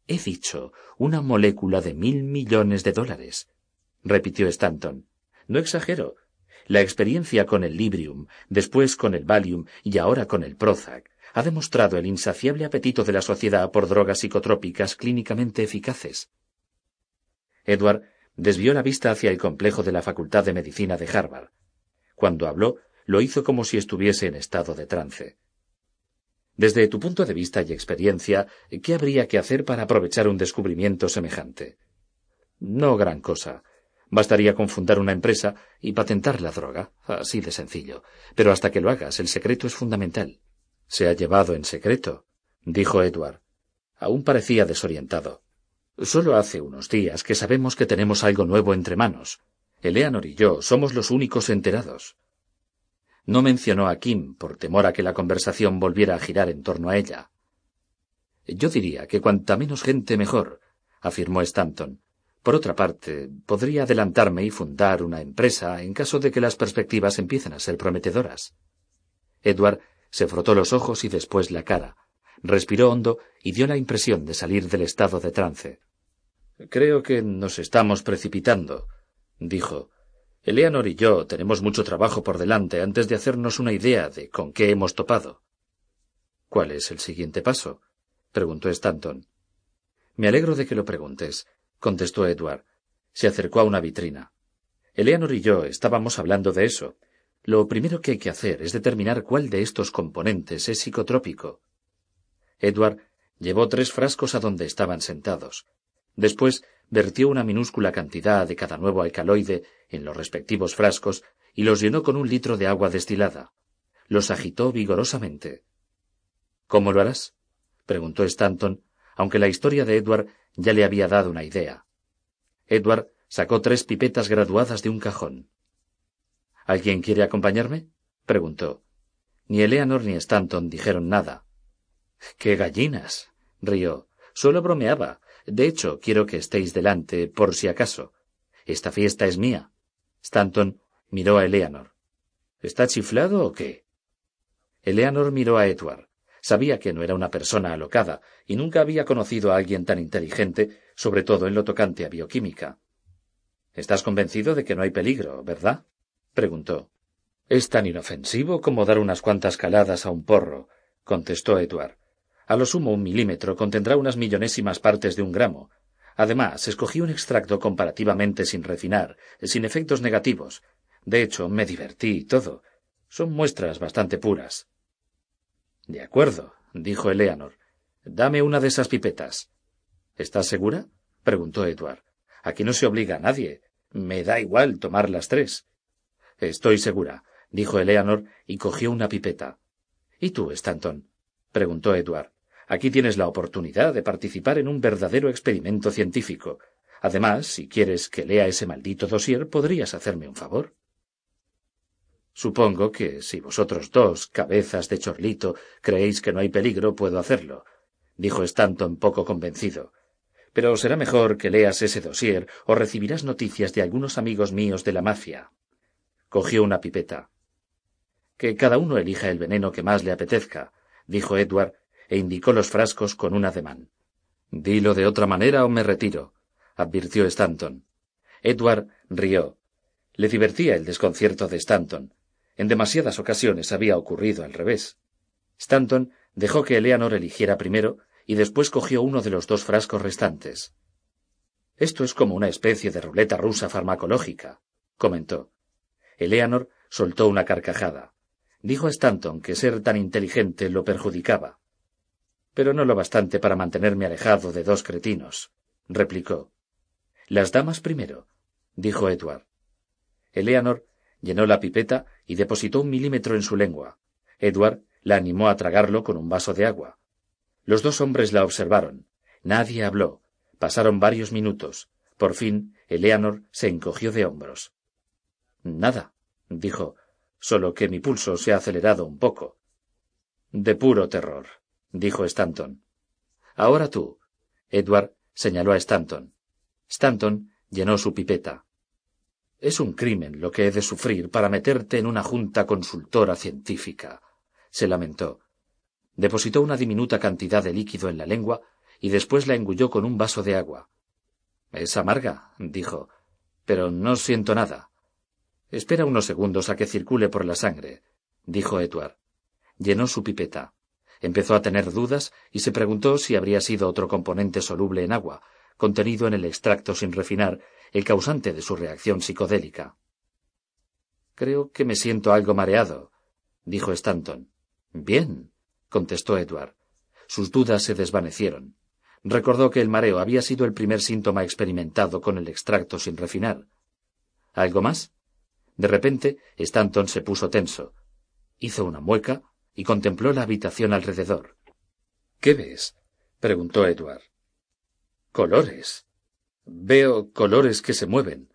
He dicho una molécula de mil millones de dólares, repitió Stanton. No exagero. La experiencia con el Librium, después con el Valium y ahora con el Prozac, ha demostrado el insaciable apetito de la sociedad por drogas psicotrópicas clínicamente eficaces. Edward desvió la vista hacia el complejo de la Facultad de Medicina de Harvard. Cuando habló, lo hizo como si estuviese en estado de trance. Desde tu punto de vista y experiencia, ¿qué habría que hacer para aprovechar un descubrimiento semejante? No gran cosa. Bastaría con fundar una empresa y patentar la droga, así de sencillo. Pero hasta que lo hagas, el secreto es fundamental. Se ha llevado en secreto, dijo Edward. Aún parecía desorientado. Solo hace unos días que sabemos que tenemos algo nuevo entre manos. Eleanor y yo somos los únicos enterados. No mencionó a Kim por temor a que la conversación volviera a girar en torno a ella. Yo diría que cuanta menos gente mejor, afirmó Stanton. Por otra parte, podría adelantarme y fundar una empresa en caso de que las perspectivas empiecen a ser prometedoras. Edward se frotó los ojos y después la cara, respiró hondo y dio la impresión de salir del estado de trance. Creo que nos estamos precipitando, dijo. Eleanor y yo tenemos mucho trabajo por delante antes de hacernos una idea de con qué hemos topado. ¿Cuál es el siguiente paso? preguntó Stanton. Me alegro de que lo preguntes, contestó Edward. Se acercó a una vitrina. Eleanor y yo estábamos hablando de eso. Lo primero que hay que hacer es determinar cuál de estos componentes es psicotrópico. Edward llevó tres frascos a donde estaban sentados. Después vertió una minúscula cantidad de cada nuevo alcaloide en los respectivos frascos y los llenó con un litro de agua destilada. Los agitó vigorosamente. ¿Cómo lo harás? preguntó Stanton, aunque la historia de Edward ya le había dado una idea. Edward sacó tres pipetas graduadas de un cajón. ¿Alguien quiere acompañarme? preguntó. Ni Eleanor ni Stanton dijeron nada. ¡Qué gallinas! rió. Solo bromeaba. De hecho, quiero que estéis delante, por si acaso. Esta fiesta es mía. Stanton miró a Eleanor. ¿Está chiflado o qué? Eleanor miró a Edward. Sabía que no era una persona alocada y nunca había conocido a alguien tan inteligente, sobre todo en lo tocante a bioquímica. Estás convencido de que no hay peligro, ¿verdad? preguntó. Es tan inofensivo como dar unas cuantas caladas a un porro, contestó Edward. A lo sumo un milímetro contendrá unas millonésimas partes de un gramo. Además, escogí un extracto comparativamente sin refinar, sin efectos negativos. De hecho, me divertí y todo. Son muestras bastante puras. De acuerdo, dijo Eleanor. Dame una de esas pipetas. ¿Estás segura? preguntó Edward. Aquí no se obliga a nadie. Me da igual tomar las tres. Estoy segura, dijo Eleanor y cogió una pipeta. ¿Y tú, Stanton? preguntó Edward. Aquí tienes la oportunidad de participar en un verdadero experimento científico. Además, si quieres que lea ese maldito dossier, podrías hacerme un favor. Supongo que si vosotros dos, cabezas de chorlito, creéis que no hay peligro, puedo hacerlo, dijo Stanton poco convencido. Pero será mejor que leas ese dossier o recibirás noticias de algunos amigos míos de la mafia. Cogió una pipeta. Que cada uno elija el veneno que más le apetezca, dijo Edward, e indicó los frascos con un ademán. Dilo de otra manera o me retiro, advirtió Stanton. Edward rió. Le divertía el desconcierto de Stanton. En demasiadas ocasiones había ocurrido al revés. Stanton dejó que Eleanor eligiera primero y después cogió uno de los dos frascos restantes. Esto es como una especie de ruleta rusa farmacológica, comentó. Eleanor soltó una carcajada. Dijo a Stanton que ser tan inteligente lo perjudicaba. Pero no lo bastante para mantenerme alejado de dos cretinos, replicó. Las damas primero, dijo Edward. Eleanor llenó la pipeta y depositó un milímetro en su lengua. Edward la animó a tragarlo con un vaso de agua. Los dos hombres la observaron. Nadie habló. Pasaron varios minutos. Por fin, Eleanor se encogió de hombros. Nada, dijo, solo que mi pulso se ha acelerado un poco. De puro terror, dijo Stanton. Ahora tú. Edward señaló a Stanton. Stanton llenó su pipeta. Es un crimen lo que he de sufrir para meterte en una junta consultora científica, se lamentó. Depositó una diminuta cantidad de líquido en la lengua y después la engulló con un vaso de agua. Es amarga, dijo, pero no siento nada. Espera unos segundos a que circule por la sangre, dijo Edward. Llenó su pipeta. Empezó a tener dudas y se preguntó si habría sido otro componente soluble en agua, contenido en el extracto sin refinar, el causante de su reacción psicodélica. Creo que me siento algo mareado, dijo Stanton. Bien, contestó Edward. Sus dudas se desvanecieron. Recordó que el mareo había sido el primer síntoma experimentado con el extracto sin refinar. ¿Algo más? De repente, Stanton se puso tenso. Hizo una mueca y contempló la habitación alrededor. ¿Qué ves? preguntó Edward. Colores. Veo colores que se mueven.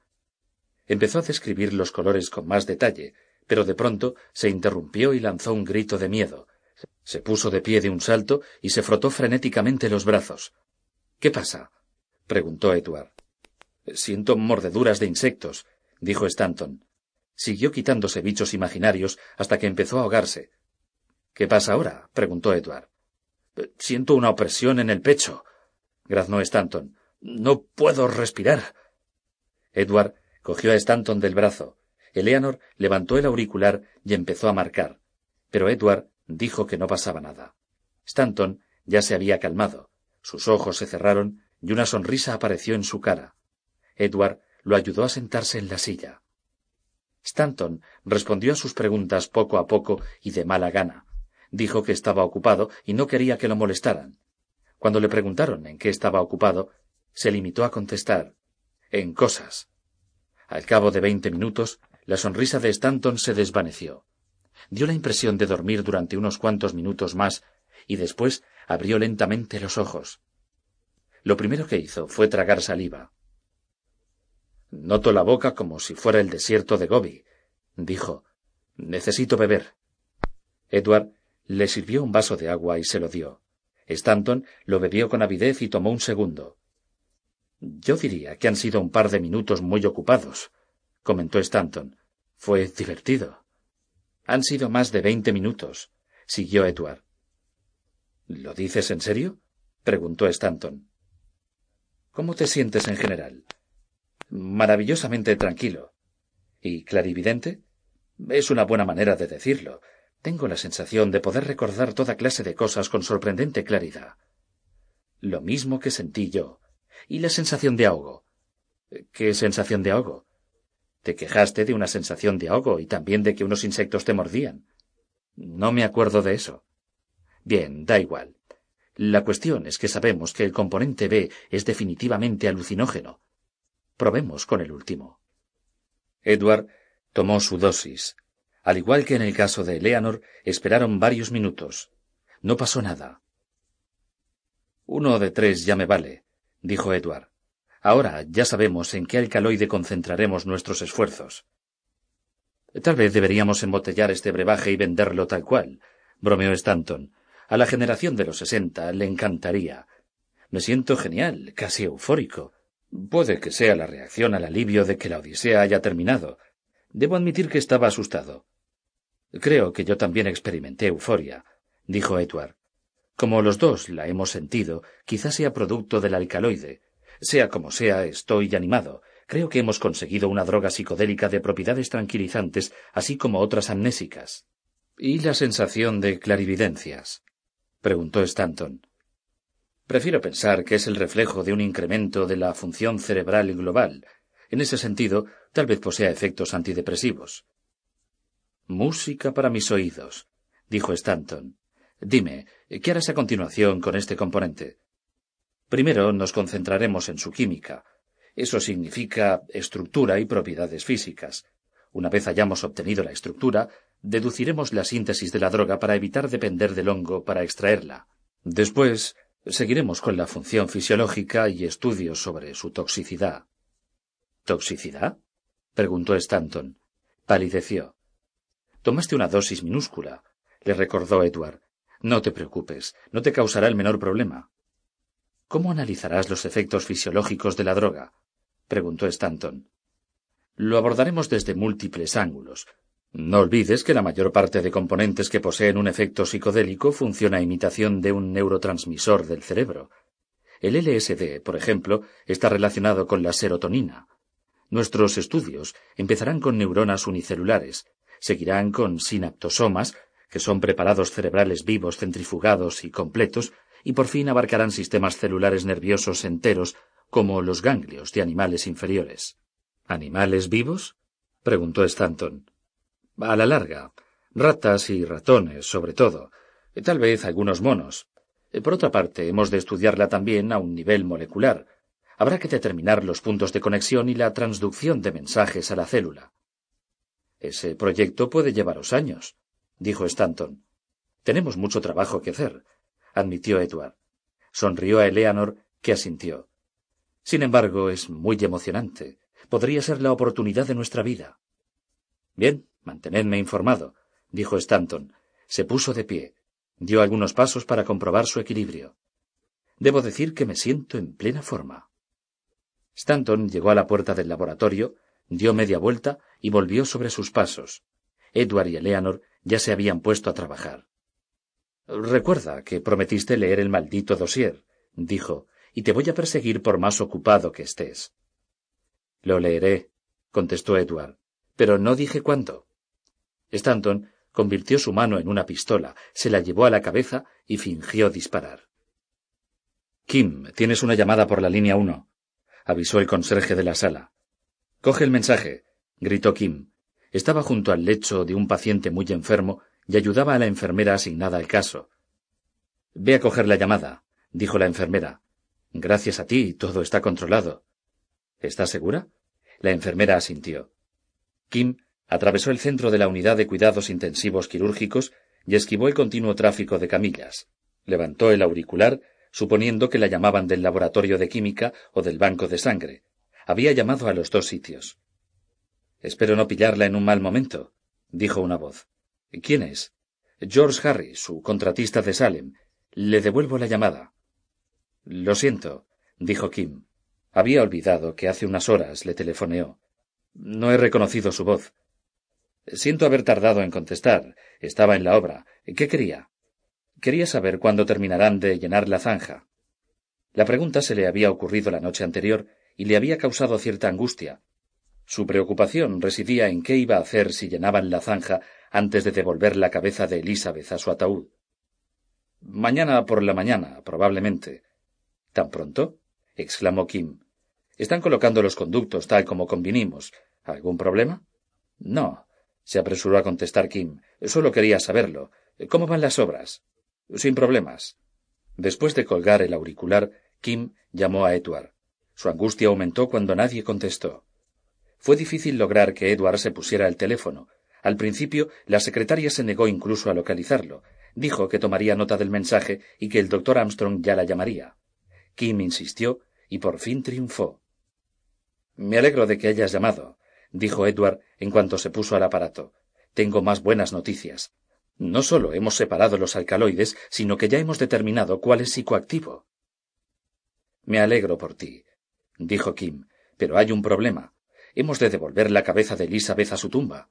Empezó a describir los colores con más detalle, pero de pronto se interrumpió y lanzó un grito de miedo. Se puso de pie de un salto y se frotó frenéticamente los brazos. ¿Qué pasa? preguntó Edward. Siento mordeduras de insectos, dijo Stanton. Siguió quitándose bichos imaginarios hasta que empezó a ahogarse. ¿Qué pasa ahora? preguntó Edward. Siento una opresión en el pecho, graznó Stanton. No puedo respirar. Edward cogió a Stanton del brazo. Eleanor levantó el auricular y empezó a marcar. Pero Edward dijo que no pasaba nada. Stanton ya se había calmado. Sus ojos se cerraron y una sonrisa apareció en su cara. Edward lo ayudó a sentarse en la silla. Stanton respondió a sus preguntas poco a poco y de mala gana. Dijo que estaba ocupado y no quería que lo molestaran. Cuando le preguntaron en qué estaba ocupado, se limitó a contestar en cosas. Al cabo de veinte minutos, la sonrisa de Stanton se desvaneció. Dio la impresión de dormir durante unos cuantos minutos más y después abrió lentamente los ojos. Lo primero que hizo fue tragar saliva. Noto la boca como si fuera el desierto de Gobi, dijo. Necesito beber. Edward le sirvió un vaso de agua y se lo dio. Stanton lo bebió con avidez y tomó un segundo. Yo diría que han sido un par de minutos muy ocupados, comentó Stanton. Fue divertido. Han sido más de veinte minutos, siguió Edward. ¿Lo dices en serio? preguntó Stanton. ¿Cómo te sientes en general? Maravillosamente tranquilo. ¿Y clarividente? Es una buena manera de decirlo. Tengo la sensación de poder recordar toda clase de cosas con sorprendente claridad. Lo mismo que sentí yo. ¿Y la sensación de ahogo? ¿Qué sensación de ahogo? Te quejaste de una sensación de ahogo y también de que unos insectos te mordían. No me acuerdo de eso. Bien, da igual. La cuestión es que sabemos que el componente B es definitivamente alucinógeno. Probemos con el último. Edward tomó su dosis. Al igual que en el caso de Eleanor, esperaron varios minutos. No pasó nada. Uno de tres ya me vale, dijo Edward. Ahora ya sabemos en qué alcaloide concentraremos nuestros esfuerzos. Tal vez deberíamos embotellar este brebaje y venderlo tal cual, bromeó Stanton. A la generación de los sesenta le encantaría. Me siento genial, casi eufórico. Puede que sea la reacción al alivio de que la Odisea haya terminado. Debo admitir que estaba asustado. Creo que yo también experimenté euforia, dijo Edward. Como los dos la hemos sentido, quizás sea producto del alcaloide. Sea como sea, estoy animado. Creo que hemos conseguido una droga psicodélica de propiedades tranquilizantes, así como otras amnésicas. ¿Y la sensación de clarividencias? preguntó Stanton. Prefiero pensar que es el reflejo de un incremento de la función cerebral global. En ese sentido, tal vez posea efectos antidepresivos. Música para mis oídos, dijo Stanton. Dime, ¿qué harás a continuación con este componente? Primero nos concentraremos en su química. Eso significa estructura y propiedades físicas. Una vez hayamos obtenido la estructura, deduciremos la síntesis de la droga para evitar depender del hongo para extraerla. Después, seguiremos con la función fisiológica y estudios sobre su toxicidad. ¿Toxicidad? preguntó Stanton. Palideció. Tomaste una dosis minúscula, le recordó Edward. No te preocupes, no te causará el menor problema. ¿Cómo analizarás los efectos fisiológicos de la droga? preguntó Stanton. Lo abordaremos desde múltiples ángulos. No olvides que la mayor parte de componentes que poseen un efecto psicodélico funciona a imitación de un neurotransmisor del cerebro. El LSD, por ejemplo, está relacionado con la serotonina. Nuestros estudios empezarán con neuronas unicelulares, seguirán con sinaptosomas, que son preparados cerebrales vivos, centrifugados y completos, y por fin abarcarán sistemas celulares nerviosos enteros, como los ganglios de animales inferiores. ¿Animales vivos? preguntó Stanton. A la larga. Ratas y ratones, sobre todo. Tal vez algunos monos. Por otra parte, hemos de estudiarla también a un nivel molecular. Habrá que determinar los puntos de conexión y la transducción de mensajes a la célula. Ese proyecto puede llevaros años, dijo Stanton. Tenemos mucho trabajo que hacer, admitió Edward. Sonrió a Eleanor, que asintió. Sin embargo, es muy emocionante. Podría ser la oportunidad de nuestra vida. Bien, mantenedme informado, dijo Stanton. Se puso de pie. Dio algunos pasos para comprobar su equilibrio. Debo decir que me siento en plena forma. Stanton llegó a la puerta del laboratorio, dio media vuelta y volvió sobre sus pasos. Edward y Eleanor ya se habían puesto a trabajar. Recuerda que prometiste leer el maldito dossier, dijo, y te voy a perseguir por más ocupado que estés. Lo leeré, contestó Edward, pero no dije cuándo. Stanton convirtió su mano en una pistola, se la llevó a la cabeza y fingió disparar. Kim, tienes una llamada por la línea uno, avisó el conserje de la sala. Coge el mensaje, gritó Kim. Estaba junto al lecho de un paciente muy enfermo y ayudaba a la enfermera asignada al caso. Ve a coger la llamada, dijo la enfermera. Gracias a ti, todo está controlado. ¿Estás segura? La enfermera asintió. Kim atravesó el centro de la unidad de cuidados intensivos quirúrgicos y esquivó el continuo tráfico de camillas. Levantó el auricular, suponiendo que la llamaban del laboratorio de química o del banco de sangre. Había llamado a los dos sitios. Espero no pillarla en un mal momento, dijo una voz. ¿Quién es? George Harry, su contratista de Salem. Le devuelvo la llamada. Lo siento, dijo Kim. Había olvidado que hace unas horas le telefoneó. No he reconocido su voz. Siento haber tardado en contestar. Estaba en la obra. ¿Qué quería? Quería saber cuándo terminarán de llenar la zanja. La pregunta se le había ocurrido la noche anterior y le había causado cierta angustia. Su preocupación residía en qué iba a hacer si llenaban la zanja antes de devolver la cabeza de Elizabeth a su ataúd. Mañana por la mañana, probablemente. ¿Tan pronto? exclamó Kim. Están colocando los conductos tal como convinimos. ¿Algún problema? No, se apresuró a contestar Kim. Solo quería saberlo. ¿Cómo van las obras? Sin problemas. Después de colgar el auricular, Kim llamó a Edward. Su angustia aumentó cuando nadie contestó. Fue difícil lograr que Edward se pusiera el teléfono, al principio, la secretaria se negó incluso a localizarlo. Dijo que tomaría nota del mensaje y que el doctor Armstrong ya la llamaría. Kim insistió y por fin triunfó. Me alegro de que hayas llamado, dijo Edward en cuanto se puso al aparato. Tengo más buenas noticias. No solo hemos separado los alcaloides, sino que ya hemos determinado cuál es psicoactivo. Me alegro por ti, dijo Kim, pero hay un problema. Hemos de devolver la cabeza de Elizabeth a su tumba.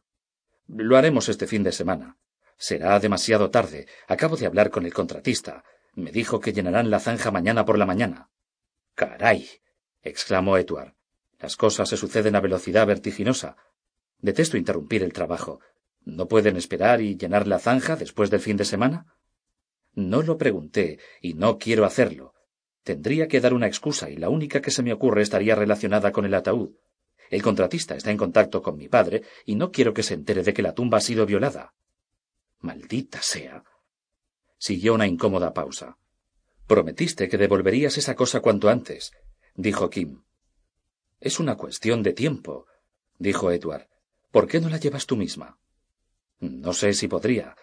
Lo haremos este fin de semana. Será demasiado tarde. Acabo de hablar con el contratista. Me dijo que llenarán la zanja mañana por la mañana. Caray. exclamó Edward. Las cosas se suceden a velocidad vertiginosa. Detesto interrumpir el trabajo. ¿No pueden esperar y llenar la zanja después del fin de semana? No lo pregunté y no quiero hacerlo. Tendría que dar una excusa y la única que se me ocurre estaría relacionada con el ataúd. El contratista está en contacto con mi padre y no quiero que se entere de que la tumba ha sido violada. Maldita sea. Siguió una incómoda pausa. Prometiste que devolverías esa cosa cuanto antes, dijo Kim. Es una cuestión de tiempo, dijo Edward. ¿Por qué no la llevas tú misma? No sé si podría.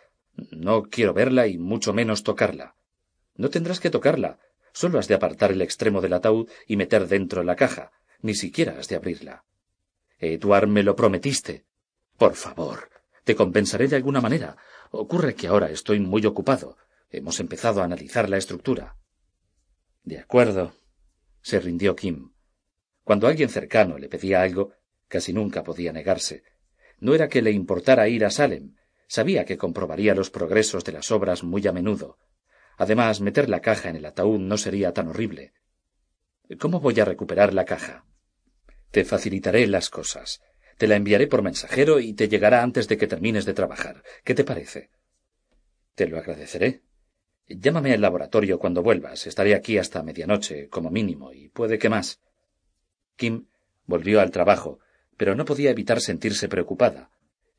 No quiero verla y mucho menos tocarla. No tendrás que tocarla. Solo has de apartar el extremo del ataúd y meter dentro la caja. Ni siquiera has de abrirla. Edward, me lo prometiste. Por favor, te compensaré de alguna manera. Ocurre que ahora estoy muy ocupado. Hemos empezado a analizar la estructura. De acuerdo, se rindió Kim. Cuando alguien cercano le pedía algo, casi nunca podía negarse. No era que le importara ir a Salem, sabía que comprobaría los progresos de las obras muy a menudo. Además, meter la caja en el ataúd no sería tan horrible. ¿Cómo voy a recuperar la caja? Te facilitaré las cosas. Te la enviaré por mensajero y te llegará antes de que termines de trabajar. ¿Qué te parece? Te lo agradeceré. Llámame al laboratorio cuando vuelvas. Estaré aquí hasta medianoche, como mínimo, y puede que más. Kim volvió al trabajo, pero no podía evitar sentirse preocupada.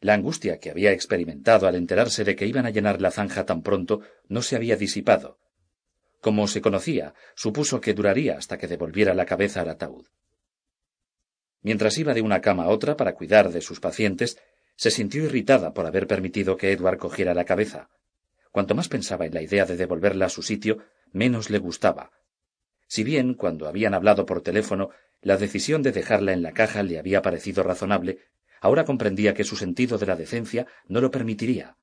La angustia que había experimentado al enterarse de que iban a llenar la zanja tan pronto no se había disipado. Como se conocía, supuso que duraría hasta que devolviera la cabeza al ataúd. Mientras iba de una cama a otra para cuidar de sus pacientes, se sintió irritada por haber permitido que Edward cogiera la cabeza. Cuanto más pensaba en la idea de devolverla a su sitio, menos le gustaba. Si bien, cuando habían hablado por teléfono, la decisión de dejarla en la caja le había parecido razonable, ahora comprendía que su sentido de la decencia no lo permitiría.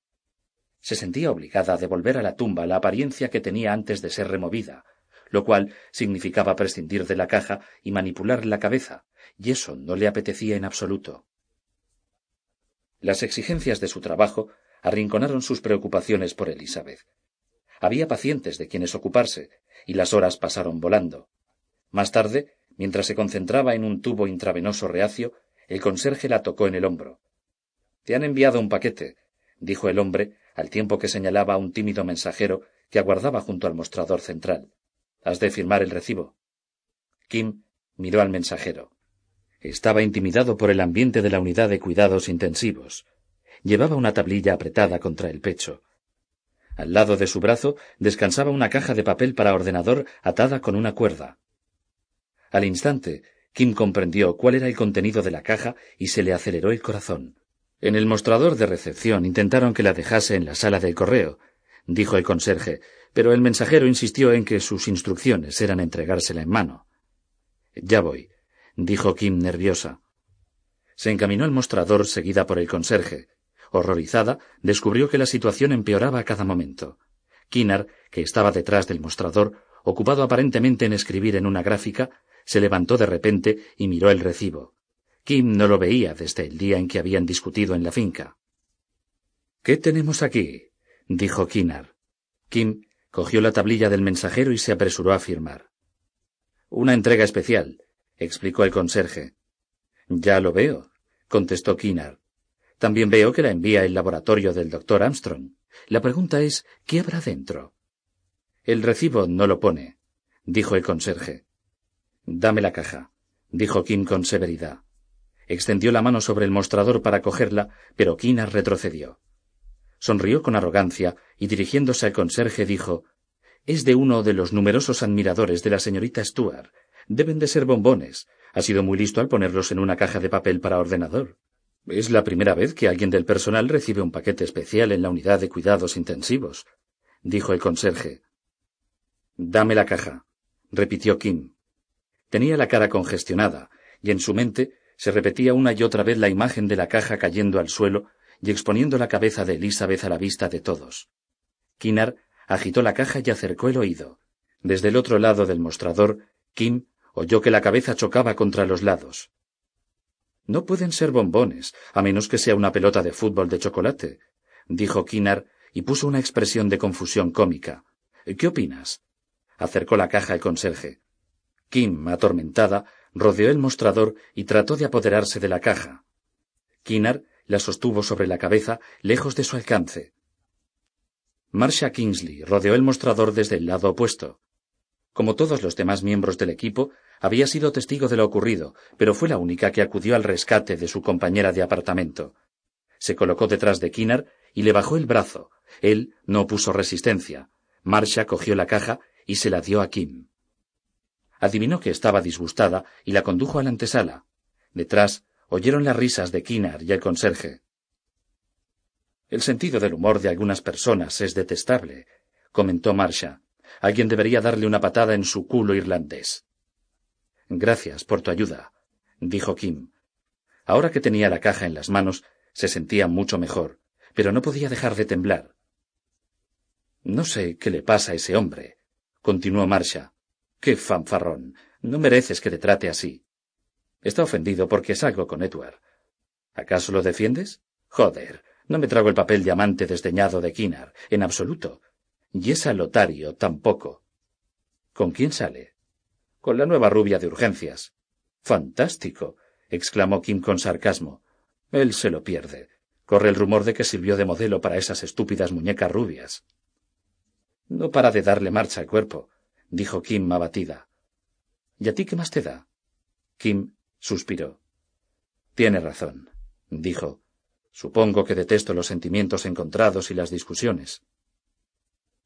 Se sentía obligada a devolver a la tumba la apariencia que tenía antes de ser removida, lo cual significaba prescindir de la caja y manipular la cabeza, y eso no le apetecía en absoluto. Las exigencias de su trabajo arrinconaron sus preocupaciones por Elizabeth. Había pacientes de quienes ocuparse, y las horas pasaron volando. Más tarde, mientras se concentraba en un tubo intravenoso reacio, el conserje la tocó en el hombro. Te han enviado un paquete, dijo el hombre, al tiempo que señalaba a un tímido mensajero que aguardaba junto al mostrador central. Has de firmar el recibo. Kim miró al mensajero. Estaba intimidado por el ambiente de la unidad de cuidados intensivos. Llevaba una tablilla apretada contra el pecho. Al lado de su brazo descansaba una caja de papel para ordenador atada con una cuerda. Al instante, Kim comprendió cuál era el contenido de la caja y se le aceleró el corazón. En el mostrador de recepción intentaron que la dejase en la sala del correo, dijo el conserje, pero el mensajero insistió en que sus instrucciones eran entregársela en mano. Ya voy, dijo Kim nerviosa. Se encaminó al mostrador seguida por el conserje. Horrorizada, descubrió que la situación empeoraba a cada momento. Kinar, que estaba detrás del mostrador, ocupado aparentemente en escribir en una gráfica, se levantó de repente y miró el recibo. Kim no lo veía desde el día en que habían discutido en la finca. ¿Qué tenemos aquí? dijo Kinar. Kim cogió la tablilla del mensajero y se apresuró a firmar. Una entrega especial, explicó el conserje. Ya lo veo, contestó Kinar. También veo que la envía el laboratorio del doctor Armstrong. La pregunta es, ¿qué habrá dentro? El recibo no lo pone, dijo el conserje. Dame la caja, dijo Kim con severidad. Extendió la mano sobre el mostrador para cogerla, pero Kinar retrocedió. Sonrió con arrogancia y dirigiéndose al conserje dijo Es de uno de los numerosos admiradores de la señorita Stuart, Deben de ser bombones. Ha sido muy listo al ponerlos en una caja de papel para ordenador. Es la primera vez que alguien del personal recibe un paquete especial en la unidad de cuidados intensivos, dijo el conserje. Dame la caja, repitió Kim. Tenía la cara congestionada, y en su mente se repetía una y otra vez la imagen de la caja cayendo al suelo y exponiendo la cabeza de Elizabeth a la vista de todos. Kinar agitó la caja y acercó el oído. Desde el otro lado del mostrador, Kim oyó que la cabeza chocaba contra los lados. No pueden ser bombones, a menos que sea una pelota de fútbol de chocolate, dijo Kinar y puso una expresión de confusión cómica. ¿Qué opinas? acercó la caja el conserje. Kim, atormentada, rodeó el mostrador y trató de apoderarse de la caja. Kinar la sostuvo sobre la cabeza, lejos de su alcance. Marcia Kingsley rodeó el mostrador desde el lado opuesto. Como todos los demás miembros del equipo, había sido testigo de lo ocurrido, pero fue la única que acudió al rescate de su compañera de apartamento. Se colocó detrás de Kinar y le bajó el brazo. Él no puso resistencia. Marcia cogió la caja y se la dio a Kim. Adivinó que estaba disgustada y la condujo a la antesala. Detrás oyeron las risas de Kinar y el conserje. El sentido del humor de algunas personas es detestable, comentó Marcia. Alguien debería darle una patada en su culo irlandés. Gracias por tu ayuda, dijo Kim. Ahora que tenía la caja en las manos, se sentía mucho mejor, pero no podía dejar de temblar. No sé qué le pasa a ese hombre, continuó Marcia. Qué fanfarrón. No mereces que te trate así. Está ofendido porque salgo con Edward. ¿Acaso lo defiendes? Joder, no me trago el papel diamante desdeñado de Kinar, en absoluto. Y esa Lotario tampoco. ¿Con quién sale? Con la nueva rubia de urgencias. Fantástico. exclamó Kim con sarcasmo. Él se lo pierde. Corre el rumor de que sirvió de modelo para esas estúpidas muñecas rubias. No para de darle marcha al cuerpo, dijo Kim abatida. ¿Y a ti qué más te da? Kim suspiró. Tiene razón, dijo. Supongo que detesto los sentimientos encontrados y las discusiones.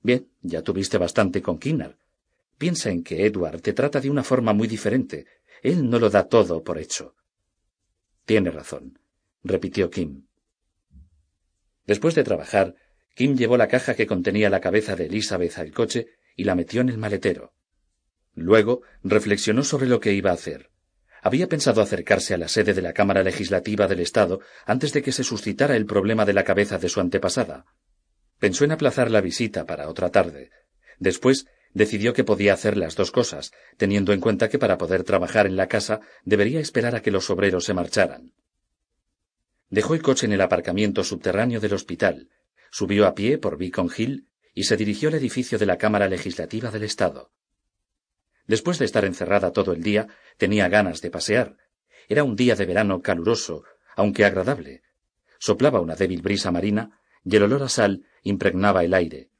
Bien, ya tuviste bastante con Kinnar, Piensa en que Edward te trata de una forma muy diferente. Él no lo da todo por hecho. Tiene razón, repitió Kim. Después de trabajar, Kim llevó la caja que contenía la cabeza de Elizabeth al coche y la metió en el maletero. Luego reflexionó sobre lo que iba a hacer. Había pensado acercarse a la sede de la Cámara Legislativa del Estado antes de que se suscitara el problema de la cabeza de su antepasada. Pensó en aplazar la visita para otra tarde. Después decidió que podía hacer las dos cosas, teniendo en cuenta que para poder trabajar en la casa debería esperar a que los obreros se marcharan. Dejó el coche en el aparcamiento subterráneo del hospital, subió a pie por Beacon Hill y se dirigió al edificio de la Cámara Legislativa del Estado. Después de estar encerrada todo el día, tenía ganas de pasear. Era un día de verano caluroso, aunque agradable. Soplaba una débil brisa marina y el olor a sal impregnaba el aire.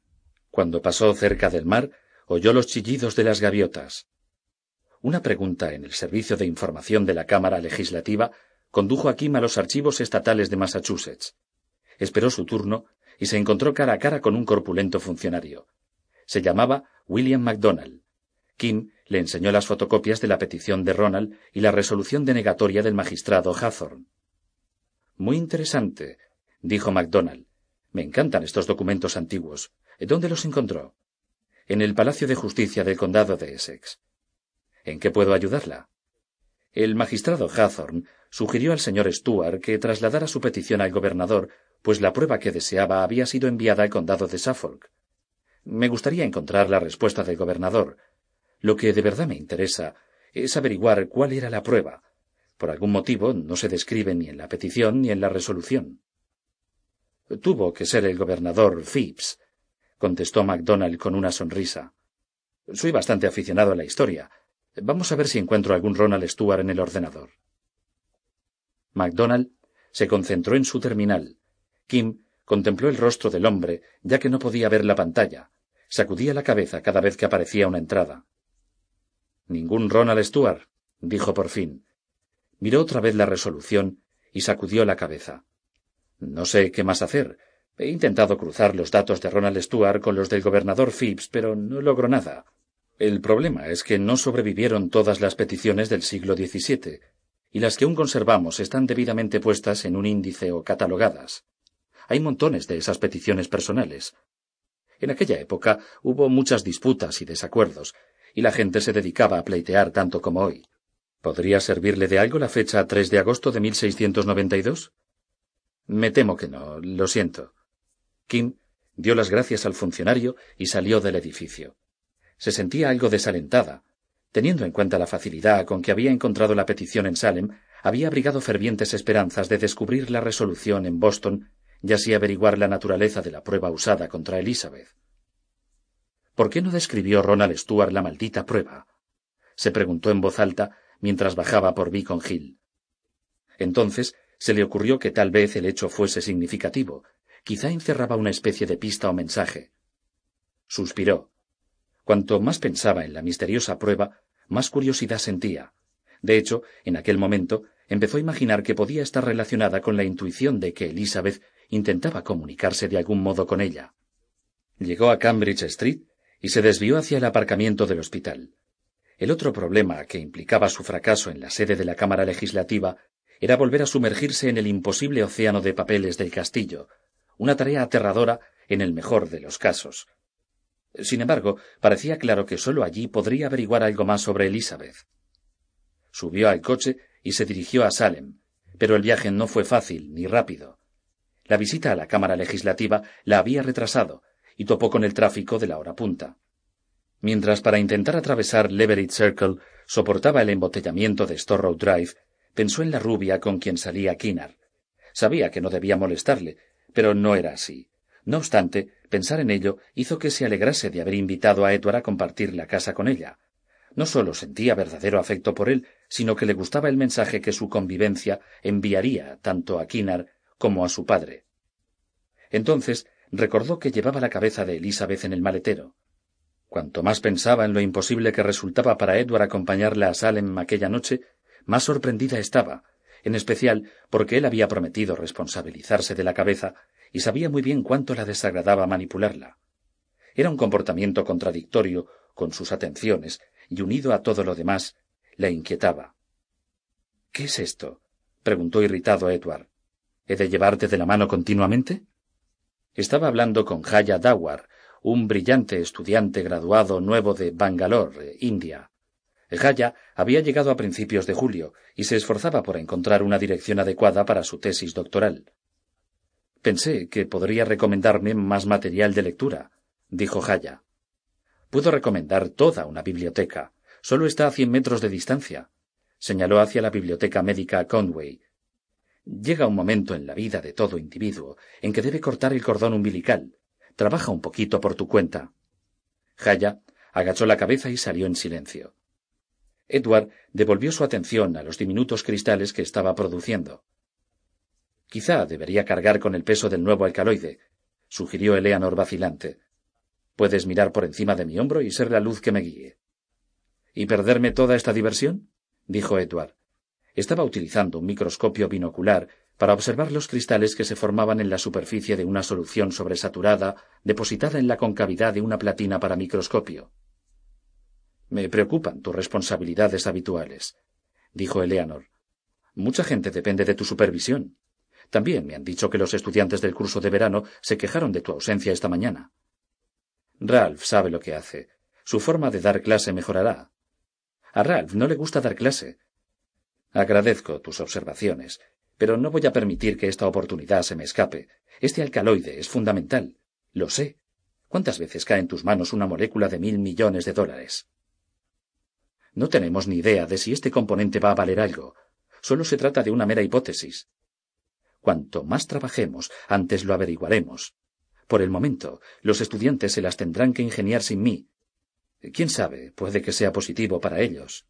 Cuando pasó cerca del mar, oyó los chillidos de las gaviotas. Una pregunta en el Servicio de Información de la Cámara Legislativa condujo a Kim a los archivos estatales de Massachusetts. Esperó su turno y se encontró cara a cara con un corpulento funcionario. Se llamaba William MacDonald. Kim le enseñó las fotocopias de la petición de Ronald y la resolución denegatoria del magistrado Hathorne. Muy interesante, dijo MacDonald. Me encantan estos documentos antiguos. ¿Dónde los encontró? En el Palacio de Justicia del Condado de Essex. ¿En qué puedo ayudarla? El magistrado Hathorne sugirió al señor Stuart que trasladara su petición al gobernador, pues la prueba que deseaba había sido enviada al condado de Suffolk. Me gustaría encontrar la respuesta del gobernador. Lo que de verdad me interesa es averiguar cuál era la prueba. Por algún motivo no se describe ni en la petición ni en la resolución. Tuvo que ser el gobernador Phipps, contestó MacDonald con una sonrisa. Soy bastante aficionado a la historia. Vamos a ver si encuentro algún Ronald Stuart en el ordenador. MacDonald se concentró en su terminal. Kim contempló el rostro del hombre, ya que no podía ver la pantalla. Sacudía la cabeza cada vez que aparecía una entrada. Ningún Ronald Stuart, dijo por fin. Miró otra vez la resolución y sacudió la cabeza. No sé qué más hacer. He intentado cruzar los datos de Ronald Stuart con los del gobernador Phipps, pero no logro nada. El problema es que no sobrevivieron todas las peticiones del siglo XVII, y las que aún conservamos están debidamente puestas en un índice o catalogadas. Hay montones de esas peticiones personales. En aquella época hubo muchas disputas y desacuerdos, y la gente se dedicaba a pleitear tanto como hoy. ¿Podría servirle de algo la fecha 3 de agosto de 1692? Me temo que no, lo siento. Kim dio las gracias al funcionario y salió del edificio. Se sentía algo desalentada. Teniendo en cuenta la facilidad con que había encontrado la petición en Salem, había abrigado fervientes esperanzas de descubrir la resolución en Boston y así averiguar la naturaleza de la prueba usada contra Elizabeth. ¿Por qué no describió Ronald Stuart la maldita prueba? se preguntó en voz alta mientras bajaba por Beacon Hill. Entonces se le ocurrió que tal vez el hecho fuese significativo, quizá encerraba una especie de pista o mensaje. Suspiró. Cuanto más pensaba en la misteriosa prueba, más curiosidad sentía. De hecho, en aquel momento empezó a imaginar que podía estar relacionada con la intuición de que Elizabeth intentaba comunicarse de algún modo con ella. Llegó a Cambridge Street y se desvió hacia el aparcamiento del hospital. El otro problema que implicaba su fracaso en la sede de la Cámara Legislativa era volver a sumergirse en el imposible océano de papeles del castillo, una tarea aterradora en el mejor de los casos. Sin embargo, parecía claro que sólo allí podría averiguar algo más sobre Elizabeth. Subió al coche y se dirigió a Salem, pero el viaje no fue fácil ni rápido. La visita a la Cámara Legislativa la había retrasado y topó con el tráfico de la hora punta. Mientras para intentar atravesar Leverett Circle soportaba el embotellamiento de Storrow Drive, pensó en la rubia con quien salía Kinar. Sabía que no debía molestarle, pero no era así. No obstante, pensar en ello hizo que se alegrase de haber invitado a Edward a compartir la casa con ella. No sólo sentía verdadero afecto por él, sino que le gustaba el mensaje que su convivencia enviaría tanto a Kinar como a su padre. Entonces recordó que llevaba la cabeza de Elizabeth en el maletero. Cuanto más pensaba en lo imposible que resultaba para Edward acompañarla a Salem aquella noche, más sorprendida estaba, en especial porque él había prometido responsabilizarse de la cabeza y sabía muy bien cuánto la desagradaba manipularla. Era un comportamiento contradictorio con sus atenciones y unido a todo lo demás, la inquietaba. ¿Qué es esto? preguntó irritado Edward. ¿He de llevarte de la mano continuamente? Estaba hablando con Jaya Dawar, un brillante estudiante graduado nuevo de Bangalore, India. Jaya había llegado a principios de julio y se esforzaba por encontrar una dirección adecuada para su tesis doctoral. Pensé que podría recomendarme más material de lectura, dijo Jaya. Puedo recomendar toda una biblioteca. Solo está a cien metros de distancia. Señaló hacia la biblioteca médica Conway. Llega un momento en la vida de todo individuo en que debe cortar el cordón umbilical. Trabaja un poquito por tu cuenta. Jaya agachó la cabeza y salió en silencio. Edward devolvió su atención a los diminutos cristales que estaba produciendo. Quizá debería cargar con el peso del nuevo alcaloide, sugirió Eleanor vacilante. Puedes mirar por encima de mi hombro y ser la luz que me guíe. ¿Y perderme toda esta diversión? dijo Edward. Estaba utilizando un microscopio binocular para observar los cristales que se formaban en la superficie de una solución sobresaturada depositada en la concavidad de una platina para microscopio. Me preocupan tus responsabilidades habituales, dijo Eleanor. Mucha gente depende de tu supervisión. También me han dicho que los estudiantes del curso de verano se quejaron de tu ausencia esta mañana. Ralph sabe lo que hace. Su forma de dar clase mejorará. A Ralph no le gusta dar clase. Agradezco tus observaciones, pero no voy a permitir que esta oportunidad se me escape. Este alcaloide es fundamental. Lo sé. ¿Cuántas veces cae en tus manos una molécula de mil millones de dólares? No tenemos ni idea de si este componente va a valer algo. Solo se trata de una mera hipótesis. Cuanto más trabajemos, antes lo averiguaremos. Por el momento, los estudiantes se las tendrán que ingeniar sin mí. Quién sabe, puede que sea positivo para ellos.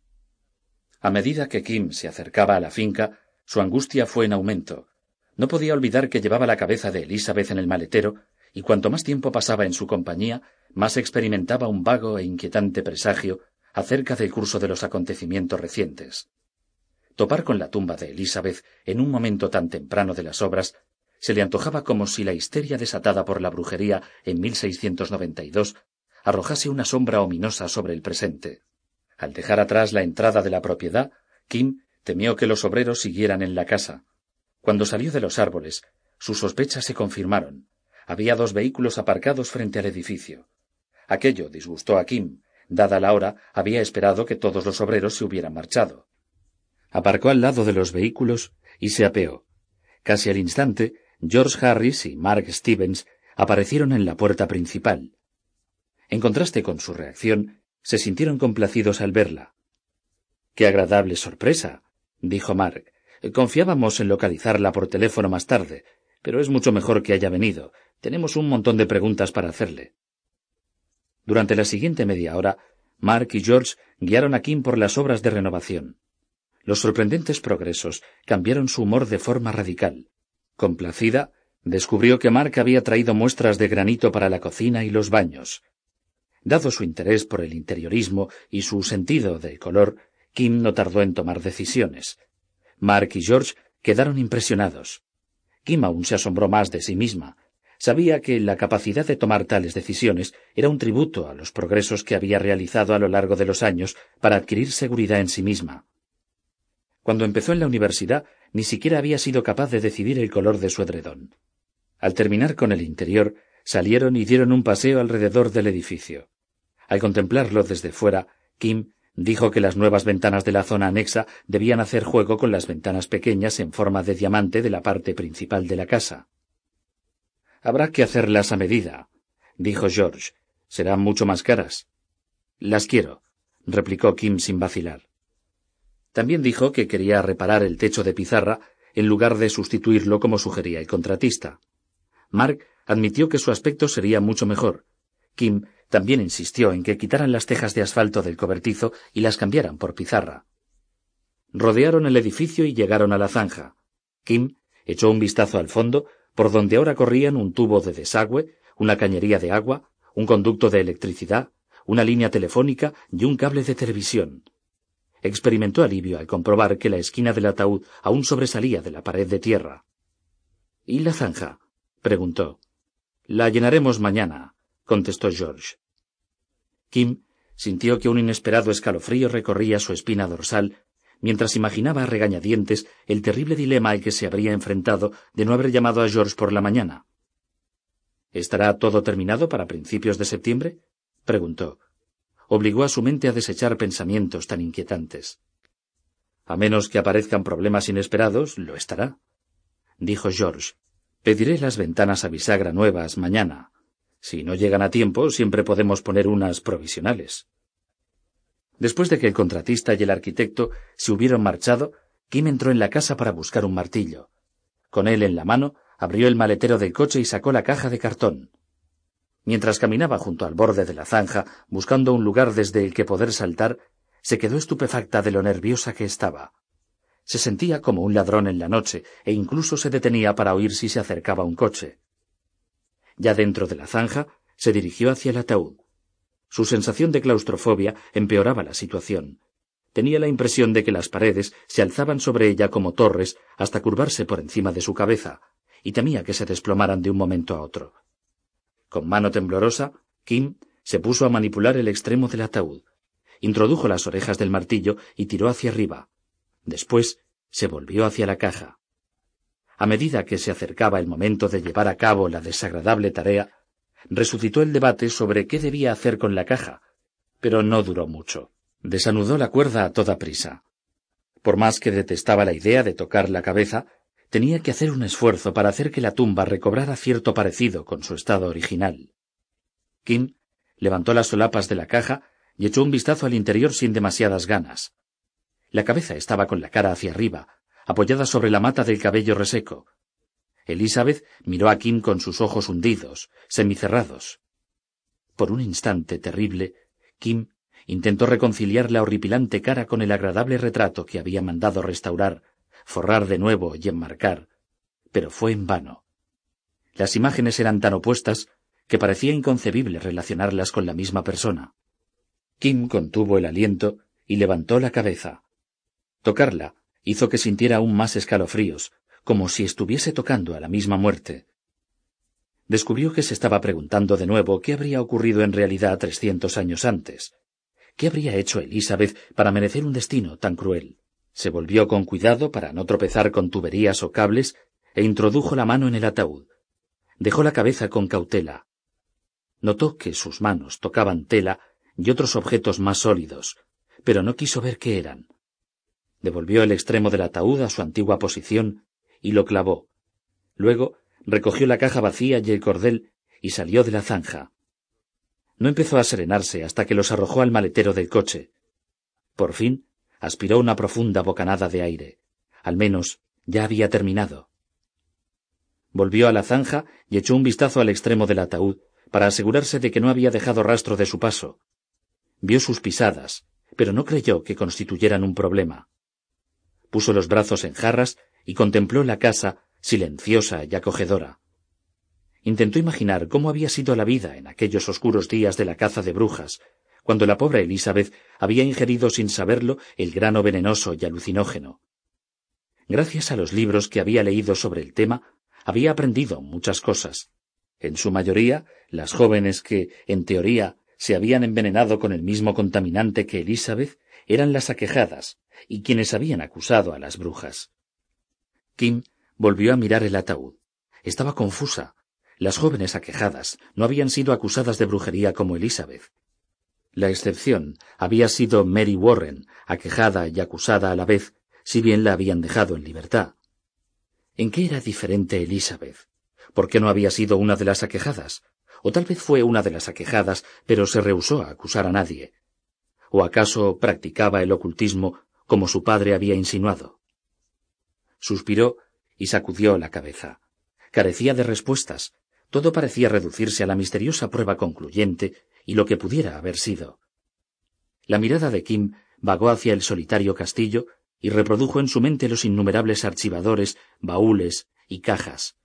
A medida que Kim se acercaba a la finca, su angustia fue en aumento. No podía olvidar que llevaba la cabeza de Elizabeth en el maletero, y cuanto más tiempo pasaba en su compañía, más experimentaba un vago e inquietante presagio acerca del curso de los acontecimientos recientes. Topar con la tumba de Elizabeth en un momento tan temprano de las obras se le antojaba como si la histeria desatada por la brujería en 1692 arrojase una sombra ominosa sobre el presente. Al dejar atrás la entrada de la propiedad, Kim temió que los obreros siguieran en la casa. Cuando salió de los árboles, sus sospechas se confirmaron. Había dos vehículos aparcados frente al edificio. Aquello disgustó a Kim. Dada la hora, había esperado que todos los obreros se hubieran marchado. Aparcó al lado de los vehículos y se apeó. Casi al instante, George Harris y Mark Stevens aparecieron en la puerta principal. En contraste con su reacción, se sintieron complacidos al verla. Qué agradable sorpresa, dijo Mark. Confiábamos en localizarla por teléfono más tarde, pero es mucho mejor que haya venido. Tenemos un montón de preguntas para hacerle. Durante la siguiente media hora, Mark y George guiaron a Kim por las obras de renovación. Los sorprendentes progresos cambiaron su humor de forma radical. Complacida, descubrió que Mark había traído muestras de granito para la cocina y los baños. Dado su interés por el interiorismo y su sentido del color, Kim no tardó en tomar decisiones. Mark y George quedaron impresionados. Kim aún se asombró más de sí misma. Sabía que la capacidad de tomar tales decisiones era un tributo a los progresos que había realizado a lo largo de los años para adquirir seguridad en sí misma. Cuando empezó en la universidad, ni siquiera había sido capaz de decidir el color de su edredón. Al terminar con el interior, salieron y dieron un paseo alrededor del edificio. Al contemplarlo desde fuera, Kim dijo que las nuevas ventanas de la zona anexa debían hacer juego con las ventanas pequeñas en forma de diamante de la parte principal de la casa. Habrá que hacerlas a medida, dijo George. Serán mucho más caras. Las quiero, replicó Kim sin vacilar. También dijo que quería reparar el techo de pizarra en lugar de sustituirlo como sugería el contratista. Mark admitió que su aspecto sería mucho mejor. Kim también insistió en que quitaran las tejas de asfalto del cobertizo y las cambiaran por pizarra. Rodearon el edificio y llegaron a la zanja. Kim echó un vistazo al fondo, por donde ahora corrían un tubo de desagüe, una cañería de agua, un conducto de electricidad, una línea telefónica y un cable de televisión. Experimentó alivio al comprobar que la esquina del ataúd aún sobresalía de la pared de tierra. ¿Y la zanja? preguntó. La llenaremos mañana, contestó George. Kim sintió que un inesperado escalofrío recorría su espina dorsal mientras imaginaba a regañadientes el terrible dilema al que se habría enfrentado de no haber llamado a George por la mañana. ¿Estará todo terminado para principios de septiembre? preguntó. Obligó a su mente a desechar pensamientos tan inquietantes. A menos que aparezcan problemas inesperados, lo estará, dijo George. Pediré las ventanas a bisagra nuevas mañana. Si no llegan a tiempo, siempre podemos poner unas provisionales. Después de que el contratista y el arquitecto se hubieron marchado, Kim entró en la casa para buscar un martillo. Con él en la mano, abrió el maletero del coche y sacó la caja de cartón. Mientras caminaba junto al borde de la zanja, buscando un lugar desde el que poder saltar, se quedó estupefacta de lo nerviosa que estaba. Se sentía como un ladrón en la noche e incluso se detenía para oír si se acercaba un coche. Ya dentro de la zanja, se dirigió hacia el ataúd. Su sensación de claustrofobia empeoraba la situación. Tenía la impresión de que las paredes se alzaban sobre ella como torres hasta curvarse por encima de su cabeza, y temía que se desplomaran de un momento a otro. Con mano temblorosa, Kim se puso a manipular el extremo del ataúd. Introdujo las orejas del martillo y tiró hacia arriba. Después se volvió hacia la caja. A medida que se acercaba el momento de llevar a cabo la desagradable tarea, resucitó el debate sobre qué debía hacer con la caja, pero no duró mucho. Desanudó la cuerda a toda prisa. Por más que detestaba la idea de tocar la cabeza, tenía que hacer un esfuerzo para hacer que la tumba recobrara cierto parecido con su estado original. Kim levantó las solapas de la caja y echó un vistazo al interior sin demasiadas ganas. La cabeza estaba con la cara hacia arriba, apoyada sobre la mata del cabello reseco, Elizabeth miró a Kim con sus ojos hundidos, semicerrados. Por un instante terrible, Kim intentó reconciliar la horripilante cara con el agradable retrato que había mandado restaurar, forrar de nuevo y enmarcar, pero fue en vano. Las imágenes eran tan opuestas que parecía inconcebible relacionarlas con la misma persona. Kim contuvo el aliento y levantó la cabeza. Tocarla hizo que sintiera aún más escalofríos, como si estuviese tocando a la misma muerte. Descubrió que se estaba preguntando de nuevo qué habría ocurrido en realidad trescientos años antes. ¿Qué habría hecho Elizabeth para merecer un destino tan cruel? Se volvió con cuidado para no tropezar con tuberías o cables e introdujo la mano en el ataúd. Dejó la cabeza con cautela. Notó que sus manos tocaban tela y otros objetos más sólidos, pero no quiso ver qué eran. Devolvió el extremo del ataúd a su antigua posición y lo clavó. Luego recogió la caja vacía y el cordel y salió de la zanja. No empezó a serenarse hasta que los arrojó al maletero del coche. Por fin aspiró una profunda bocanada de aire. Al menos ya había terminado. Volvió a la zanja y echó un vistazo al extremo del ataúd para asegurarse de que no había dejado rastro de su paso. Vio sus pisadas, pero no creyó que constituyeran un problema. Puso los brazos en jarras y contempló la casa silenciosa y acogedora. Intentó imaginar cómo había sido la vida en aquellos oscuros días de la caza de brujas, cuando la pobre Elizabeth había ingerido sin saberlo el grano venenoso y alucinógeno. Gracias a los libros que había leído sobre el tema, había aprendido muchas cosas. En su mayoría, las jóvenes que, en teoría, se habían envenenado con el mismo contaminante que Elizabeth eran las aquejadas y quienes habían acusado a las brujas. Kim volvió a mirar el ataúd. Estaba confusa. Las jóvenes aquejadas no habían sido acusadas de brujería como Elizabeth. La excepción había sido Mary Warren, aquejada y acusada a la vez, si bien la habían dejado en libertad. ¿En qué era diferente Elizabeth? ¿Por qué no había sido una de las aquejadas? O tal vez fue una de las aquejadas, pero se rehusó a acusar a nadie. ¿O acaso practicaba el ocultismo como su padre había insinuado? Suspiró y sacudió la cabeza. Carecía de respuestas. Todo parecía reducirse a la misteriosa prueba concluyente y lo que pudiera haber sido. La mirada de Kim vagó hacia el solitario castillo y reprodujo en su mente los innumerables archivadores, baúles y cajas.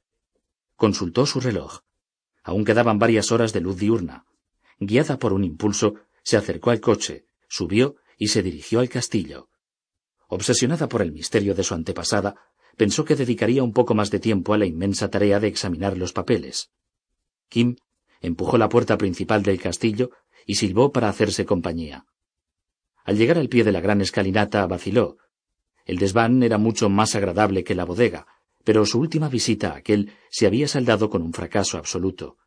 Consultó su reloj. Aún quedaban varias horas de luz diurna. Guiada por un impulso, se acercó al coche, subió y se dirigió al castillo. Obsesionada por el misterio de su antepasada, pensó que dedicaría un poco más de tiempo a la inmensa tarea de examinar los papeles. Kim empujó la puerta principal del castillo y silbó para hacerse compañía. Al llegar al pie de la gran escalinata vaciló. El desván era mucho más agradable que la bodega, pero su última visita a aquel se había saldado con un fracaso absoluto.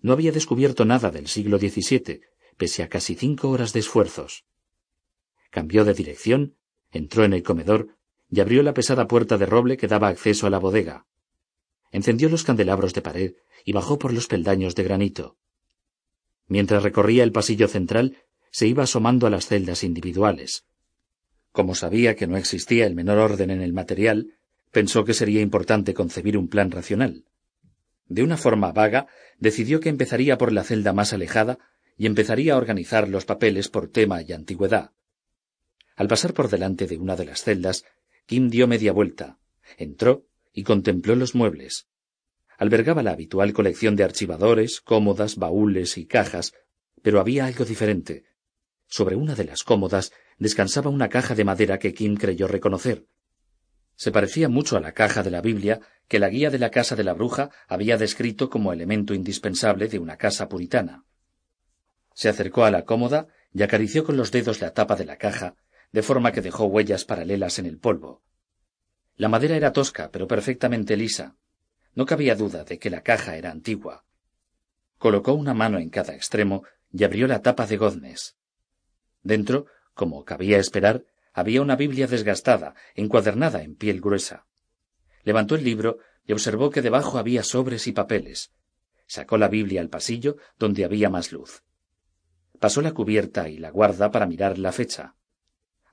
No había descubierto nada del siglo XVII, pese a casi cinco horas de esfuerzos. Cambió de dirección, entró en el comedor y abrió la pesada puerta de roble que daba acceso a la bodega. Encendió los candelabros de pared y bajó por los peldaños de granito. Mientras recorría el pasillo central, se iba asomando a las celdas individuales. Como sabía que no existía el menor orden en el material, pensó que sería importante concebir un plan racional. De una forma vaga, decidió que empezaría por la celda más alejada y empezaría a organizar los papeles por tema y antigüedad. Al pasar por delante de una de las celdas, Kim dio media vuelta, entró y contempló los muebles. Albergaba la habitual colección de archivadores, cómodas, baúles y cajas, pero había algo diferente. Sobre una de las cómodas descansaba una caja de madera que Kim creyó reconocer. Se parecía mucho a la caja de la Biblia que la guía de la casa de la bruja había descrito como elemento indispensable de una casa puritana. Se acercó a la cómoda y acarició con los dedos la tapa de la caja, de forma que dejó huellas paralelas en el polvo. La madera era tosca, pero perfectamente lisa. No cabía duda de que la caja era antigua. Colocó una mano en cada extremo y abrió la tapa de goznes. Dentro, como cabía esperar, había una Biblia desgastada, encuadernada en piel gruesa. Levantó el libro y observó que debajo había sobres y papeles. Sacó la Biblia al pasillo, donde había más luz. Pasó la cubierta y la guarda para mirar la fecha.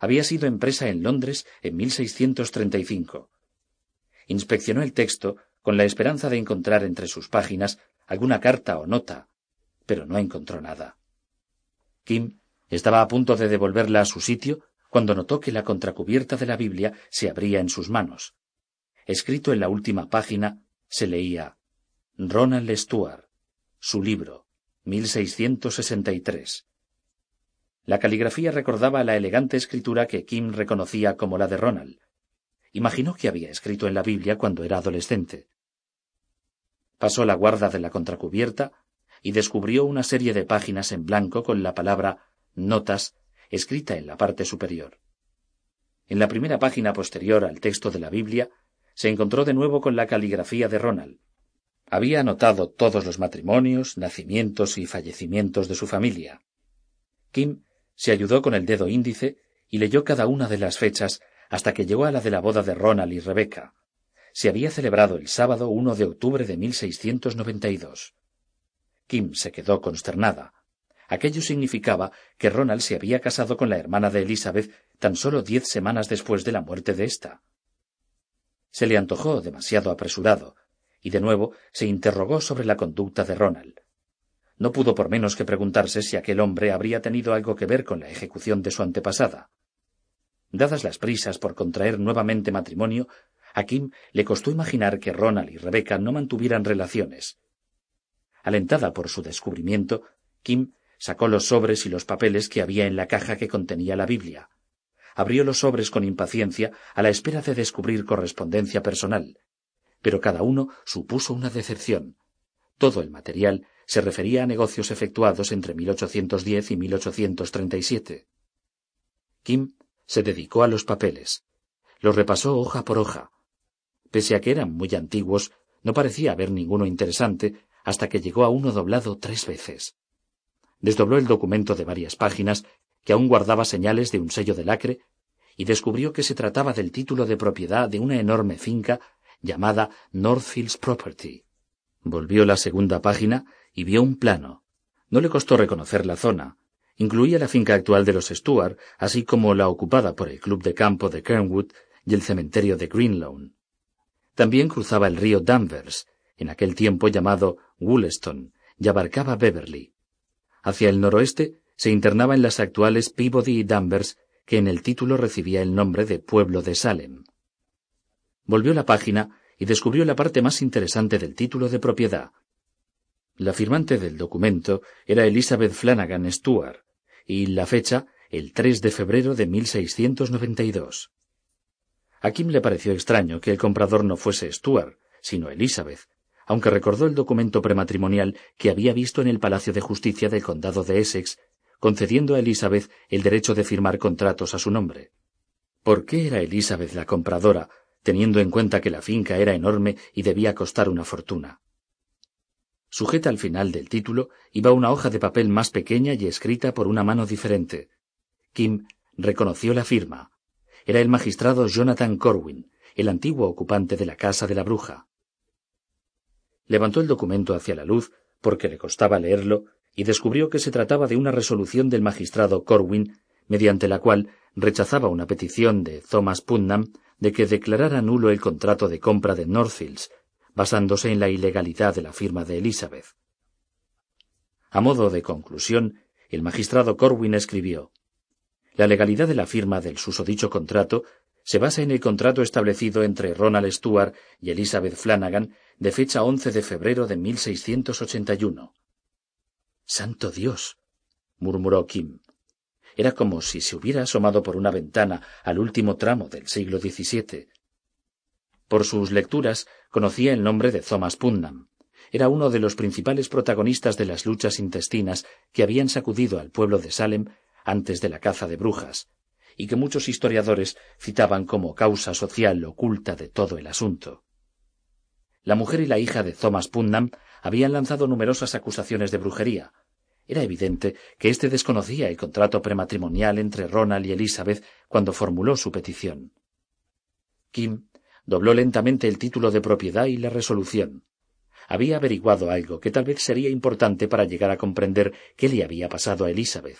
Había sido impresa en Londres en 1635. Inspeccionó el texto con la esperanza de encontrar entre sus páginas alguna carta o nota, pero no encontró nada. Kim estaba a punto de devolverla a su sitio cuando notó que la contracubierta de la Biblia se abría en sus manos. Escrito en la última página se leía Ronald Stuart, su libro, 1663. La caligrafía recordaba la elegante escritura que Kim reconocía como la de Ronald. Imaginó que había escrito en la Biblia cuando era adolescente. Pasó la guarda de la contracubierta y descubrió una serie de páginas en blanco con la palabra notas escrita en la parte superior. En la primera página posterior al texto de la Biblia se encontró de nuevo con la caligrafía de Ronald. Había anotado todos los matrimonios, nacimientos y fallecimientos de su familia. Kim se ayudó con el dedo índice y leyó cada una de las fechas hasta que llegó a la de la boda de Ronald y Rebecca. Se había celebrado el sábado 1 de octubre de 1692. Kim se quedó consternada. Aquello significaba que Ronald se había casado con la hermana de Elizabeth tan solo diez semanas después de la muerte de ésta. Se le antojó demasiado apresurado, y de nuevo se interrogó sobre la conducta de Ronald. No pudo por menos que preguntarse si aquel hombre habría tenido algo que ver con la ejecución de su antepasada. Dadas las prisas por contraer nuevamente matrimonio, a Kim le costó imaginar que Ronald y Rebecca no mantuvieran relaciones. Alentada por su descubrimiento, Kim Sacó los sobres y los papeles que había en la caja que contenía la Biblia. Abrió los sobres con impaciencia a la espera de descubrir correspondencia personal. Pero cada uno supuso una decepción. Todo el material se refería a negocios efectuados entre 1810 y 1837. Kim se dedicó a los papeles. Los repasó hoja por hoja. Pese a que eran muy antiguos, no parecía haber ninguno interesante hasta que llegó a uno doblado tres veces desdobló el documento de varias páginas, que aún guardaba señales de un sello de lacre, y descubrió que se trataba del título de propiedad de una enorme finca llamada Northfields Property. Volvió la segunda página y vio un plano. No le costó reconocer la zona. Incluía la finca actual de los Stuart, así como la ocupada por el club de campo de Kernwood y el cementerio de Greenlawn. También cruzaba el río Danvers, en aquel tiempo llamado Woolston, y abarcaba Beverly. Hacia el noroeste se internaba en las actuales Peabody y Danvers, que en el título recibía el nombre de pueblo de Salem. Volvió la página y descubrió la parte más interesante del título de propiedad. La firmante del documento era Elizabeth Flanagan Stuart, y la fecha el 3 de febrero de 1692. A Kim le pareció extraño que el comprador no fuese Stuart, sino Elizabeth, aunque recordó el documento prematrimonial que había visto en el Palacio de Justicia del Condado de Essex, concediendo a Elizabeth el derecho de firmar contratos a su nombre. ¿Por qué era Elizabeth la compradora, teniendo en cuenta que la finca era enorme y debía costar una fortuna? Sujeta al final del título iba una hoja de papel más pequeña y escrita por una mano diferente. Kim reconoció la firma. Era el magistrado Jonathan Corwin, el antiguo ocupante de la casa de la bruja. Levantó el documento hacia la luz, porque le costaba leerlo, y descubrió que se trataba de una resolución del magistrado Corwin, mediante la cual rechazaba una petición de Thomas Putnam de que declarara nulo el contrato de compra de Northfields, basándose en la ilegalidad de la firma de Elizabeth. A modo de conclusión, el magistrado Corwin escribió La legalidad de la firma del susodicho contrato se basa en el contrato establecido entre Ronald Stuart y Elizabeth Flanagan de fecha 11 de febrero de 1681. Santo Dios, murmuró Kim. Era como si se hubiera asomado por una ventana al último tramo del siglo XVII. Por sus lecturas conocía el nombre de Thomas Putnam. Era uno de los principales protagonistas de las luchas intestinas que habían sacudido al pueblo de Salem antes de la caza de brujas, y que muchos historiadores citaban como causa social oculta de todo el asunto. La mujer y la hija de Thomas Putnam habían lanzado numerosas acusaciones de brujería. Era evidente que éste desconocía el contrato prematrimonial entre Ronald y Elizabeth cuando formuló su petición. Kim dobló lentamente el título de propiedad y la resolución. Había averiguado algo que tal vez sería importante para llegar a comprender qué le había pasado a Elizabeth.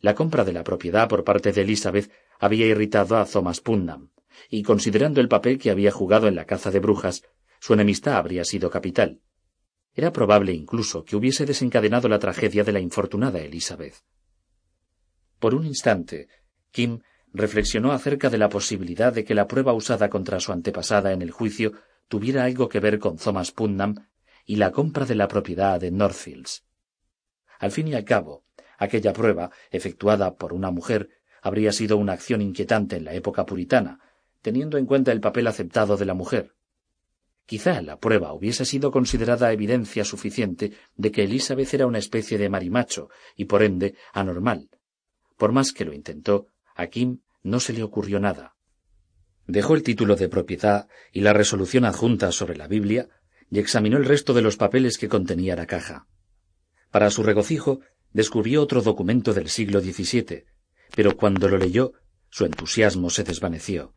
La compra de la propiedad por parte de Elizabeth había irritado a Thomas Putnam, y considerando el papel que había jugado en la caza de brujas, su enemistad habría sido capital. Era probable incluso que hubiese desencadenado la tragedia de la infortunada Elizabeth. Por un instante, Kim reflexionó acerca de la posibilidad de que la prueba usada contra su antepasada en el juicio tuviera algo que ver con Thomas Putnam y la compra de la propiedad de Northfields. Al fin y al cabo, Aquella prueba, efectuada por una mujer, habría sido una acción inquietante en la época puritana, teniendo en cuenta el papel aceptado de la mujer. Quizá la prueba hubiese sido considerada evidencia suficiente de que Elizabeth era una especie de marimacho y por ende anormal. Por más que lo intentó, a Kim no se le ocurrió nada. Dejó el título de propiedad y la resolución adjunta sobre la Biblia y examinó el resto de los papeles que contenía la caja. Para su regocijo, descubrió otro documento del siglo XVII, pero cuando lo leyó, su entusiasmo se desvaneció.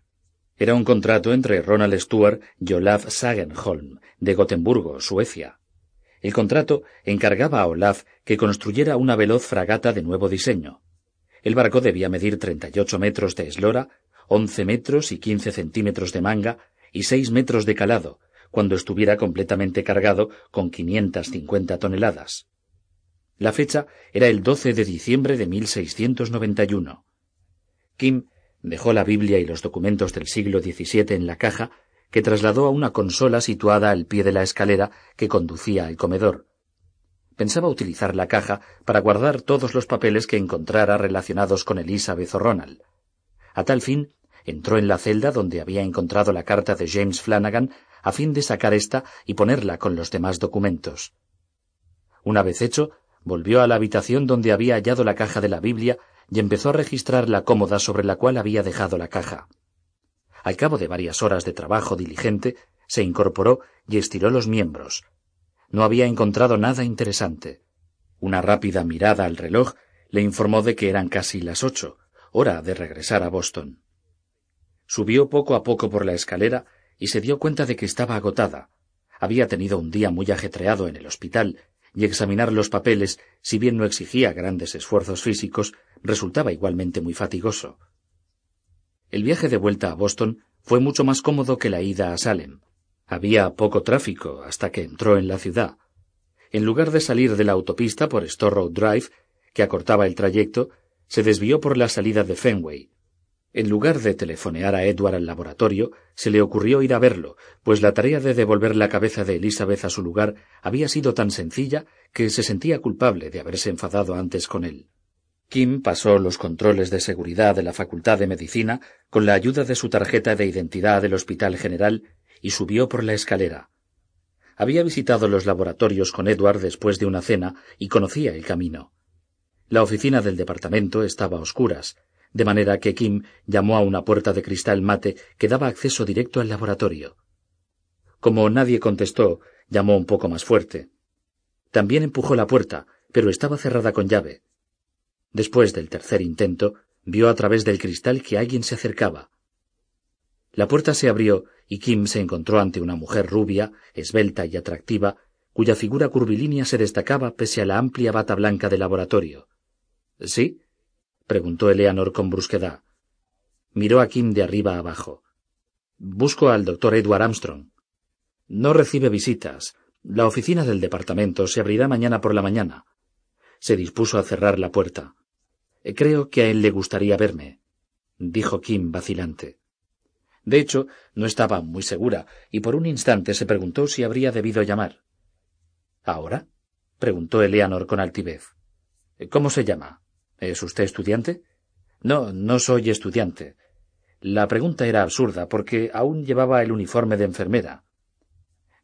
Era un contrato entre Ronald Stuart y Olaf Sagenholm, de Gotemburgo, Suecia. El contrato encargaba a Olaf que construyera una veloz fragata de nuevo diseño. El barco debía medir 38 metros de eslora, 11 metros y 15 centímetros de manga y 6 metros de calado, cuando estuviera completamente cargado con 550 toneladas. La fecha era el 12 de diciembre de 1691. Kim dejó la Biblia y los documentos del siglo XVII en la caja, que trasladó a una consola situada al pie de la escalera que conducía al comedor. Pensaba utilizar la caja para guardar todos los papeles que encontrara relacionados con Elizabeth o Ronald. A tal fin, entró en la celda donde había encontrado la carta de James Flanagan a fin de sacar esta y ponerla con los demás documentos. Una vez hecho, volvió a la habitación donde había hallado la caja de la Biblia y empezó a registrar la cómoda sobre la cual había dejado la caja. Al cabo de varias horas de trabajo diligente, se incorporó y estiró los miembros. No había encontrado nada interesante. Una rápida mirada al reloj le informó de que eran casi las ocho, hora de regresar a Boston. Subió poco a poco por la escalera y se dio cuenta de que estaba agotada. Había tenido un día muy ajetreado en el hospital y examinar los papeles, si bien no exigía grandes esfuerzos físicos, resultaba igualmente muy fatigoso. El viaje de vuelta a Boston fue mucho más cómodo que la ida a Salem. Había poco tráfico hasta que entró en la ciudad. En lugar de salir de la autopista por Storrow Drive, que acortaba el trayecto, se desvió por la salida de Fenway, en lugar de telefonear a Edward al laboratorio, se le ocurrió ir a verlo, pues la tarea de devolver la cabeza de Elizabeth a su lugar había sido tan sencilla que se sentía culpable de haberse enfadado antes con él. Kim pasó los controles de seguridad de la Facultad de Medicina con la ayuda de su tarjeta de identidad del Hospital General y subió por la escalera. Había visitado los laboratorios con Edward después de una cena y conocía el camino. La oficina del departamento estaba a oscuras, de manera que Kim llamó a una puerta de cristal mate que daba acceso directo al laboratorio. Como nadie contestó, llamó un poco más fuerte. También empujó la puerta, pero estaba cerrada con llave. Después del tercer intento, vio a través del cristal que alguien se acercaba. La puerta se abrió y Kim se encontró ante una mujer rubia, esbelta y atractiva, cuya figura curvilínea se destacaba pese a la amplia bata blanca del laboratorio. ¿Sí? preguntó Eleanor con brusquedad. Miró a Kim de arriba abajo. Busco al doctor Edward Armstrong. No recibe visitas. La oficina del departamento se abrirá mañana por la mañana. Se dispuso a cerrar la puerta. Creo que a él le gustaría verme, dijo Kim vacilante. De hecho, no estaba muy segura, y por un instante se preguntó si habría debido llamar. ¿Ahora? preguntó Eleanor con altivez. ¿Cómo se llama? ¿Es usted estudiante? No, no soy estudiante. La pregunta era absurda porque aún llevaba el uniforme de enfermera.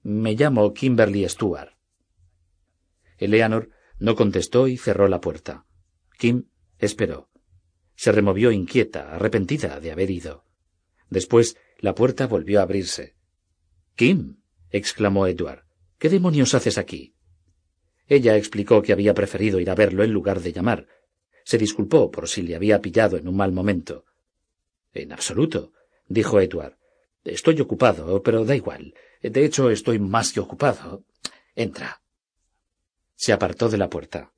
Me llamo Kimberly Stuart. Eleanor no contestó y cerró la puerta. Kim esperó. Se removió inquieta, arrepentida de haber ido. Después la puerta volvió a abrirse. Kim. exclamó Edward. ¿Qué demonios haces aquí? Ella explicó que había preferido ir a verlo en lugar de llamar. Se disculpó por si le había pillado en un mal momento. En absoluto, dijo Edward. Estoy ocupado, pero da igual. De hecho, estoy más que ocupado. Entra. Se apartó de la puerta.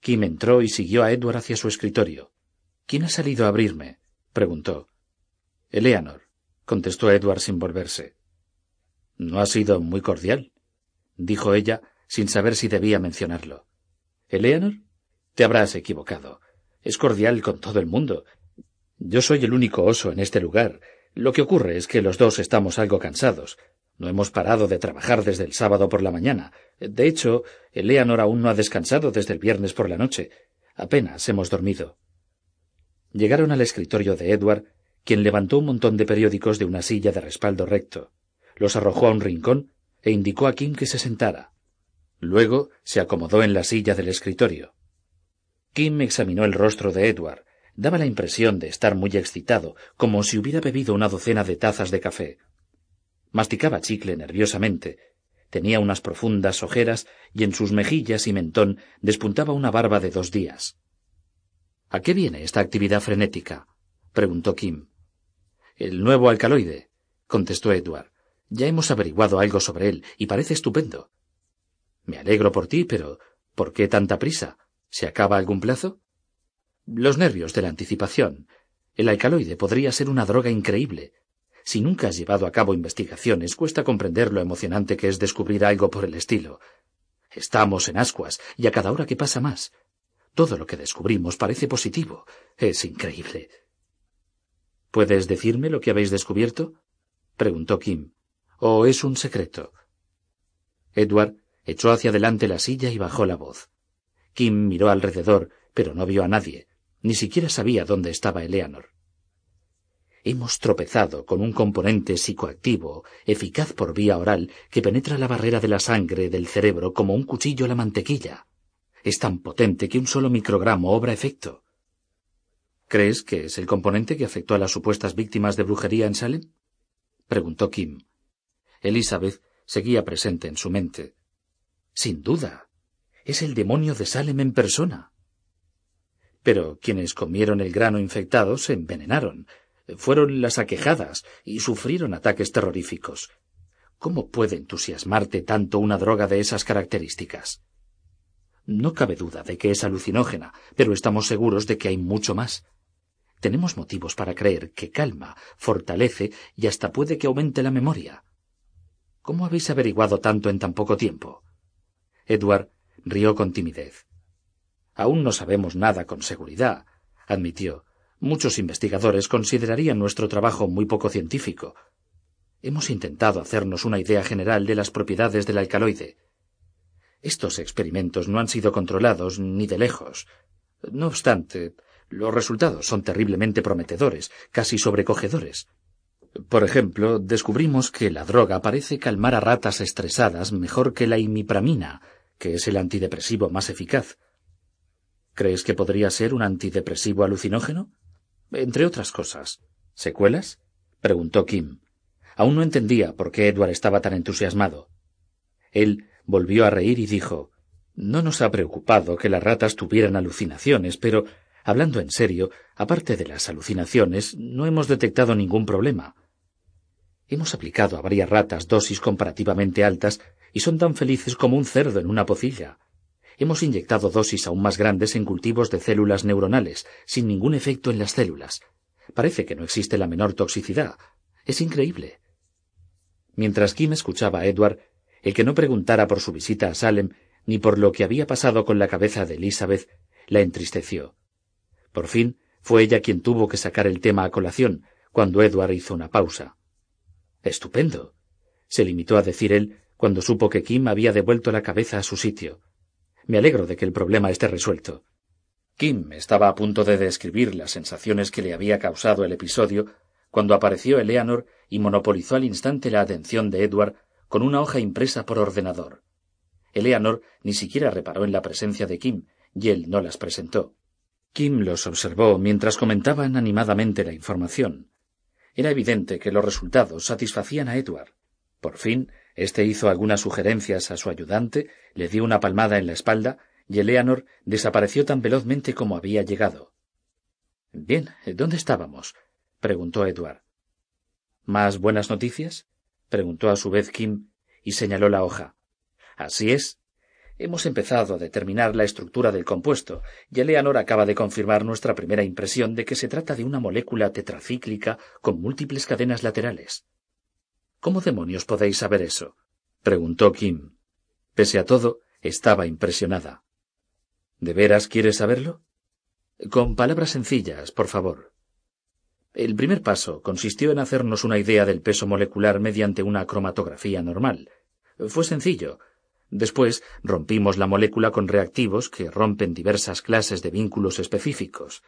Kim entró y siguió a Edward hacia su escritorio. ¿Quién ha salido a abrirme? preguntó. Eleanor, contestó Edward sin volverse. No ha sido muy cordial, dijo ella, sin saber si debía mencionarlo. ¿Eleanor? Te habrás equivocado. Es cordial con todo el mundo. Yo soy el único oso en este lugar, lo que ocurre es que los dos estamos algo cansados. No hemos parado de trabajar desde el sábado por la mañana. De hecho, Eleanor aún no ha descansado desde el viernes por la noche. Apenas hemos dormido. Llegaron al escritorio de Edward, quien levantó un montón de periódicos de una silla de respaldo recto, los arrojó a un rincón e indicó a Kim que se sentara. Luego se acomodó en la silla del escritorio. Kim examinó el rostro de Edward, Daba la impresión de estar muy excitado, como si hubiera bebido una docena de tazas de café. Masticaba chicle nerviosamente. Tenía unas profundas ojeras y en sus mejillas y mentón despuntaba una barba de dos días. ¿A qué viene esta actividad frenética? preguntó Kim. El nuevo alcaloide, contestó Edward. Ya hemos averiguado algo sobre él y parece estupendo. Me alegro por ti, pero ¿por qué tanta prisa? ¿Se acaba algún plazo? Los nervios de la anticipación. El alcaloide podría ser una droga increíble. Si nunca has llevado a cabo investigaciones, cuesta comprender lo emocionante que es descubrir algo por el estilo. Estamos en ascuas, y a cada hora que pasa más. Todo lo que descubrimos parece positivo. Es increíble. ¿Puedes decirme lo que habéis descubierto? preguntó Kim. ¿O es un secreto? Edward echó hacia adelante la silla y bajó la voz. Kim miró alrededor, pero no vio a nadie. Ni siquiera sabía dónde estaba Eleanor. Hemos tropezado con un componente psicoactivo, eficaz por vía oral, que penetra la barrera de la sangre del cerebro como un cuchillo a la mantequilla. Es tan potente que un solo microgramo obra efecto. ¿Crees que es el componente que afectó a las supuestas víctimas de brujería en Salem? preguntó Kim. Elizabeth seguía presente en su mente. Sin duda. Es el demonio de Salem en persona. Pero quienes comieron el grano infectado se envenenaron, fueron las aquejadas y sufrieron ataques terroríficos. ¿Cómo puede entusiasmarte tanto una droga de esas características? No cabe duda de que es alucinógena, pero estamos seguros de que hay mucho más. Tenemos motivos para creer que calma, fortalece y hasta puede que aumente la memoria. ¿Cómo habéis averiguado tanto en tan poco tiempo? Edward rió con timidez. Aún no sabemos nada con seguridad, admitió. Muchos investigadores considerarían nuestro trabajo muy poco científico. Hemos intentado hacernos una idea general de las propiedades del alcaloide. Estos experimentos no han sido controlados ni de lejos. No obstante, los resultados son terriblemente prometedores, casi sobrecogedores. Por ejemplo, descubrimos que la droga parece calmar a ratas estresadas mejor que la imipramina, que es el antidepresivo más eficaz. ¿Crees que podría ser un antidepresivo alucinógeno? Entre otras cosas. ¿Secuelas? preguntó Kim. Aún no entendía por qué Edward estaba tan entusiasmado. Él volvió a reír y dijo No nos ha preocupado que las ratas tuvieran alucinaciones, pero, hablando en serio, aparte de las alucinaciones, no hemos detectado ningún problema. Hemos aplicado a varias ratas dosis comparativamente altas y son tan felices como un cerdo en una pocilla. Hemos inyectado dosis aún más grandes en cultivos de células neuronales, sin ningún efecto en las células. Parece que no existe la menor toxicidad. Es increíble. Mientras Kim escuchaba a Edward, el que no preguntara por su visita a Salem ni por lo que había pasado con la cabeza de Elizabeth, la entristeció. Por fin fue ella quien tuvo que sacar el tema a colación, cuando Edward hizo una pausa. Estupendo. se limitó a decir él cuando supo que Kim había devuelto la cabeza a su sitio. Me alegro de que el problema esté resuelto. Kim estaba a punto de describir las sensaciones que le había causado el episodio cuando apareció Eleanor y monopolizó al instante la atención de Edward con una hoja impresa por ordenador. Eleanor ni siquiera reparó en la presencia de Kim, y él no las presentó. Kim los observó mientras comentaban animadamente la información. Era evidente que los resultados satisfacían a Edward. Por fin, éste hizo algunas sugerencias a su ayudante, le dio una palmada en la espalda, y Eleanor desapareció tan velozmente como había llegado. Bien, ¿dónde estábamos? preguntó Edward. ¿Más buenas noticias? preguntó a su vez Kim y señaló la hoja. Así es. Hemos empezado a determinar la estructura del compuesto, y Eleanor acaba de confirmar nuestra primera impresión de que se trata de una molécula tetracíclica con múltiples cadenas laterales. ¿Cómo demonios podéis saber eso? preguntó Kim. Pese a todo, estaba impresionada. ¿De veras quieres saberlo? Con palabras sencillas, por favor. El primer paso consistió en hacernos una idea del peso molecular mediante una cromatografía normal. Fue sencillo. Después rompimos la molécula con reactivos que rompen diversas clases de vínculos específicos.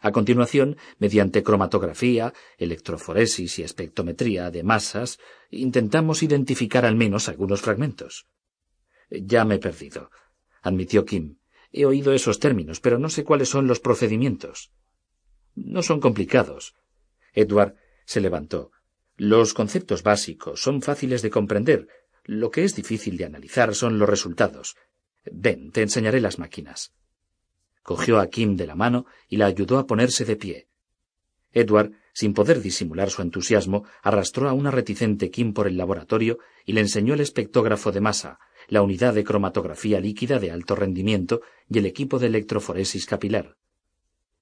A continuación, mediante cromatografía, electroforesis y espectrometría de masas, intentamos identificar al menos algunos fragmentos. Ya me he perdido, admitió Kim. He oído esos términos, pero no sé cuáles son los procedimientos. No son complicados. Edward se levantó. Los conceptos básicos son fáciles de comprender. Lo que es difícil de analizar son los resultados. Ven, te enseñaré las máquinas. Cogió a Kim de la mano y la ayudó a ponerse de pie. Edward, sin poder disimular su entusiasmo, arrastró a una reticente Kim por el laboratorio y le enseñó el espectógrafo de masa, la unidad de cromatografía líquida de alto rendimiento y el equipo de electroforesis capilar.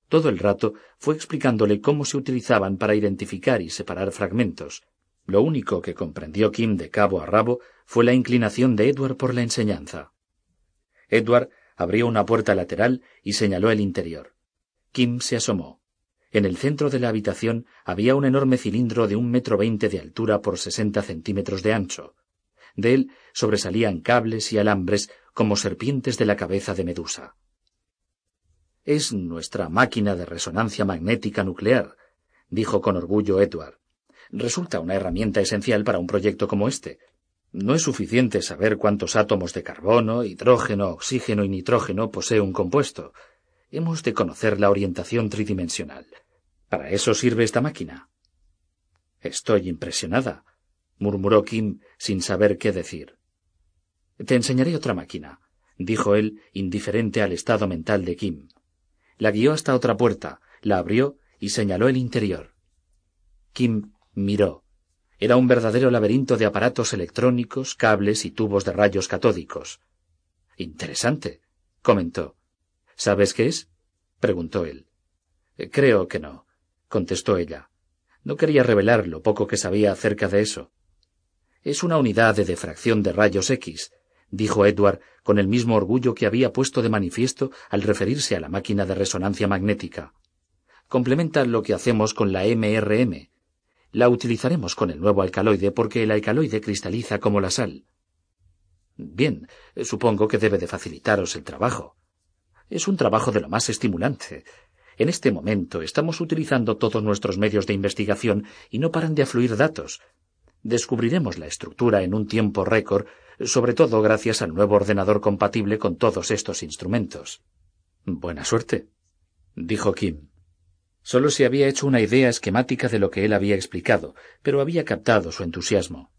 Todo el rato fue explicándole cómo se utilizaban para identificar y separar fragmentos. Lo único que comprendió Kim de cabo a rabo fue la inclinación de Edward por la enseñanza. Edward abrió una puerta lateral y señaló el interior. Kim se asomó. En el centro de la habitación había un enorme cilindro de un metro veinte de altura por sesenta centímetros de ancho. De él sobresalían cables y alambres como serpientes de la cabeza de Medusa. Es nuestra máquina de resonancia magnética nuclear, dijo con orgullo Edward. Resulta una herramienta esencial para un proyecto como este. No es suficiente saber cuántos átomos de carbono, hidrógeno, oxígeno y nitrógeno posee un compuesto. Hemos de conocer la orientación tridimensional. Para eso sirve esta máquina. Estoy impresionada, murmuró Kim sin saber qué decir. Te enseñaré otra máquina, dijo él, indiferente al estado mental de Kim. La guió hasta otra puerta, la abrió y señaló el interior. Kim miró. Era un verdadero laberinto de aparatos electrónicos, cables y tubos de rayos catódicos. Interesante, comentó. ¿Sabes qué es? preguntó él. Creo que no, contestó ella. No quería revelar lo poco que sabía acerca de eso. Es una unidad de difracción de rayos X, dijo Edward con el mismo orgullo que había puesto de manifiesto al referirse a la máquina de resonancia magnética. Complementa lo que hacemos con la MRM. La utilizaremos con el nuevo alcaloide porque el alcaloide cristaliza como la sal. Bien, supongo que debe de facilitaros el trabajo. Es un trabajo de lo más estimulante. En este momento estamos utilizando todos nuestros medios de investigación y no paran de afluir datos. Descubriremos la estructura en un tiempo récord, sobre todo gracias al nuevo ordenador compatible con todos estos instrumentos. Buena suerte, dijo Kim. Solo se había hecho una idea esquemática de lo que él había explicado, pero había captado su entusiasmo.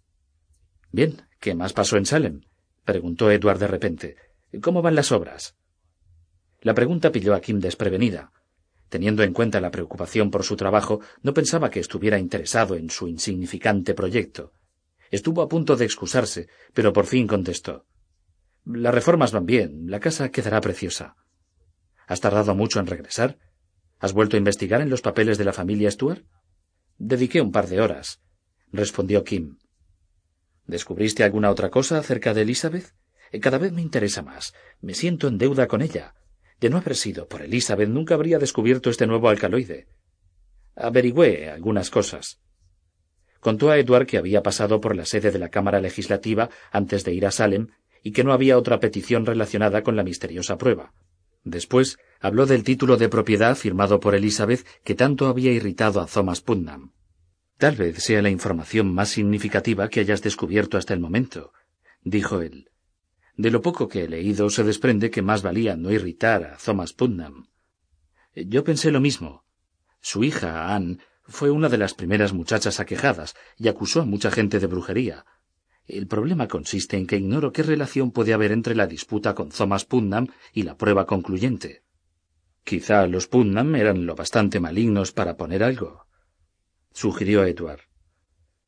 Bien, ¿qué más pasó en Salem? preguntó Edward de repente. ¿Cómo van las obras? La pregunta pilló a Kim desprevenida. Teniendo en cuenta la preocupación por su trabajo, no pensaba que estuviera interesado en su insignificante proyecto. Estuvo a punto de excusarse, pero por fin contestó. Las reformas van bien, la casa quedará preciosa. ¿Has tardado mucho en regresar? ¿Has vuelto a investigar en los papeles de la familia Stuart? Dediqué un par de horas, respondió Kim. ¿Descubriste alguna otra cosa acerca de Elizabeth? Cada vez me interesa más. Me siento en deuda con ella. De no haber sido por Elizabeth, nunca habría descubierto este nuevo alcaloide. Averigüé algunas cosas. Contó a Edward que había pasado por la sede de la Cámara Legislativa antes de ir a Salem y que no había otra petición relacionada con la misteriosa prueba. Después habló del título de propiedad firmado por Elizabeth que tanto había irritado a Thomas Putnam. Tal vez sea la información más significativa que hayas descubierto hasta el momento, dijo él. De lo poco que he leído se desprende que más valía no irritar a Thomas Putnam. Yo pensé lo mismo. Su hija, Anne, fue una de las primeras muchachas aquejadas y acusó a mucha gente de brujería. El problema consiste en que ignoro qué relación puede haber entre la disputa con Thomas Putnam y la prueba concluyente. Quizá los Putnam eran lo bastante malignos para poner algo, sugirió Edward.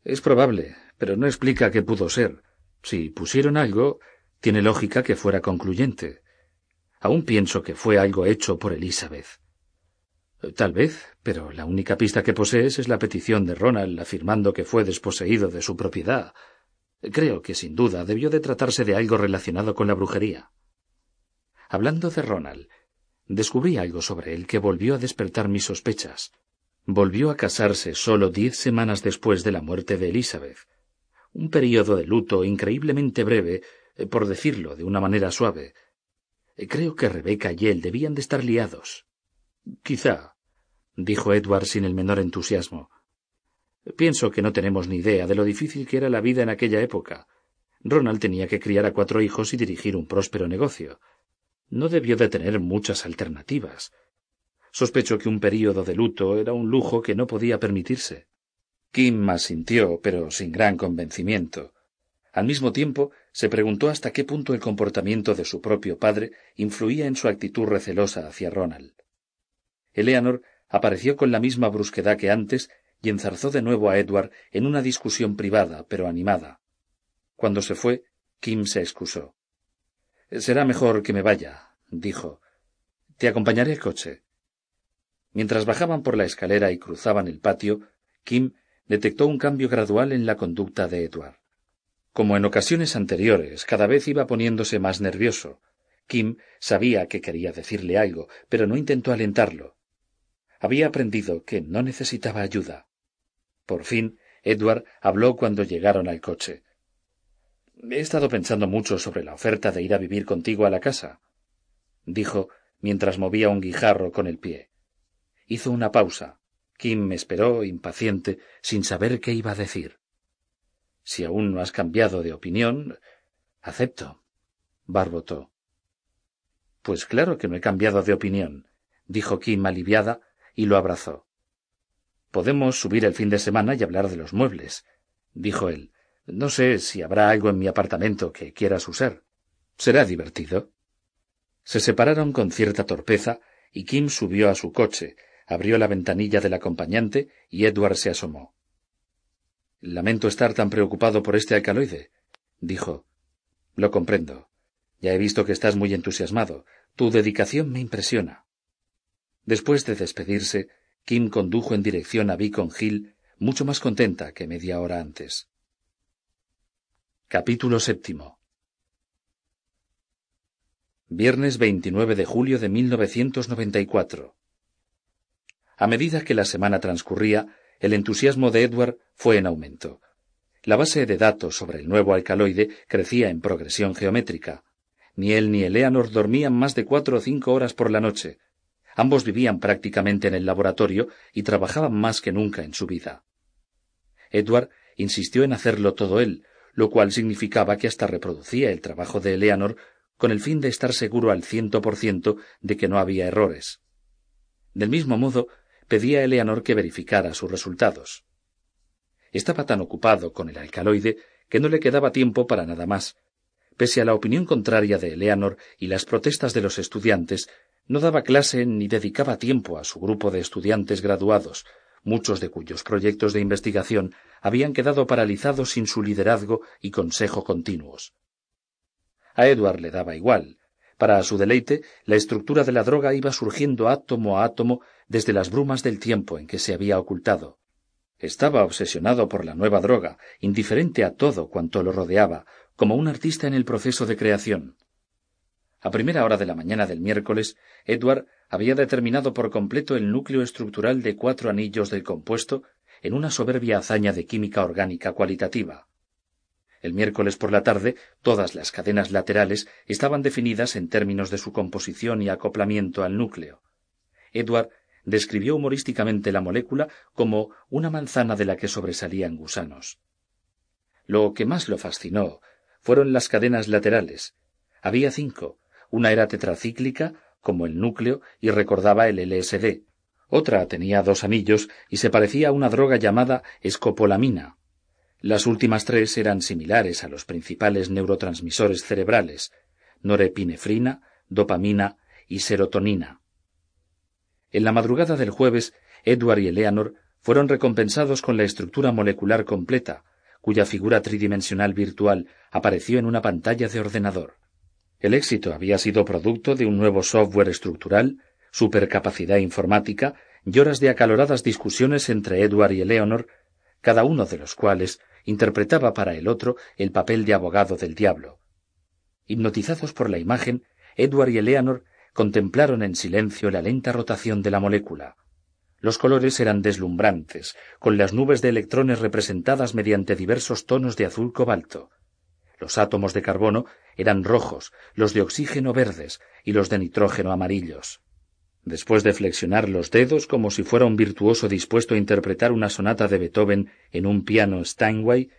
Es probable, pero no explica qué pudo ser. Si pusieron algo, tiene lógica que fuera concluyente. Aún pienso que fue algo hecho por Elizabeth. Tal vez, pero la única pista que posees es la petición de Ronald afirmando que fue desposeído de su propiedad. Creo que sin duda debió de tratarse de algo relacionado con la brujería. Hablando de Ronald, descubrí algo sobre él que volvió a despertar mis sospechas. Volvió a casarse solo diez semanas después de la muerte de Elizabeth. Un período de luto increíblemente breve eh, por decirlo de una manera suave. Eh, creo que Rebeca y él debían de estar liados. Quizá, dijo Edward sin el menor entusiasmo. Pienso que no tenemos ni idea de lo difícil que era la vida en aquella época. Ronald tenía que criar a cuatro hijos y dirigir un próspero negocio. No debió de tener muchas alternativas. Sospecho que un período de luto era un lujo que no podía permitirse. Kim asintió, pero sin gran convencimiento. Al mismo tiempo, se preguntó hasta qué punto el comportamiento de su propio padre influía en su actitud recelosa hacia Ronald. Eleanor apareció con la misma brusquedad que antes y enzarzó de nuevo a Edward en una discusión privada pero animada. Cuando se fue, Kim se excusó. Será mejor que me vaya, dijo. Te acompañaré al coche. Mientras bajaban por la escalera y cruzaban el patio, Kim detectó un cambio gradual en la conducta de Edward. Como en ocasiones anteriores, cada vez iba poniéndose más nervioso. Kim sabía que quería decirle algo, pero no intentó alentarlo. Había aprendido que no necesitaba ayuda. Por fin, Edward habló cuando llegaron al coche. He estado pensando mucho sobre la oferta de ir a vivir contigo a la casa, dijo mientras movía un guijarro con el pie. Hizo una pausa. Kim me esperó, impaciente, sin saber qué iba a decir. Si aún no has cambiado de opinión, acepto. Barbotó. Pues claro que no he cambiado de opinión, dijo Kim aliviada, y lo abrazó. Podemos subir el fin de semana y hablar de los muebles, dijo él. No sé si habrá algo en mi apartamento que quieras usar. Será divertido. Se separaron con cierta torpeza y Kim subió a su coche, abrió la ventanilla del acompañante y Edward se asomó. Lamento estar tan preocupado por este alcaloide, dijo. Lo comprendo. Ya he visto que estás muy entusiasmado. Tu dedicación me impresiona. Después de despedirse, Kim condujo en dirección a Beacon Hill, mucho más contenta que media hora antes. Capítulo séptimo. Viernes 29 de julio de 1994. A medida que la semana transcurría, el entusiasmo de Edward fue en aumento. La base de datos sobre el nuevo alcaloide crecía en progresión geométrica. Ni él ni Eleanor dormían más de cuatro o cinco horas por la noche. Ambos vivían prácticamente en el laboratorio y trabajaban más que nunca en su vida. Edward insistió en hacerlo todo él, lo cual significaba que hasta reproducía el trabajo de Eleanor con el fin de estar seguro al ciento por ciento de que no había errores. Del mismo modo, pedía a Eleanor que verificara sus resultados. Estaba tan ocupado con el alcaloide que no le quedaba tiempo para nada más. Pese a la opinión contraria de Eleanor y las protestas de los estudiantes, no daba clase ni dedicaba tiempo a su grupo de estudiantes graduados, muchos de cuyos proyectos de investigación habían quedado paralizados sin su liderazgo y consejo continuos. A Edward le daba igual. Para su deleite, la estructura de la droga iba surgiendo átomo a átomo desde las brumas del tiempo en que se había ocultado. Estaba obsesionado por la nueva droga, indiferente a todo cuanto lo rodeaba, como un artista en el proceso de creación. A primera hora de la mañana del miércoles, Edward había determinado por completo el núcleo estructural de cuatro anillos del compuesto en una soberbia hazaña de química orgánica cualitativa. El miércoles por la tarde, todas las cadenas laterales estaban definidas en términos de su composición y acoplamiento al núcleo. Edward describió humorísticamente la molécula como una manzana de la que sobresalían gusanos. Lo que más lo fascinó fueron las cadenas laterales. Había cinco, una era tetracíclica, como el núcleo, y recordaba el LSD. Otra tenía dos anillos y se parecía a una droga llamada escopolamina. Las últimas tres eran similares a los principales neurotransmisores cerebrales, norepinefrina, dopamina y serotonina. En la madrugada del jueves, Edward y Eleanor fueron recompensados con la estructura molecular completa, cuya figura tridimensional virtual apareció en una pantalla de ordenador. El éxito había sido producto de un nuevo software estructural, supercapacidad informática y horas de acaloradas discusiones entre Edward y Eleanor, cada uno de los cuales interpretaba para el otro el papel de abogado del diablo. Hipnotizados por la imagen, Edward y Eleanor contemplaron en silencio la lenta rotación de la molécula. Los colores eran deslumbrantes, con las nubes de electrones representadas mediante diversos tonos de azul cobalto. Los átomos de carbono eran rojos, los de oxígeno verdes y los de nitrógeno amarillos. Después de flexionar los dedos como si fuera un virtuoso dispuesto a interpretar una sonata de Beethoven en un piano Steinway,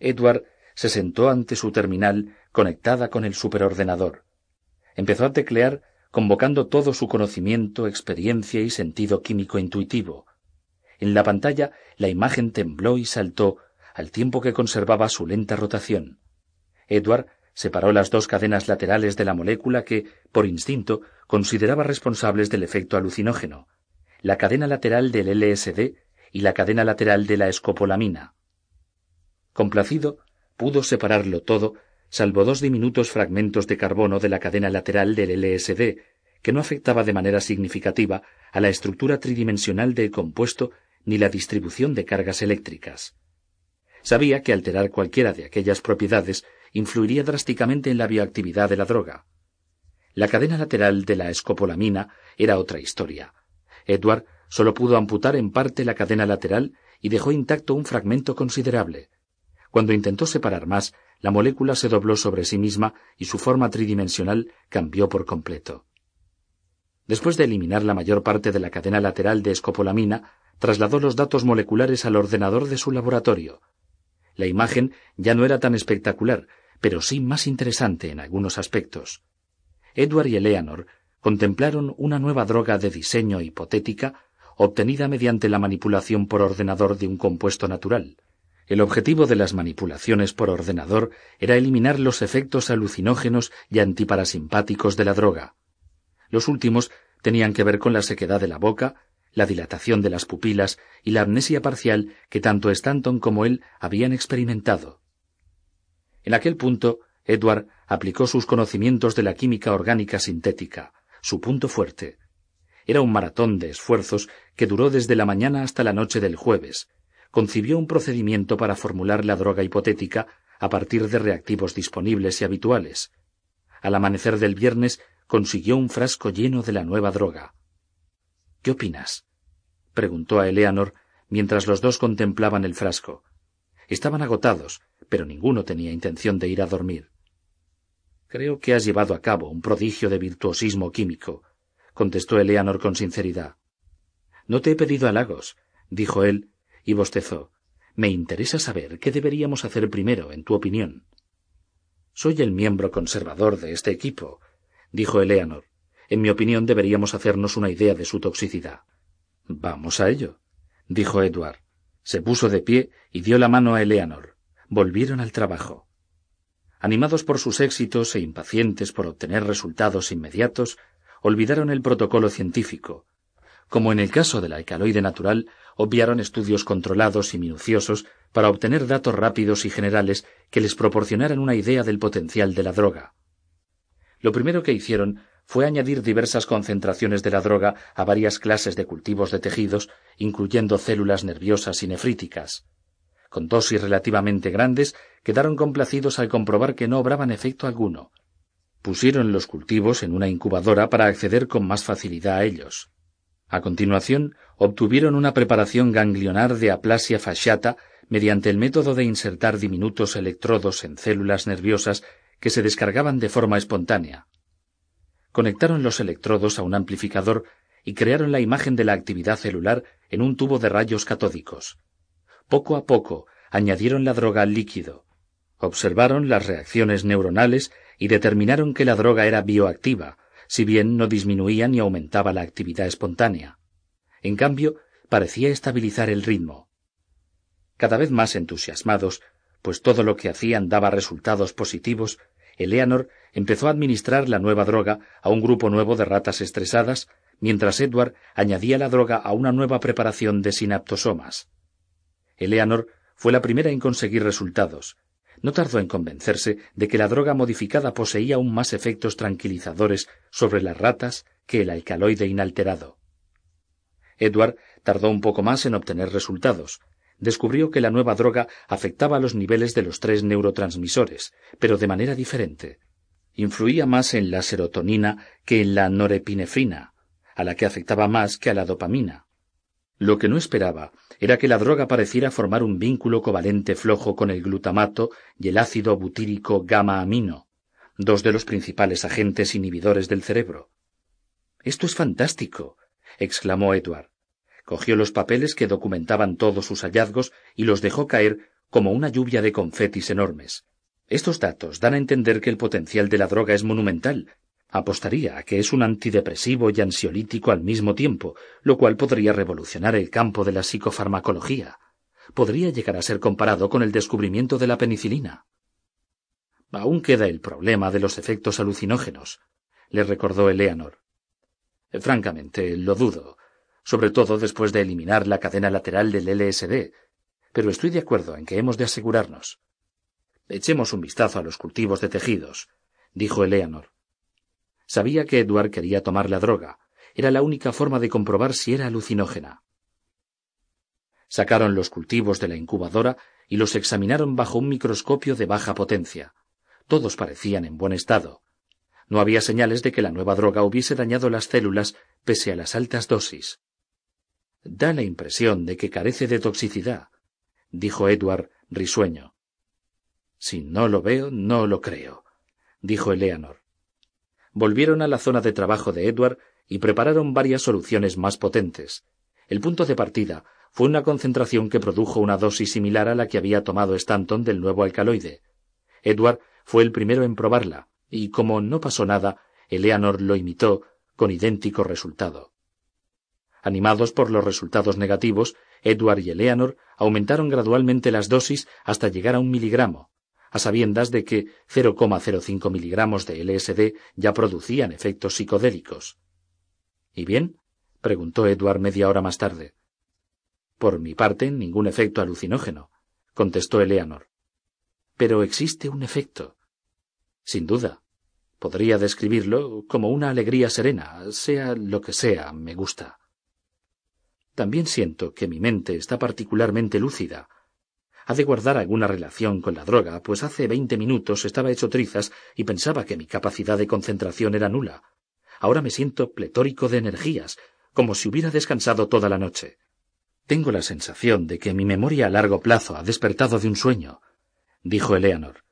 Edward se sentó ante su terminal conectada con el superordenador. Empezó a teclear convocando todo su conocimiento, experiencia y sentido químico intuitivo. En la pantalla la imagen tembló y saltó al tiempo que conservaba su lenta rotación. Edward separó las dos cadenas laterales de la molécula que, por instinto, consideraba responsables del efecto alucinógeno, la cadena lateral del LSD y la cadena lateral de la escopolamina. Complacido, pudo separarlo todo, salvo dos diminutos fragmentos de carbono de la cadena lateral del LSD, que no afectaba de manera significativa a la estructura tridimensional del compuesto ni la distribución de cargas eléctricas. Sabía que alterar cualquiera de aquellas propiedades influiría drásticamente en la bioactividad de la droga. La cadena lateral de la escopolamina era otra historia. Edward solo pudo amputar en parte la cadena lateral y dejó intacto un fragmento considerable. Cuando intentó separar más, la molécula se dobló sobre sí misma y su forma tridimensional cambió por completo. Después de eliminar la mayor parte de la cadena lateral de escopolamina, trasladó los datos moleculares al ordenador de su laboratorio. La imagen ya no era tan espectacular, pero sí más interesante en algunos aspectos. Edward y Eleanor contemplaron una nueva droga de diseño hipotética obtenida mediante la manipulación por ordenador de un compuesto natural. El objetivo de las manipulaciones por ordenador era eliminar los efectos alucinógenos y antiparasimpáticos de la droga. Los últimos tenían que ver con la sequedad de la boca, la dilatación de las pupilas y la amnesia parcial que tanto Stanton como él habían experimentado. En aquel punto, Edward aplicó sus conocimientos de la química orgánica sintética, su punto fuerte. Era un maratón de esfuerzos que duró desde la mañana hasta la noche del jueves. Concibió un procedimiento para formular la droga hipotética a partir de reactivos disponibles y habituales. Al amanecer del viernes consiguió un frasco lleno de la nueva droga. ¿Qué opinas? preguntó a Eleanor mientras los dos contemplaban el frasco. Estaban agotados, pero ninguno tenía intención de ir a dormir. Creo que has llevado a cabo un prodigio de virtuosismo químico. contestó Eleanor con sinceridad. No te he pedido halagos, dijo él, y bostezó. Me interesa saber qué deberíamos hacer primero, en tu opinión. Soy el miembro conservador de este equipo, dijo Eleanor. En mi opinión deberíamos hacernos una idea de su toxicidad. Vamos a ello, dijo Edward. Se puso de pie y dio la mano a Eleanor. Volvieron al trabajo. Animados por sus éxitos e impacientes por obtener resultados inmediatos, olvidaron el protocolo científico. Como en el caso del alcaloide natural, obviaron estudios controlados y minuciosos para obtener datos rápidos y generales que les proporcionaran una idea del potencial de la droga. Lo primero que hicieron fue añadir diversas concentraciones de la droga a varias clases de cultivos de tejidos, incluyendo células nerviosas y nefríticas. Con dosis relativamente grandes, quedaron complacidos al comprobar que no obraban efecto alguno. Pusieron los cultivos en una incubadora para acceder con más facilidad a ellos. A continuación, obtuvieron una preparación ganglionar de aplasia fasciata mediante el método de insertar diminutos electrodos en células nerviosas que se descargaban de forma espontánea. Conectaron los electrodos a un amplificador y crearon la imagen de la actividad celular en un tubo de rayos catódicos. Poco a poco añadieron la droga al líquido. Observaron las reacciones neuronales y determinaron que la droga era bioactiva, si bien no disminuía ni aumentaba la actividad espontánea. En cambio, parecía estabilizar el ritmo. Cada vez más entusiasmados, pues todo lo que hacían daba resultados positivos, Eleanor empezó a administrar la nueva droga a un grupo nuevo de ratas estresadas, mientras Edward añadía la droga a una nueva preparación de sinaptosomas. Eleanor fue la primera en conseguir resultados, no tardó en convencerse de que la droga modificada poseía aún más efectos tranquilizadores sobre las ratas que el alcaloide inalterado. Edward tardó un poco más en obtener resultados. Descubrió que la nueva droga afectaba los niveles de los tres neurotransmisores, pero de manera diferente. Influía más en la serotonina que en la norepinefrina, a la que afectaba más que a la dopamina. Lo que no esperaba era que la droga pareciera formar un vínculo covalente flojo con el glutamato y el ácido butírico gamma-amino, dos de los principales agentes inhibidores del cerebro. Esto es fantástico, exclamó Edward. Cogió los papeles que documentaban todos sus hallazgos y los dejó caer como una lluvia de confetis enormes. Estos datos dan a entender que el potencial de la droga es monumental Apostaría a que es un antidepresivo y ansiolítico al mismo tiempo, lo cual podría revolucionar el campo de la psicofarmacología. Podría llegar a ser comparado con el descubrimiento de la penicilina. Aún queda el problema de los efectos alucinógenos, le recordó Eleanor. Francamente, lo dudo, sobre todo después de eliminar la cadena lateral del LSD, pero estoy de acuerdo en que hemos de asegurarnos. Echemos un vistazo a los cultivos de tejidos, dijo Eleanor. Sabía que Edward quería tomar la droga. Era la única forma de comprobar si era alucinógena. Sacaron los cultivos de la incubadora y los examinaron bajo un microscopio de baja potencia. Todos parecían en buen estado. No había señales de que la nueva droga hubiese dañado las células pese a las altas dosis. Da la impresión de que carece de toxicidad, dijo Edward risueño. Si no lo veo, no lo creo, dijo Eleanor volvieron a la zona de trabajo de Edward y prepararon varias soluciones más potentes. El punto de partida fue una concentración que produjo una dosis similar a la que había tomado Stanton del nuevo alcaloide. Edward fue el primero en probarla, y como no pasó nada, Eleanor lo imitó con idéntico resultado. Animados por los resultados negativos, Edward y Eleanor aumentaron gradualmente las dosis hasta llegar a un miligramo, a sabiendas de que 0,05 miligramos de LSD ya producían efectos psicodélicos. ¿Y bien? preguntó Edward media hora más tarde. Por mi parte, ningún efecto alucinógeno, contestó Eleanor. Pero existe un efecto. Sin duda. Podría describirlo como una alegría serena, sea lo que sea, me gusta. También siento que mi mente está particularmente lúcida, ha de guardar alguna relación con la droga, pues hace veinte minutos estaba hecho trizas y pensaba que mi capacidad de concentración era nula. Ahora me siento pletórico de energías, como si hubiera descansado toda la noche. Tengo la sensación de que mi memoria a largo plazo ha despertado de un sueño, dijo Eleanor.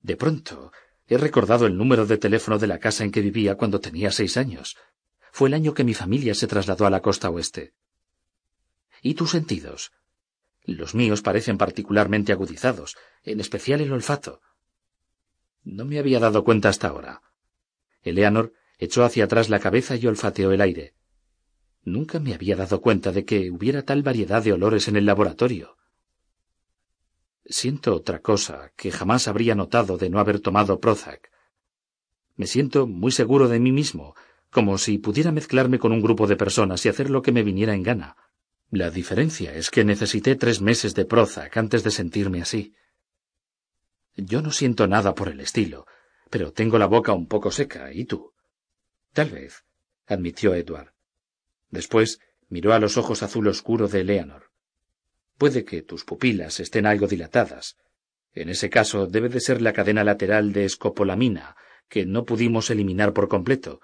De pronto he recordado el número de teléfono de la casa en que vivía cuando tenía seis años. fue el año que mi familia se trasladó a la costa oeste. ¿Y tus sentidos? Los míos parecen particularmente agudizados, en especial el olfato. No me había dado cuenta hasta ahora. Eleanor echó hacia atrás la cabeza y olfateó el aire. Nunca me había dado cuenta de que hubiera tal variedad de olores en el laboratorio. Siento otra cosa que jamás habría notado de no haber tomado Prozac. Me siento muy seguro de mí mismo, como si pudiera mezclarme con un grupo de personas y hacer lo que me viniera en gana. La diferencia es que necesité tres meses de Prozac antes de sentirme así. Yo no siento nada por el estilo, pero tengo la boca un poco seca, ¿y tú? Tal vez, admitió Edward. Después miró a los ojos azul oscuro de Eleanor. Puede que tus pupilas estén algo dilatadas. En ese caso debe de ser la cadena lateral de escopolamina, que no pudimos eliminar por completo.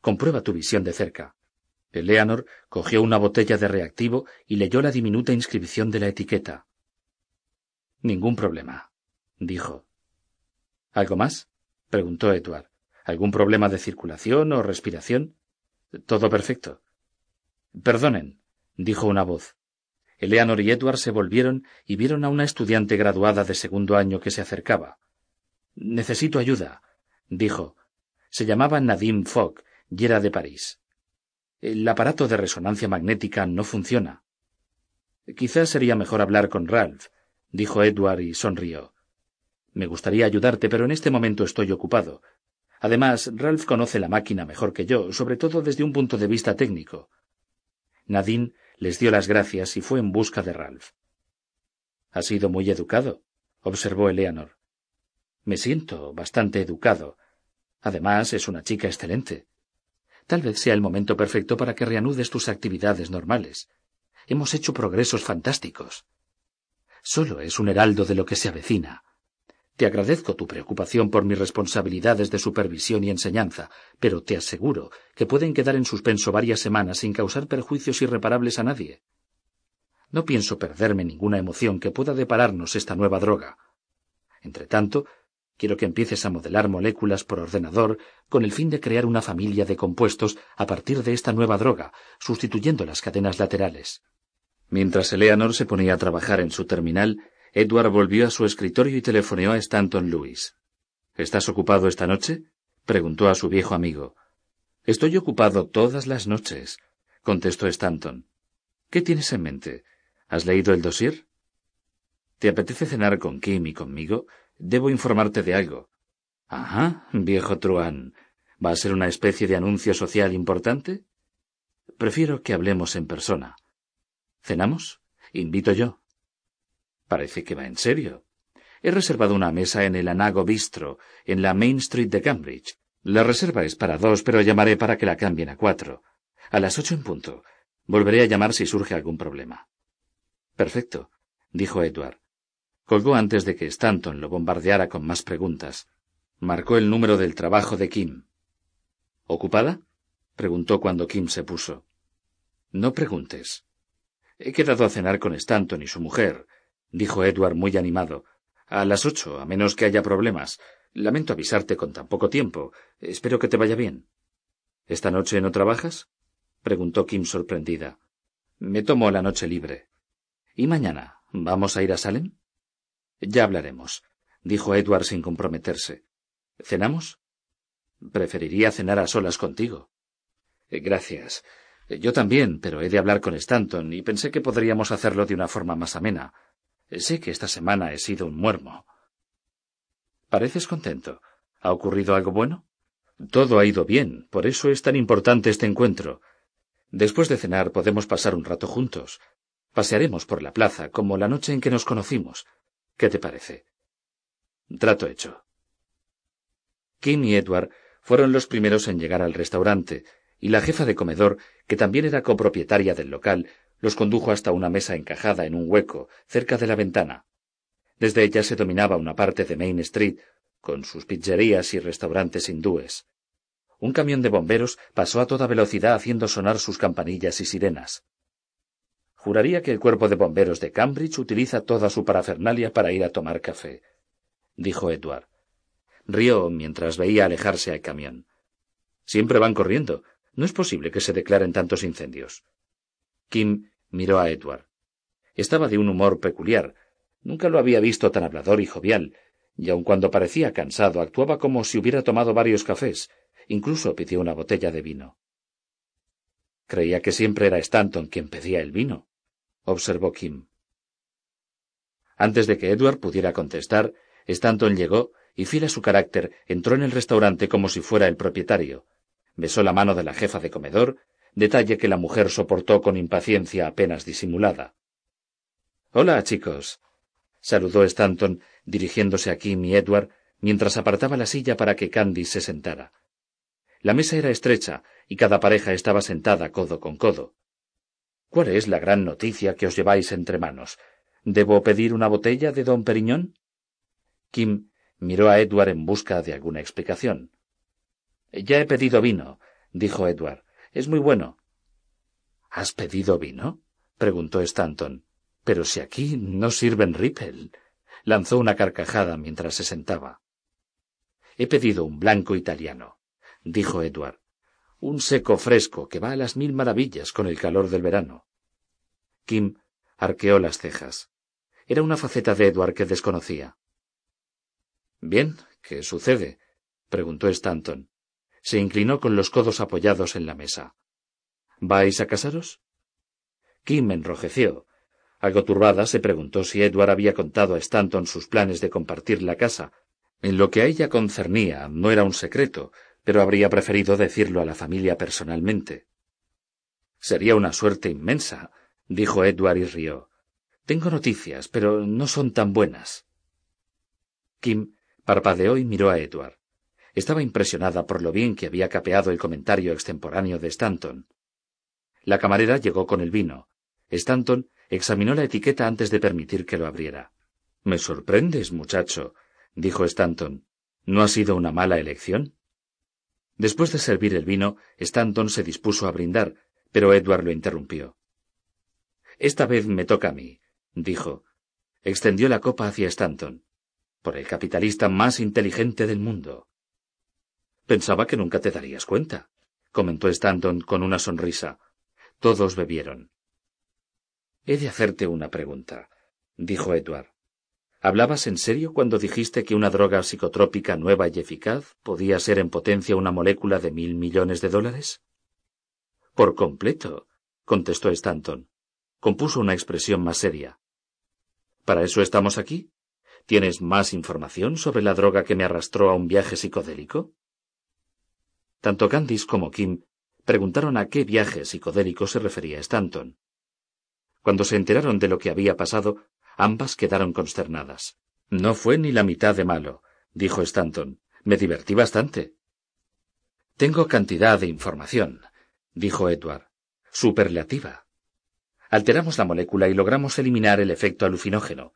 Comprueba tu visión de cerca. Eleanor cogió una botella de reactivo y leyó la diminuta inscripción de la etiqueta. Ningún problema, dijo. ¿Algo más? preguntó Edward. ¿Algún problema de circulación o respiración? Todo perfecto. Perdonen, dijo una voz. Eleanor y Edward se volvieron y vieron a una estudiante graduada de segundo año que se acercaba. Necesito ayuda, dijo. Se llamaba Nadine Fogg y era de París. El aparato de resonancia magnética no funciona. Quizás sería mejor hablar con Ralph, dijo Edward y sonrió. Me gustaría ayudarte, pero en este momento estoy ocupado. Además, Ralph conoce la máquina mejor que yo, sobre todo desde un punto de vista técnico. Nadine les dio las gracias y fue en busca de Ralph. Ha sido muy educado, observó Eleanor. Me siento bastante educado. Además, es una chica excelente. Tal vez sea el momento perfecto para que reanudes tus actividades normales. Hemos hecho progresos fantásticos. Solo es un heraldo de lo que se avecina. Te agradezco tu preocupación por mis responsabilidades de supervisión y enseñanza, pero te aseguro que pueden quedar en suspenso varias semanas sin causar perjuicios irreparables a nadie. No pienso perderme ninguna emoción que pueda depararnos esta nueva droga. Entretanto, quiero que empieces a modelar moléculas por ordenador con el fin de crear una familia de compuestos a partir de esta nueva droga, sustituyendo las cadenas laterales. Mientras Eleanor se ponía a trabajar en su terminal, Edward volvió a su escritorio y telefoneó a Stanton Lewis. ¿Estás ocupado esta noche? preguntó a su viejo amigo. Estoy ocupado todas las noches, contestó Stanton. ¿Qué tienes en mente? ¿Has leído el dossier? ¿Te apetece cenar con Kim y conmigo? Debo informarte de algo. Ajá, viejo truán. ¿Va a ser una especie de anuncio social importante? Prefiero que hablemos en persona. ¿Cenamos? Invito yo. Parece que va en serio. He reservado una mesa en el Anago Bistro, en la Main Street de Cambridge. La reserva es para dos, pero llamaré para que la cambien a cuatro. A las ocho en punto. Volveré a llamar si surge algún problema. Perfecto, dijo Edward. Colgó antes de que Stanton lo bombardeara con más preguntas. Marcó el número del trabajo de Kim. ¿Ocupada? preguntó cuando Kim se puso. No preguntes. He quedado a cenar con Stanton y su mujer, dijo Edward muy animado. A las ocho, a menos que haya problemas. Lamento avisarte con tan poco tiempo. Espero que te vaya bien. ¿Esta noche no trabajas? preguntó Kim sorprendida. Me tomo la noche libre. ¿Y mañana? ¿Vamos a ir a Salem? Ya hablaremos, dijo Edward sin comprometerse. ¿Cenamos? Preferiría cenar a solas contigo. Gracias. Yo también, pero he de hablar con Stanton y pensé que podríamos hacerlo de una forma más amena. Sé que esta semana he sido un muermo. Pareces contento. ¿Ha ocurrido algo bueno? Todo ha ido bien, por eso es tan importante este encuentro. Después de cenar podemos pasar un rato juntos. Pasearemos por la plaza, como la noche en que nos conocimos. ¿Qué te parece? Trato hecho. Kim y Edward fueron los primeros en llegar al restaurante, y la jefa de comedor, que también era copropietaria del local, los condujo hasta una mesa encajada en un hueco, cerca de la ventana. Desde ella se dominaba una parte de Main Street, con sus pizzerías y restaurantes hindúes. Un camión de bomberos pasó a toda velocidad haciendo sonar sus campanillas y sirenas. Juraría que el cuerpo de bomberos de Cambridge utiliza toda su parafernalia para ir a tomar café, dijo Edward. Rió mientras veía alejarse al camión. Siempre van corriendo. No es posible que se declaren tantos incendios. Kim miró a Edward. Estaba de un humor peculiar. Nunca lo había visto tan hablador y jovial, y aun cuando parecía cansado actuaba como si hubiera tomado varios cafés. Incluso pidió una botella de vino. Creía que siempre era Stanton quien pedía el vino, observó Kim. Antes de que Edward pudiera contestar, Stanton llegó y, fiel a su carácter, entró en el restaurante como si fuera el propietario. Besó la mano de la jefa de comedor, detalle que la mujer soportó con impaciencia apenas disimulada. Hola, chicos. saludó Stanton, dirigiéndose a Kim y Edward, mientras apartaba la silla para que Candy se sentara. La mesa era estrecha y cada pareja estaba sentada codo con codo. ¿Cuál es la gran noticia que os lleváis entre manos? ¿Debo pedir una botella de don Periñón? Kim miró a Edward en busca de alguna explicación. Ya he pedido vino, dijo Edward. Es muy bueno. ¿Has pedido vino? preguntó Stanton. Pero si aquí no sirven Ripple. Lanzó una carcajada mientras se sentaba. He pedido un blanco italiano, dijo Edward. Un seco fresco que va a las mil maravillas con el calor del verano. Kim arqueó las cejas. Era una faceta de Edward que desconocía. Bien, ¿qué sucede? preguntó Stanton. Se inclinó con los codos apoyados en la mesa. ¿Vais a casaros? Kim enrojeció. Algo turbada se preguntó si Edward había contado a Stanton sus planes de compartir la casa. En lo que a ella concernía no era un secreto, pero habría preferido decirlo a la familia personalmente. Sería una suerte inmensa, dijo Edward y rió. Tengo noticias, pero no son tan buenas. Kim Parpadeó y miró a Edward. Estaba impresionada por lo bien que había capeado el comentario extemporáneo de Stanton. La camarera llegó con el vino. Stanton examinó la etiqueta antes de permitir que lo abriera. Me sorprendes, muchacho, dijo Stanton. ¿No ha sido una mala elección? Después de servir el vino, Stanton se dispuso a brindar, pero Edward lo interrumpió. Esta vez me toca a mí, dijo. Extendió la copa hacia Stanton por el capitalista más inteligente del mundo. Pensaba que nunca te darías cuenta, comentó Stanton con una sonrisa. Todos bebieron. He de hacerte una pregunta, dijo Edward. ¿Hablabas en serio cuando dijiste que una droga psicotrópica nueva y eficaz podía ser en potencia una molécula de mil millones de dólares? Por completo, contestó Stanton. Compuso una expresión más seria. ¿Para eso estamos aquí? ¿Tienes más información sobre la droga que me arrastró a un viaje psicodélico? Tanto Candice como Kim preguntaron a qué viaje psicodélico se refería Stanton. Cuando se enteraron de lo que había pasado, ambas quedaron consternadas. No fue ni la mitad de malo, dijo Stanton. Me divertí bastante. Tengo cantidad de información, dijo Edward. Superlativa. Alteramos la molécula y logramos eliminar el efecto alucinógeno.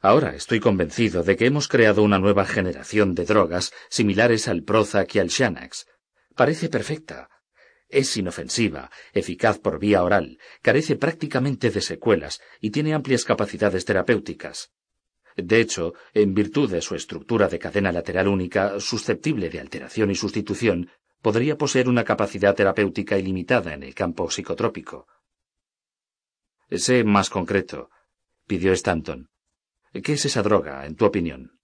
Ahora estoy convencido de que hemos creado una nueva generación de drogas similares al Prozac y al Xanax. Parece perfecta. Es inofensiva, eficaz por vía oral, carece prácticamente de secuelas y tiene amplias capacidades terapéuticas. De hecho, en virtud de su estructura de cadena lateral única, susceptible de alteración y sustitución, podría poseer una capacidad terapéutica ilimitada en el campo psicotrópico. Sé más concreto, pidió Stanton. ¿Qué es esa droga, en tu opinión?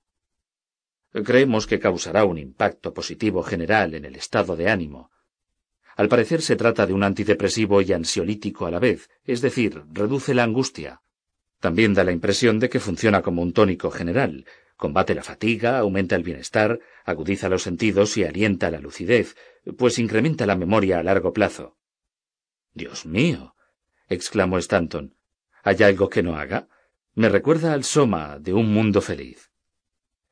Creemos que causará un impacto positivo general en el estado de ánimo. Al parecer se trata de un antidepresivo y ansiolítico a la vez, es decir, reduce la angustia. También da la impresión de que funciona como un tónico general, combate la fatiga, aumenta el bienestar, agudiza los sentidos y alienta la lucidez, pues incrementa la memoria a largo plazo. Dios mío. exclamó Stanton. ¿Hay algo que no haga? Me recuerda al Soma de Un Mundo Feliz.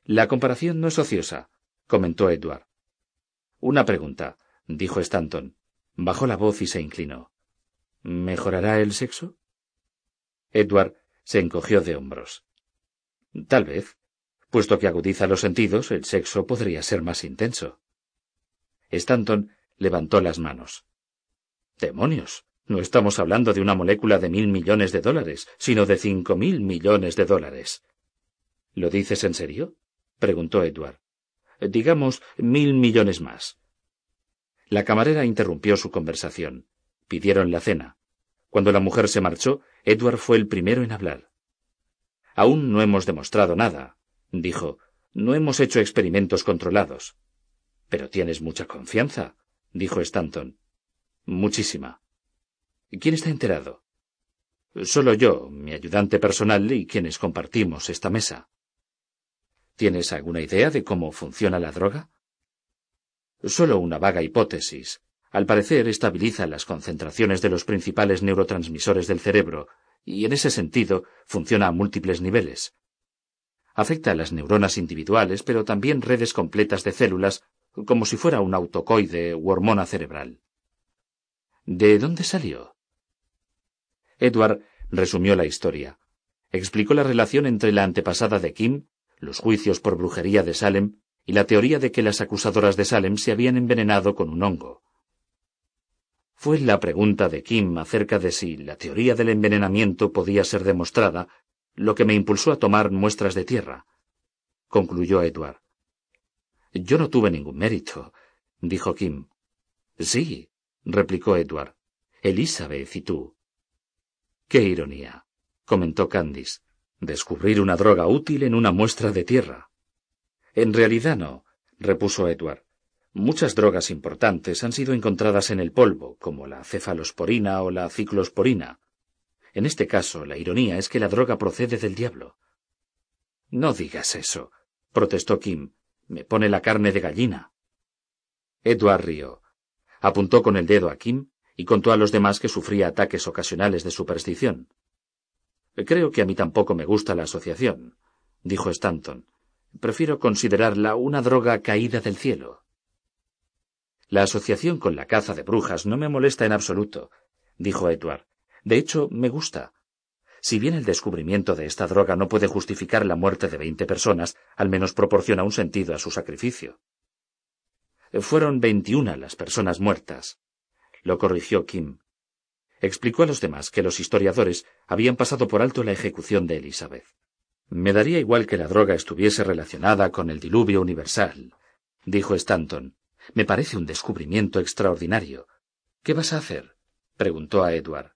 La comparación no es ociosa, comentó Edward. Una pregunta, dijo Stanton. Bajó la voz y se inclinó. ¿Mejorará el sexo? Edward se encogió de hombros. Tal vez. Puesto que agudiza los sentidos, el sexo podría ser más intenso. Stanton levantó las manos. Demonios. No estamos hablando de una molécula de mil millones de dólares, sino de cinco mil millones de dólares. ¿Lo dices en serio? preguntó Edward. Digamos mil millones más. La camarera interrumpió su conversación. Pidieron la cena. Cuando la mujer se marchó, Edward fue el primero en hablar. Aún no hemos demostrado nada, dijo. No hemos hecho experimentos controlados. Pero tienes mucha confianza, dijo Stanton. Muchísima. ¿Quién está enterado? Solo yo, mi ayudante personal y quienes compartimos esta mesa. ¿Tienes alguna idea de cómo funciona la droga? Solo una vaga hipótesis. Al parecer estabiliza las concentraciones de los principales neurotransmisores del cerebro, y en ese sentido funciona a múltiples niveles. Afecta a las neuronas individuales, pero también redes completas de células, como si fuera un autocoide u hormona cerebral. ¿De dónde salió? Edward resumió la historia. Explicó la relación entre la antepasada de Kim, los juicios por brujería de Salem y la teoría de que las acusadoras de Salem se habían envenenado con un hongo. Fue la pregunta de Kim acerca de si la teoría del envenenamiento podía ser demostrada lo que me impulsó a tomar muestras de tierra, concluyó Edward. Yo no tuve ningún mérito, dijo Kim. Sí, replicó Edward. Elizabeth y tú. Qué ironía, comentó Candice. Descubrir una droga útil en una muestra de tierra. En realidad no, repuso Edward. Muchas drogas importantes han sido encontradas en el polvo, como la cefalosporina o la ciclosporina. En este caso, la ironía es que la droga procede del diablo. No digas eso, protestó Kim. Me pone la carne de gallina. Edward rió. Apuntó con el dedo a Kim y contó a los demás que sufría ataques ocasionales de superstición. Creo que a mí tampoco me gusta la asociación, dijo Stanton. Prefiero considerarla una droga caída del cielo. La asociación con la caza de brujas no me molesta en absoluto, dijo Edward. De hecho, me gusta. Si bien el descubrimiento de esta droga no puede justificar la muerte de veinte personas, al menos proporciona un sentido a su sacrificio. Fueron veintiuna las personas muertas. Lo corrigió Kim. Explicó a los demás que los historiadores habían pasado por alto la ejecución de Elizabeth. Me daría igual que la droga estuviese relacionada con el diluvio universal, dijo Stanton. Me parece un descubrimiento extraordinario. ¿Qué vas a hacer? preguntó a Edward.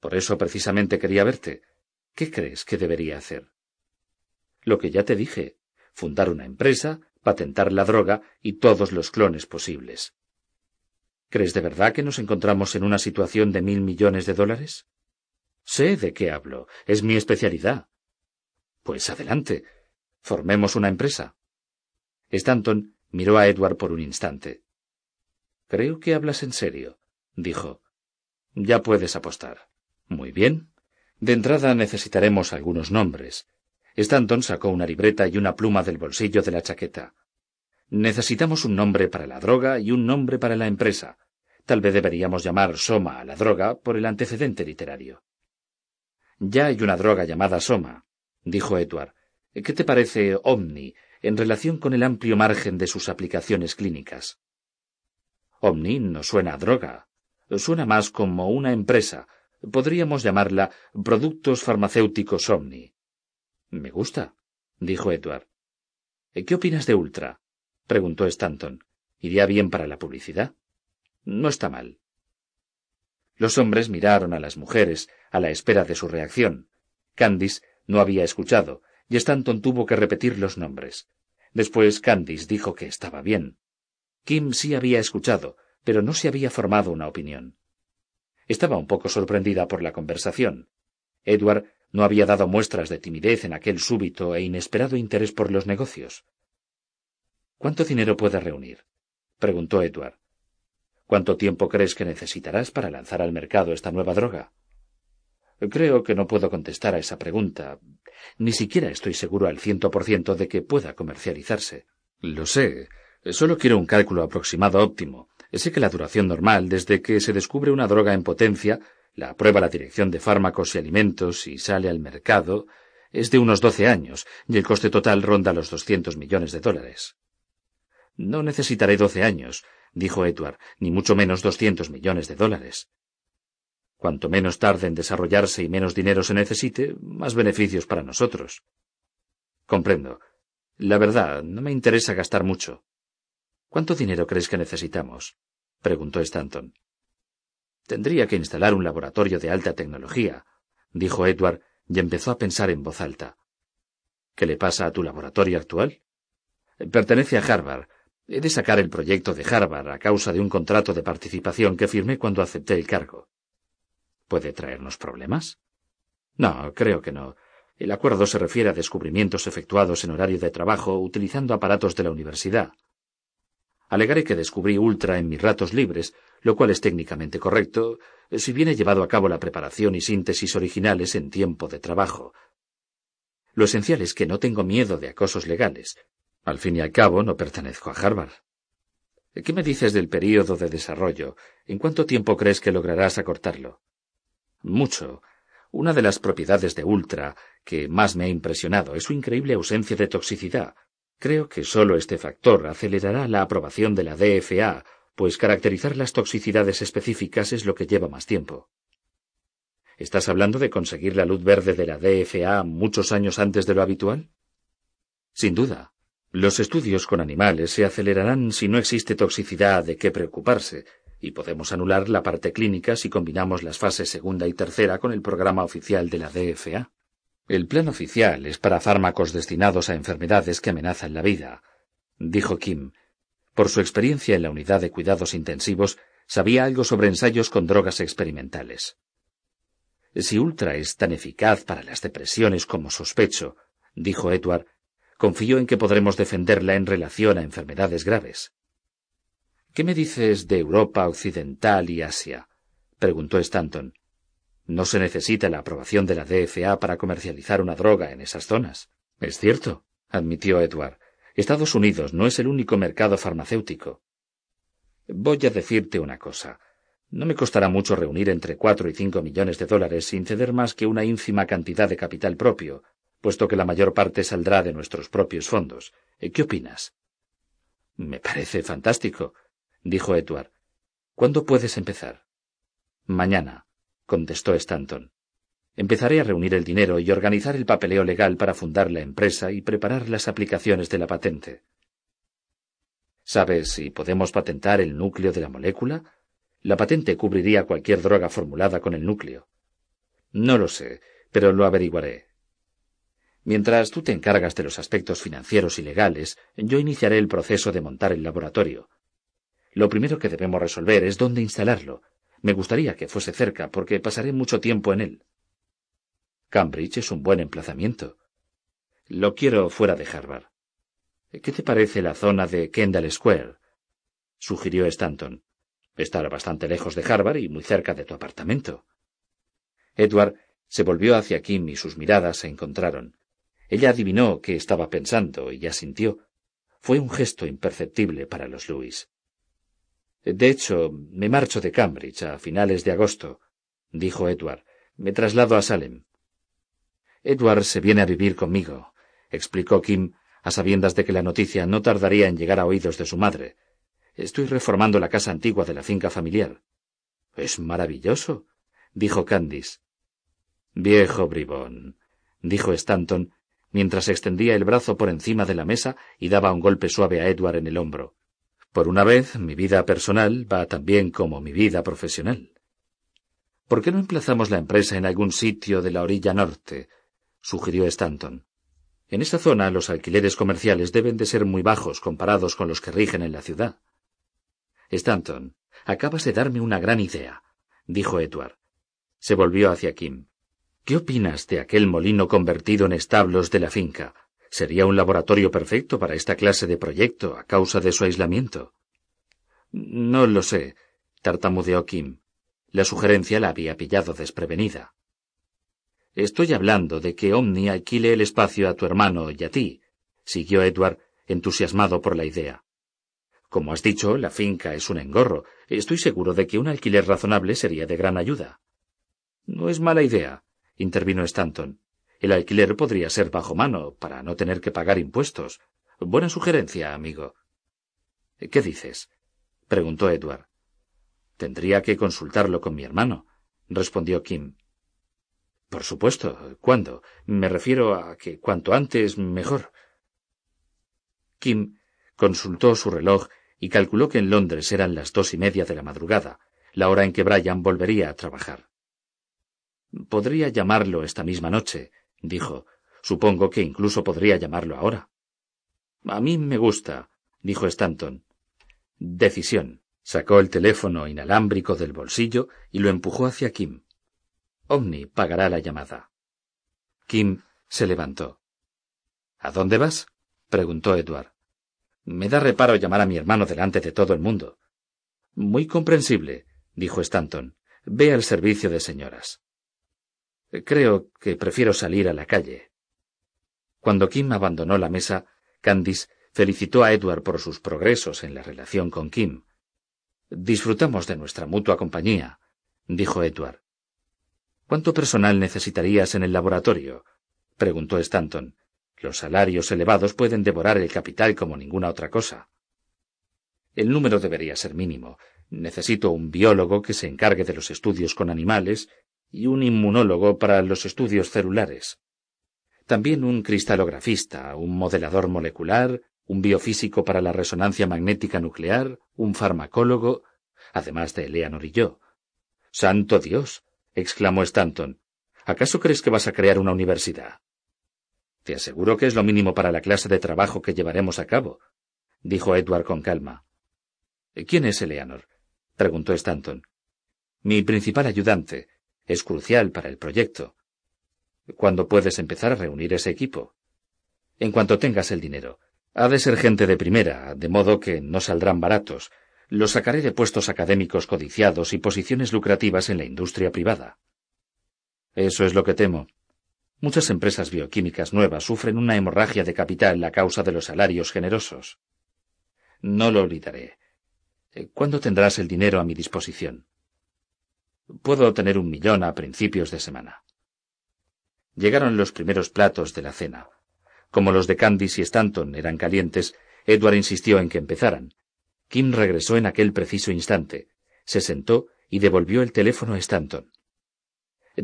Por eso precisamente quería verte. ¿Qué crees que debería hacer? Lo que ya te dije, fundar una empresa, patentar la droga y todos los clones posibles. ¿Crees de verdad que nos encontramos en una situación de mil millones de dólares? Sé de qué hablo. Es mi especialidad. Pues adelante. Formemos una empresa. Stanton miró a Edward por un instante. Creo que hablas en serio, dijo. Ya puedes apostar. Muy bien. De entrada necesitaremos algunos nombres. Stanton sacó una libreta y una pluma del bolsillo de la chaqueta. Necesitamos un nombre para la droga y un nombre para la empresa. Tal vez deberíamos llamar Soma a la droga por el antecedente literario. Ya hay una droga llamada Soma, dijo Edward. ¿Qué te parece Omni en relación con el amplio margen de sus aplicaciones clínicas? Omni no suena a droga. Suena más como una empresa. Podríamos llamarla Productos Farmacéuticos Omni. Me gusta, dijo Edward. ¿Qué opinas de Ultra? preguntó Stanton. ¿Iría bien para la publicidad? No está mal. Los hombres miraron a las mujeres a la espera de su reacción. Candice no había escuchado, y Stanton tuvo que repetir los nombres. Después Candice dijo que estaba bien. Kim sí había escuchado, pero no se había formado una opinión. Estaba un poco sorprendida por la conversación. Edward no había dado muestras de timidez en aquel súbito e inesperado interés por los negocios. ¿Cuánto dinero puedes reunir? preguntó Edward. ¿Cuánto tiempo crees que necesitarás para lanzar al mercado esta nueva droga? Creo que no puedo contestar a esa pregunta. Ni siquiera estoy seguro al ciento por ciento de que pueda comercializarse. Lo sé. Solo quiero un cálculo aproximado óptimo. Sé que la duración normal, desde que se descubre una droga en potencia, la aprueba la Dirección de Fármacos y Alimentos y sale al mercado, es de unos doce años, y el coste total ronda los doscientos millones de dólares. No necesitaré doce años, dijo Edward, ni mucho menos doscientos millones de dólares. Cuanto menos tarde en desarrollarse y menos dinero se necesite, más beneficios para nosotros. Comprendo. La verdad, no me interesa gastar mucho. ¿Cuánto dinero crees que necesitamos? preguntó Stanton. Tendría que instalar un laboratorio de alta tecnología, dijo Edward, y empezó a pensar en voz alta. ¿Qué le pasa a tu laboratorio actual? Pertenece a Harvard. He de sacar el proyecto de Harvard a causa de un contrato de participación que firmé cuando acepté el cargo. ¿Puede traernos problemas? No, creo que no. El acuerdo se refiere a descubrimientos efectuados en horario de trabajo utilizando aparatos de la universidad. Alegaré que descubrí ultra en mis ratos libres, lo cual es técnicamente correcto, si bien he llevado a cabo la preparación y síntesis originales en tiempo de trabajo. Lo esencial es que no tengo miedo de acosos legales. Al fin y al cabo, no pertenezco a Harvard. ¿Qué me dices del período de desarrollo? ¿En cuánto tiempo crees que lograrás acortarlo? Mucho. Una de las propiedades de Ultra que más me ha impresionado es su increíble ausencia de toxicidad. Creo que solo este factor acelerará la aprobación de la DFA, pues caracterizar las toxicidades específicas es lo que lleva más tiempo. ¿Estás hablando de conseguir la luz verde de la DFA muchos años antes de lo habitual? Sin duda. Los estudios con animales se acelerarán si no existe toxicidad de qué preocuparse, y podemos anular la parte clínica si combinamos las fases segunda y tercera con el programa oficial de la DFA. El plan oficial es para fármacos destinados a enfermedades que amenazan la vida, dijo Kim. Por su experiencia en la unidad de cuidados intensivos, sabía algo sobre ensayos con drogas experimentales. Si Ultra es tan eficaz para las depresiones como sospecho, dijo Edward, confío en que podremos defenderla en relación a enfermedades graves. ¿Qué me dices de Europa Occidental y Asia? preguntó Stanton. No se necesita la aprobación de la DFA para comercializar una droga en esas zonas. Es cierto, admitió Edward. Estados Unidos no es el único mercado farmacéutico. Voy a decirte una cosa. No me costará mucho reunir entre cuatro y cinco millones de dólares sin ceder más que una ínfima cantidad de capital propio, puesto que la mayor parte saldrá de nuestros propios fondos. ¿Qué opinas? Me parece fantástico dijo Edward. ¿Cuándo puedes empezar? Mañana, contestó Stanton. Empezaré a reunir el dinero y organizar el papeleo legal para fundar la empresa y preparar las aplicaciones de la patente. ¿Sabes si podemos patentar el núcleo de la molécula? La patente cubriría cualquier droga formulada con el núcleo. No lo sé, pero lo averiguaré. Mientras tú te encargas de los aspectos financieros y legales, yo iniciaré el proceso de montar el laboratorio. Lo primero que debemos resolver es dónde instalarlo. Me gustaría que fuese cerca, porque pasaré mucho tiempo en él. Cambridge es un buen emplazamiento. Lo quiero fuera de Harvard. ¿Qué te parece la zona de Kendall Square? sugirió Stanton. Estar bastante lejos de Harvard y muy cerca de tu apartamento. Edward se volvió hacia Kim y sus miradas se encontraron. Ella adivinó qué estaba pensando y asintió. Fue un gesto imperceptible para los Lewis. De hecho, me marcho de Cambridge a finales de agosto, dijo Edward. Me traslado a Salem. Edward se viene a vivir conmigo, explicó Kim, a sabiendas de que la noticia no tardaría en llegar a oídos de su madre. Estoy reformando la casa antigua de la finca familiar. Es maravilloso, dijo Candice. Viejo bribón, dijo Stanton, mientras extendía el brazo por encima de la mesa y daba un golpe suave a Edward en el hombro. Por una vez, mi vida personal va tan bien como mi vida profesional. ¿Por qué no emplazamos la empresa en algún sitio de la orilla norte? sugirió Stanton. En esta zona los alquileres comerciales deben de ser muy bajos comparados con los que rigen en la ciudad. Stanton, acabas de darme una gran idea, dijo Edward. Se volvió hacia Kim. ¿Qué opinas de aquel molino convertido en establos de la finca? Sería un laboratorio perfecto para esta clase de proyecto a causa de su aislamiento. No lo sé, tartamudeó Kim. La sugerencia la había pillado desprevenida. Estoy hablando de que Omni alquile el espacio a tu hermano y a ti, siguió Edward, entusiasmado por la idea. Como has dicho, la finca es un engorro. Estoy seguro de que un alquiler razonable sería de gran ayuda. No es mala idea, intervino Stanton. El alquiler podría ser bajo mano, para no tener que pagar impuestos. Buena sugerencia, amigo. ¿Qué dices? preguntó Edward. Tendría que consultarlo con mi hermano, respondió Kim. Por supuesto. ¿Cuándo? Me refiero a que cuanto antes mejor. Kim consultó su reloj y calculó que en Londres eran las dos y media de la madrugada, la hora en que Brian volvería a trabajar. Podría llamarlo esta misma noche, dijo. Supongo que incluso podría llamarlo ahora. A mí me gusta, dijo Stanton. Decisión. Sacó el teléfono inalámbrico del bolsillo y lo empujó hacia Kim. Omni pagará la llamada. Kim se levantó. ¿A dónde vas? preguntó Edward. Me da reparo llamar a mi hermano delante de todo el mundo. Muy comprensible, dijo Stanton. Ve al servicio de señoras. Creo que prefiero salir a la calle. Cuando Kim abandonó la mesa, Candice felicitó a Edward por sus progresos en la relación con Kim. Disfrutamos de nuestra mutua compañía, dijo Edward. ¿Cuánto personal necesitarías en el laboratorio? preguntó Stanton. Los salarios elevados pueden devorar el capital como ninguna otra cosa. El número debería ser mínimo. Necesito un biólogo que se encargue de los estudios con animales y un inmunólogo para los estudios celulares. También un cristalografista, un modelador molecular, un biofísico para la resonancia magnética nuclear, un farmacólogo, además de Eleanor y yo. ¡Santo Dios! exclamó Stanton. ¿Acaso crees que vas a crear una universidad? Te aseguro que es lo mínimo para la clase de trabajo que llevaremos a cabo, dijo Edward con calma. ¿Quién es Eleanor? preguntó Stanton. Mi principal ayudante. Es crucial para el proyecto. ¿Cuándo puedes empezar a reunir ese equipo? En cuanto tengas el dinero. Ha de ser gente de primera, de modo que no saldrán baratos. Los sacaré de puestos académicos codiciados y posiciones lucrativas en la industria privada. Eso es lo que temo, Muchas empresas bioquímicas nuevas sufren una hemorragia de capital a causa de los salarios generosos. No lo olvidaré. ¿Cuándo tendrás el dinero a mi disposición? Puedo tener un millón a principios de semana. Llegaron los primeros platos de la cena. Como los de Candice y Stanton eran calientes, Edward insistió en que empezaran. Kim regresó en aquel preciso instante, se sentó y devolvió el teléfono a Stanton.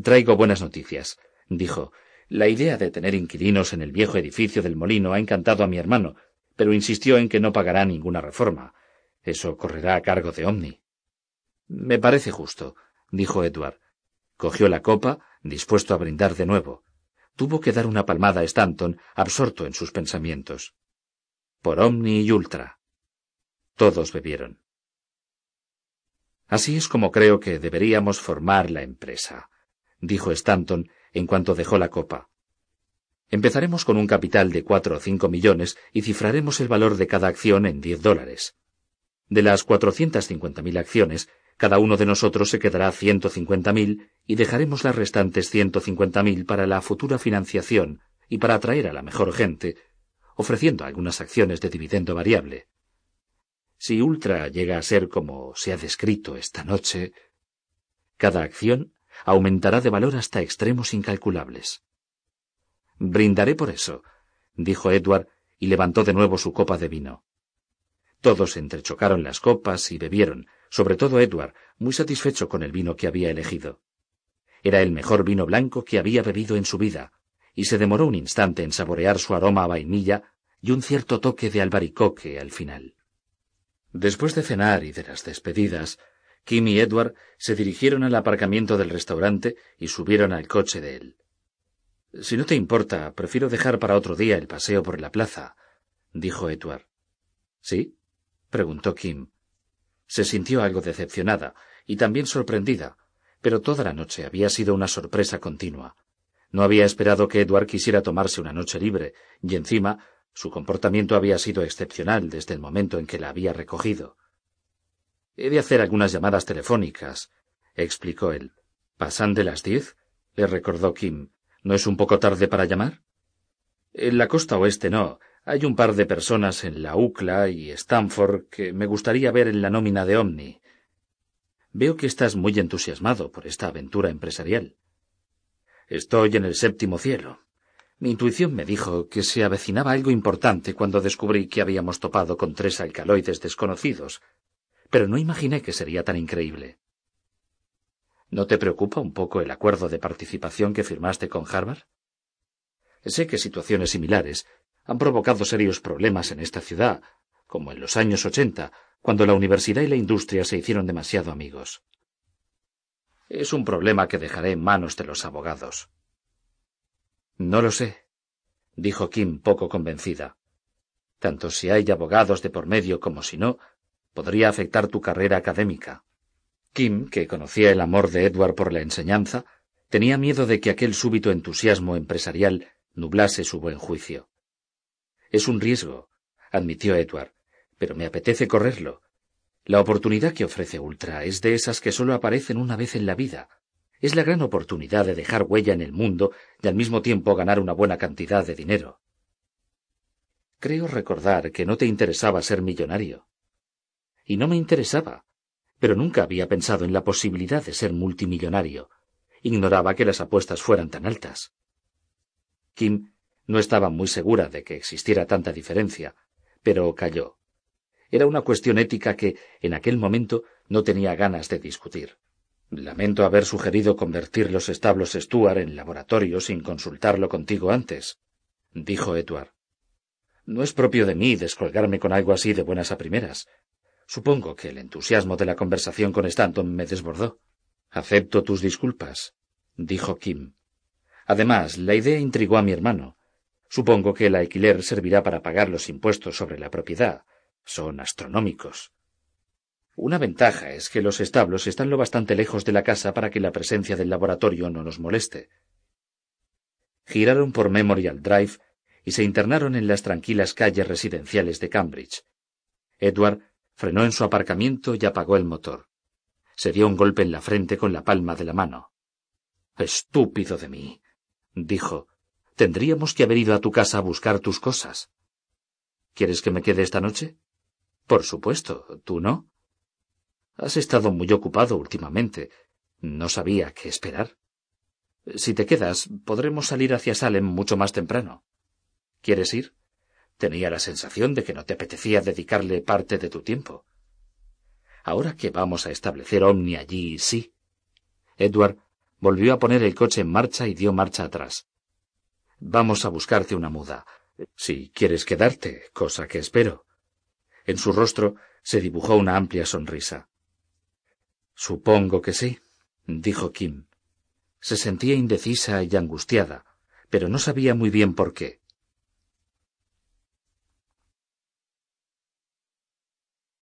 Traigo buenas noticias, dijo, la idea de tener inquilinos en el viejo edificio del molino ha encantado a mi hermano, pero insistió en que no pagará ninguna reforma. Eso correrá a cargo de Omni. Me parece justo, dijo Edward. Cogió la copa, dispuesto a brindar de nuevo. Tuvo que dar una palmada a Stanton, absorto en sus pensamientos. Por Omni y Ultra. Todos bebieron. Así es como creo que deberíamos formar la empresa, dijo Stanton, en cuanto dejó la copa. Empezaremos con un capital de cuatro o cinco millones y cifraremos el valor de cada acción en diez dólares. De las cuatrocientas cincuenta mil acciones, cada uno de nosotros se quedará ciento cincuenta mil y dejaremos las restantes ciento cincuenta mil para la futura financiación y para atraer a la mejor gente, ofreciendo algunas acciones de dividendo variable. Si Ultra llega a ser como se ha descrito esta noche, cada acción aumentará de valor hasta extremos incalculables. Brindaré por eso, dijo Edward, y levantó de nuevo su copa de vino. Todos entrechocaron las copas y bebieron, sobre todo Edward, muy satisfecho con el vino que había elegido. Era el mejor vino blanco que había bebido en su vida, y se demoró un instante en saborear su aroma a vainilla y un cierto toque de albaricoque al final. Después de cenar y de las despedidas, Kim y Edward se dirigieron al aparcamiento del restaurante y subieron al coche de él. Si no te importa, prefiero dejar para otro día el paseo por la plaza, dijo Edward. ¿Sí? preguntó Kim. Se sintió algo decepcionada y también sorprendida, pero toda la noche había sido una sorpresa continua. No había esperado que Edward quisiera tomarse una noche libre, y encima su comportamiento había sido excepcional desde el momento en que la había recogido. He de hacer algunas llamadas telefónicas, explicó él. ¿Pasan de las diez? le recordó Kim. ¿No es un poco tarde para llamar? En la costa oeste no. Hay un par de personas en la UCLA y Stanford que me gustaría ver en la nómina de Omni. Veo que estás muy entusiasmado por esta aventura empresarial. Estoy en el séptimo cielo. Mi intuición me dijo que se avecinaba algo importante cuando descubrí que habíamos topado con tres alcaloides desconocidos, pero no imaginé que sería tan increíble. ¿No te preocupa un poco el acuerdo de participación que firmaste con Harvard? Sé que situaciones similares han provocado serios problemas en esta ciudad, como en los años ochenta, cuando la universidad y la industria se hicieron demasiado amigos. Es un problema que dejaré en manos de los abogados. No lo sé, dijo Kim poco convencida. Tanto si hay abogados de por medio como si no, podría afectar tu carrera académica. Kim, que conocía el amor de Edward por la enseñanza, tenía miedo de que aquel súbito entusiasmo empresarial nublase su buen juicio. Es un riesgo, admitió Edward, pero me apetece correrlo. La oportunidad que ofrece Ultra es de esas que solo aparecen una vez en la vida. Es la gran oportunidad de dejar huella en el mundo y al mismo tiempo ganar una buena cantidad de dinero. Creo recordar que no te interesaba ser millonario. Y no me interesaba, pero nunca había pensado en la posibilidad de ser multimillonario. Ignoraba que las apuestas fueran tan altas. Kim no estaba muy segura de que existiera tanta diferencia, pero calló. Era una cuestión ética que, en aquel momento, no tenía ganas de discutir. Lamento haber sugerido convertir los establos Stuart en laboratorio sin consultarlo contigo antes, dijo Edward. No es propio de mí descolgarme con algo así de buenas a primeras. Supongo que el entusiasmo de la conversación con Stanton me desbordó. Acepto tus disculpas, dijo Kim. Además, la idea intrigó a mi hermano. Supongo que el alquiler servirá para pagar los impuestos sobre la propiedad. Son astronómicos. Una ventaja es que los establos están lo bastante lejos de la casa para que la presencia del laboratorio no nos moleste. Giraron por Memorial Drive y se internaron en las tranquilas calles residenciales de Cambridge. Edward frenó en su aparcamiento y apagó el motor. Se dio un golpe en la frente con la palma de la mano. Estúpido de mí, dijo. Tendríamos que haber ido a tu casa a buscar tus cosas. ¿Quieres que me quede esta noche? Por supuesto. ¿Tú no? Has estado muy ocupado últimamente. No sabía qué esperar. Si te quedas, podremos salir hacia Salem mucho más temprano. ¿Quieres ir? Tenía la sensación de que no te apetecía dedicarle parte de tu tiempo. Ahora que vamos a establecer Omni allí, sí. Edward volvió a poner el coche en marcha y dio marcha atrás. Vamos a buscarte una muda, si quieres quedarte, cosa que espero. En su rostro se dibujó una amplia sonrisa. Supongo que sí, dijo Kim. Se sentía indecisa y angustiada, pero no sabía muy bien por qué.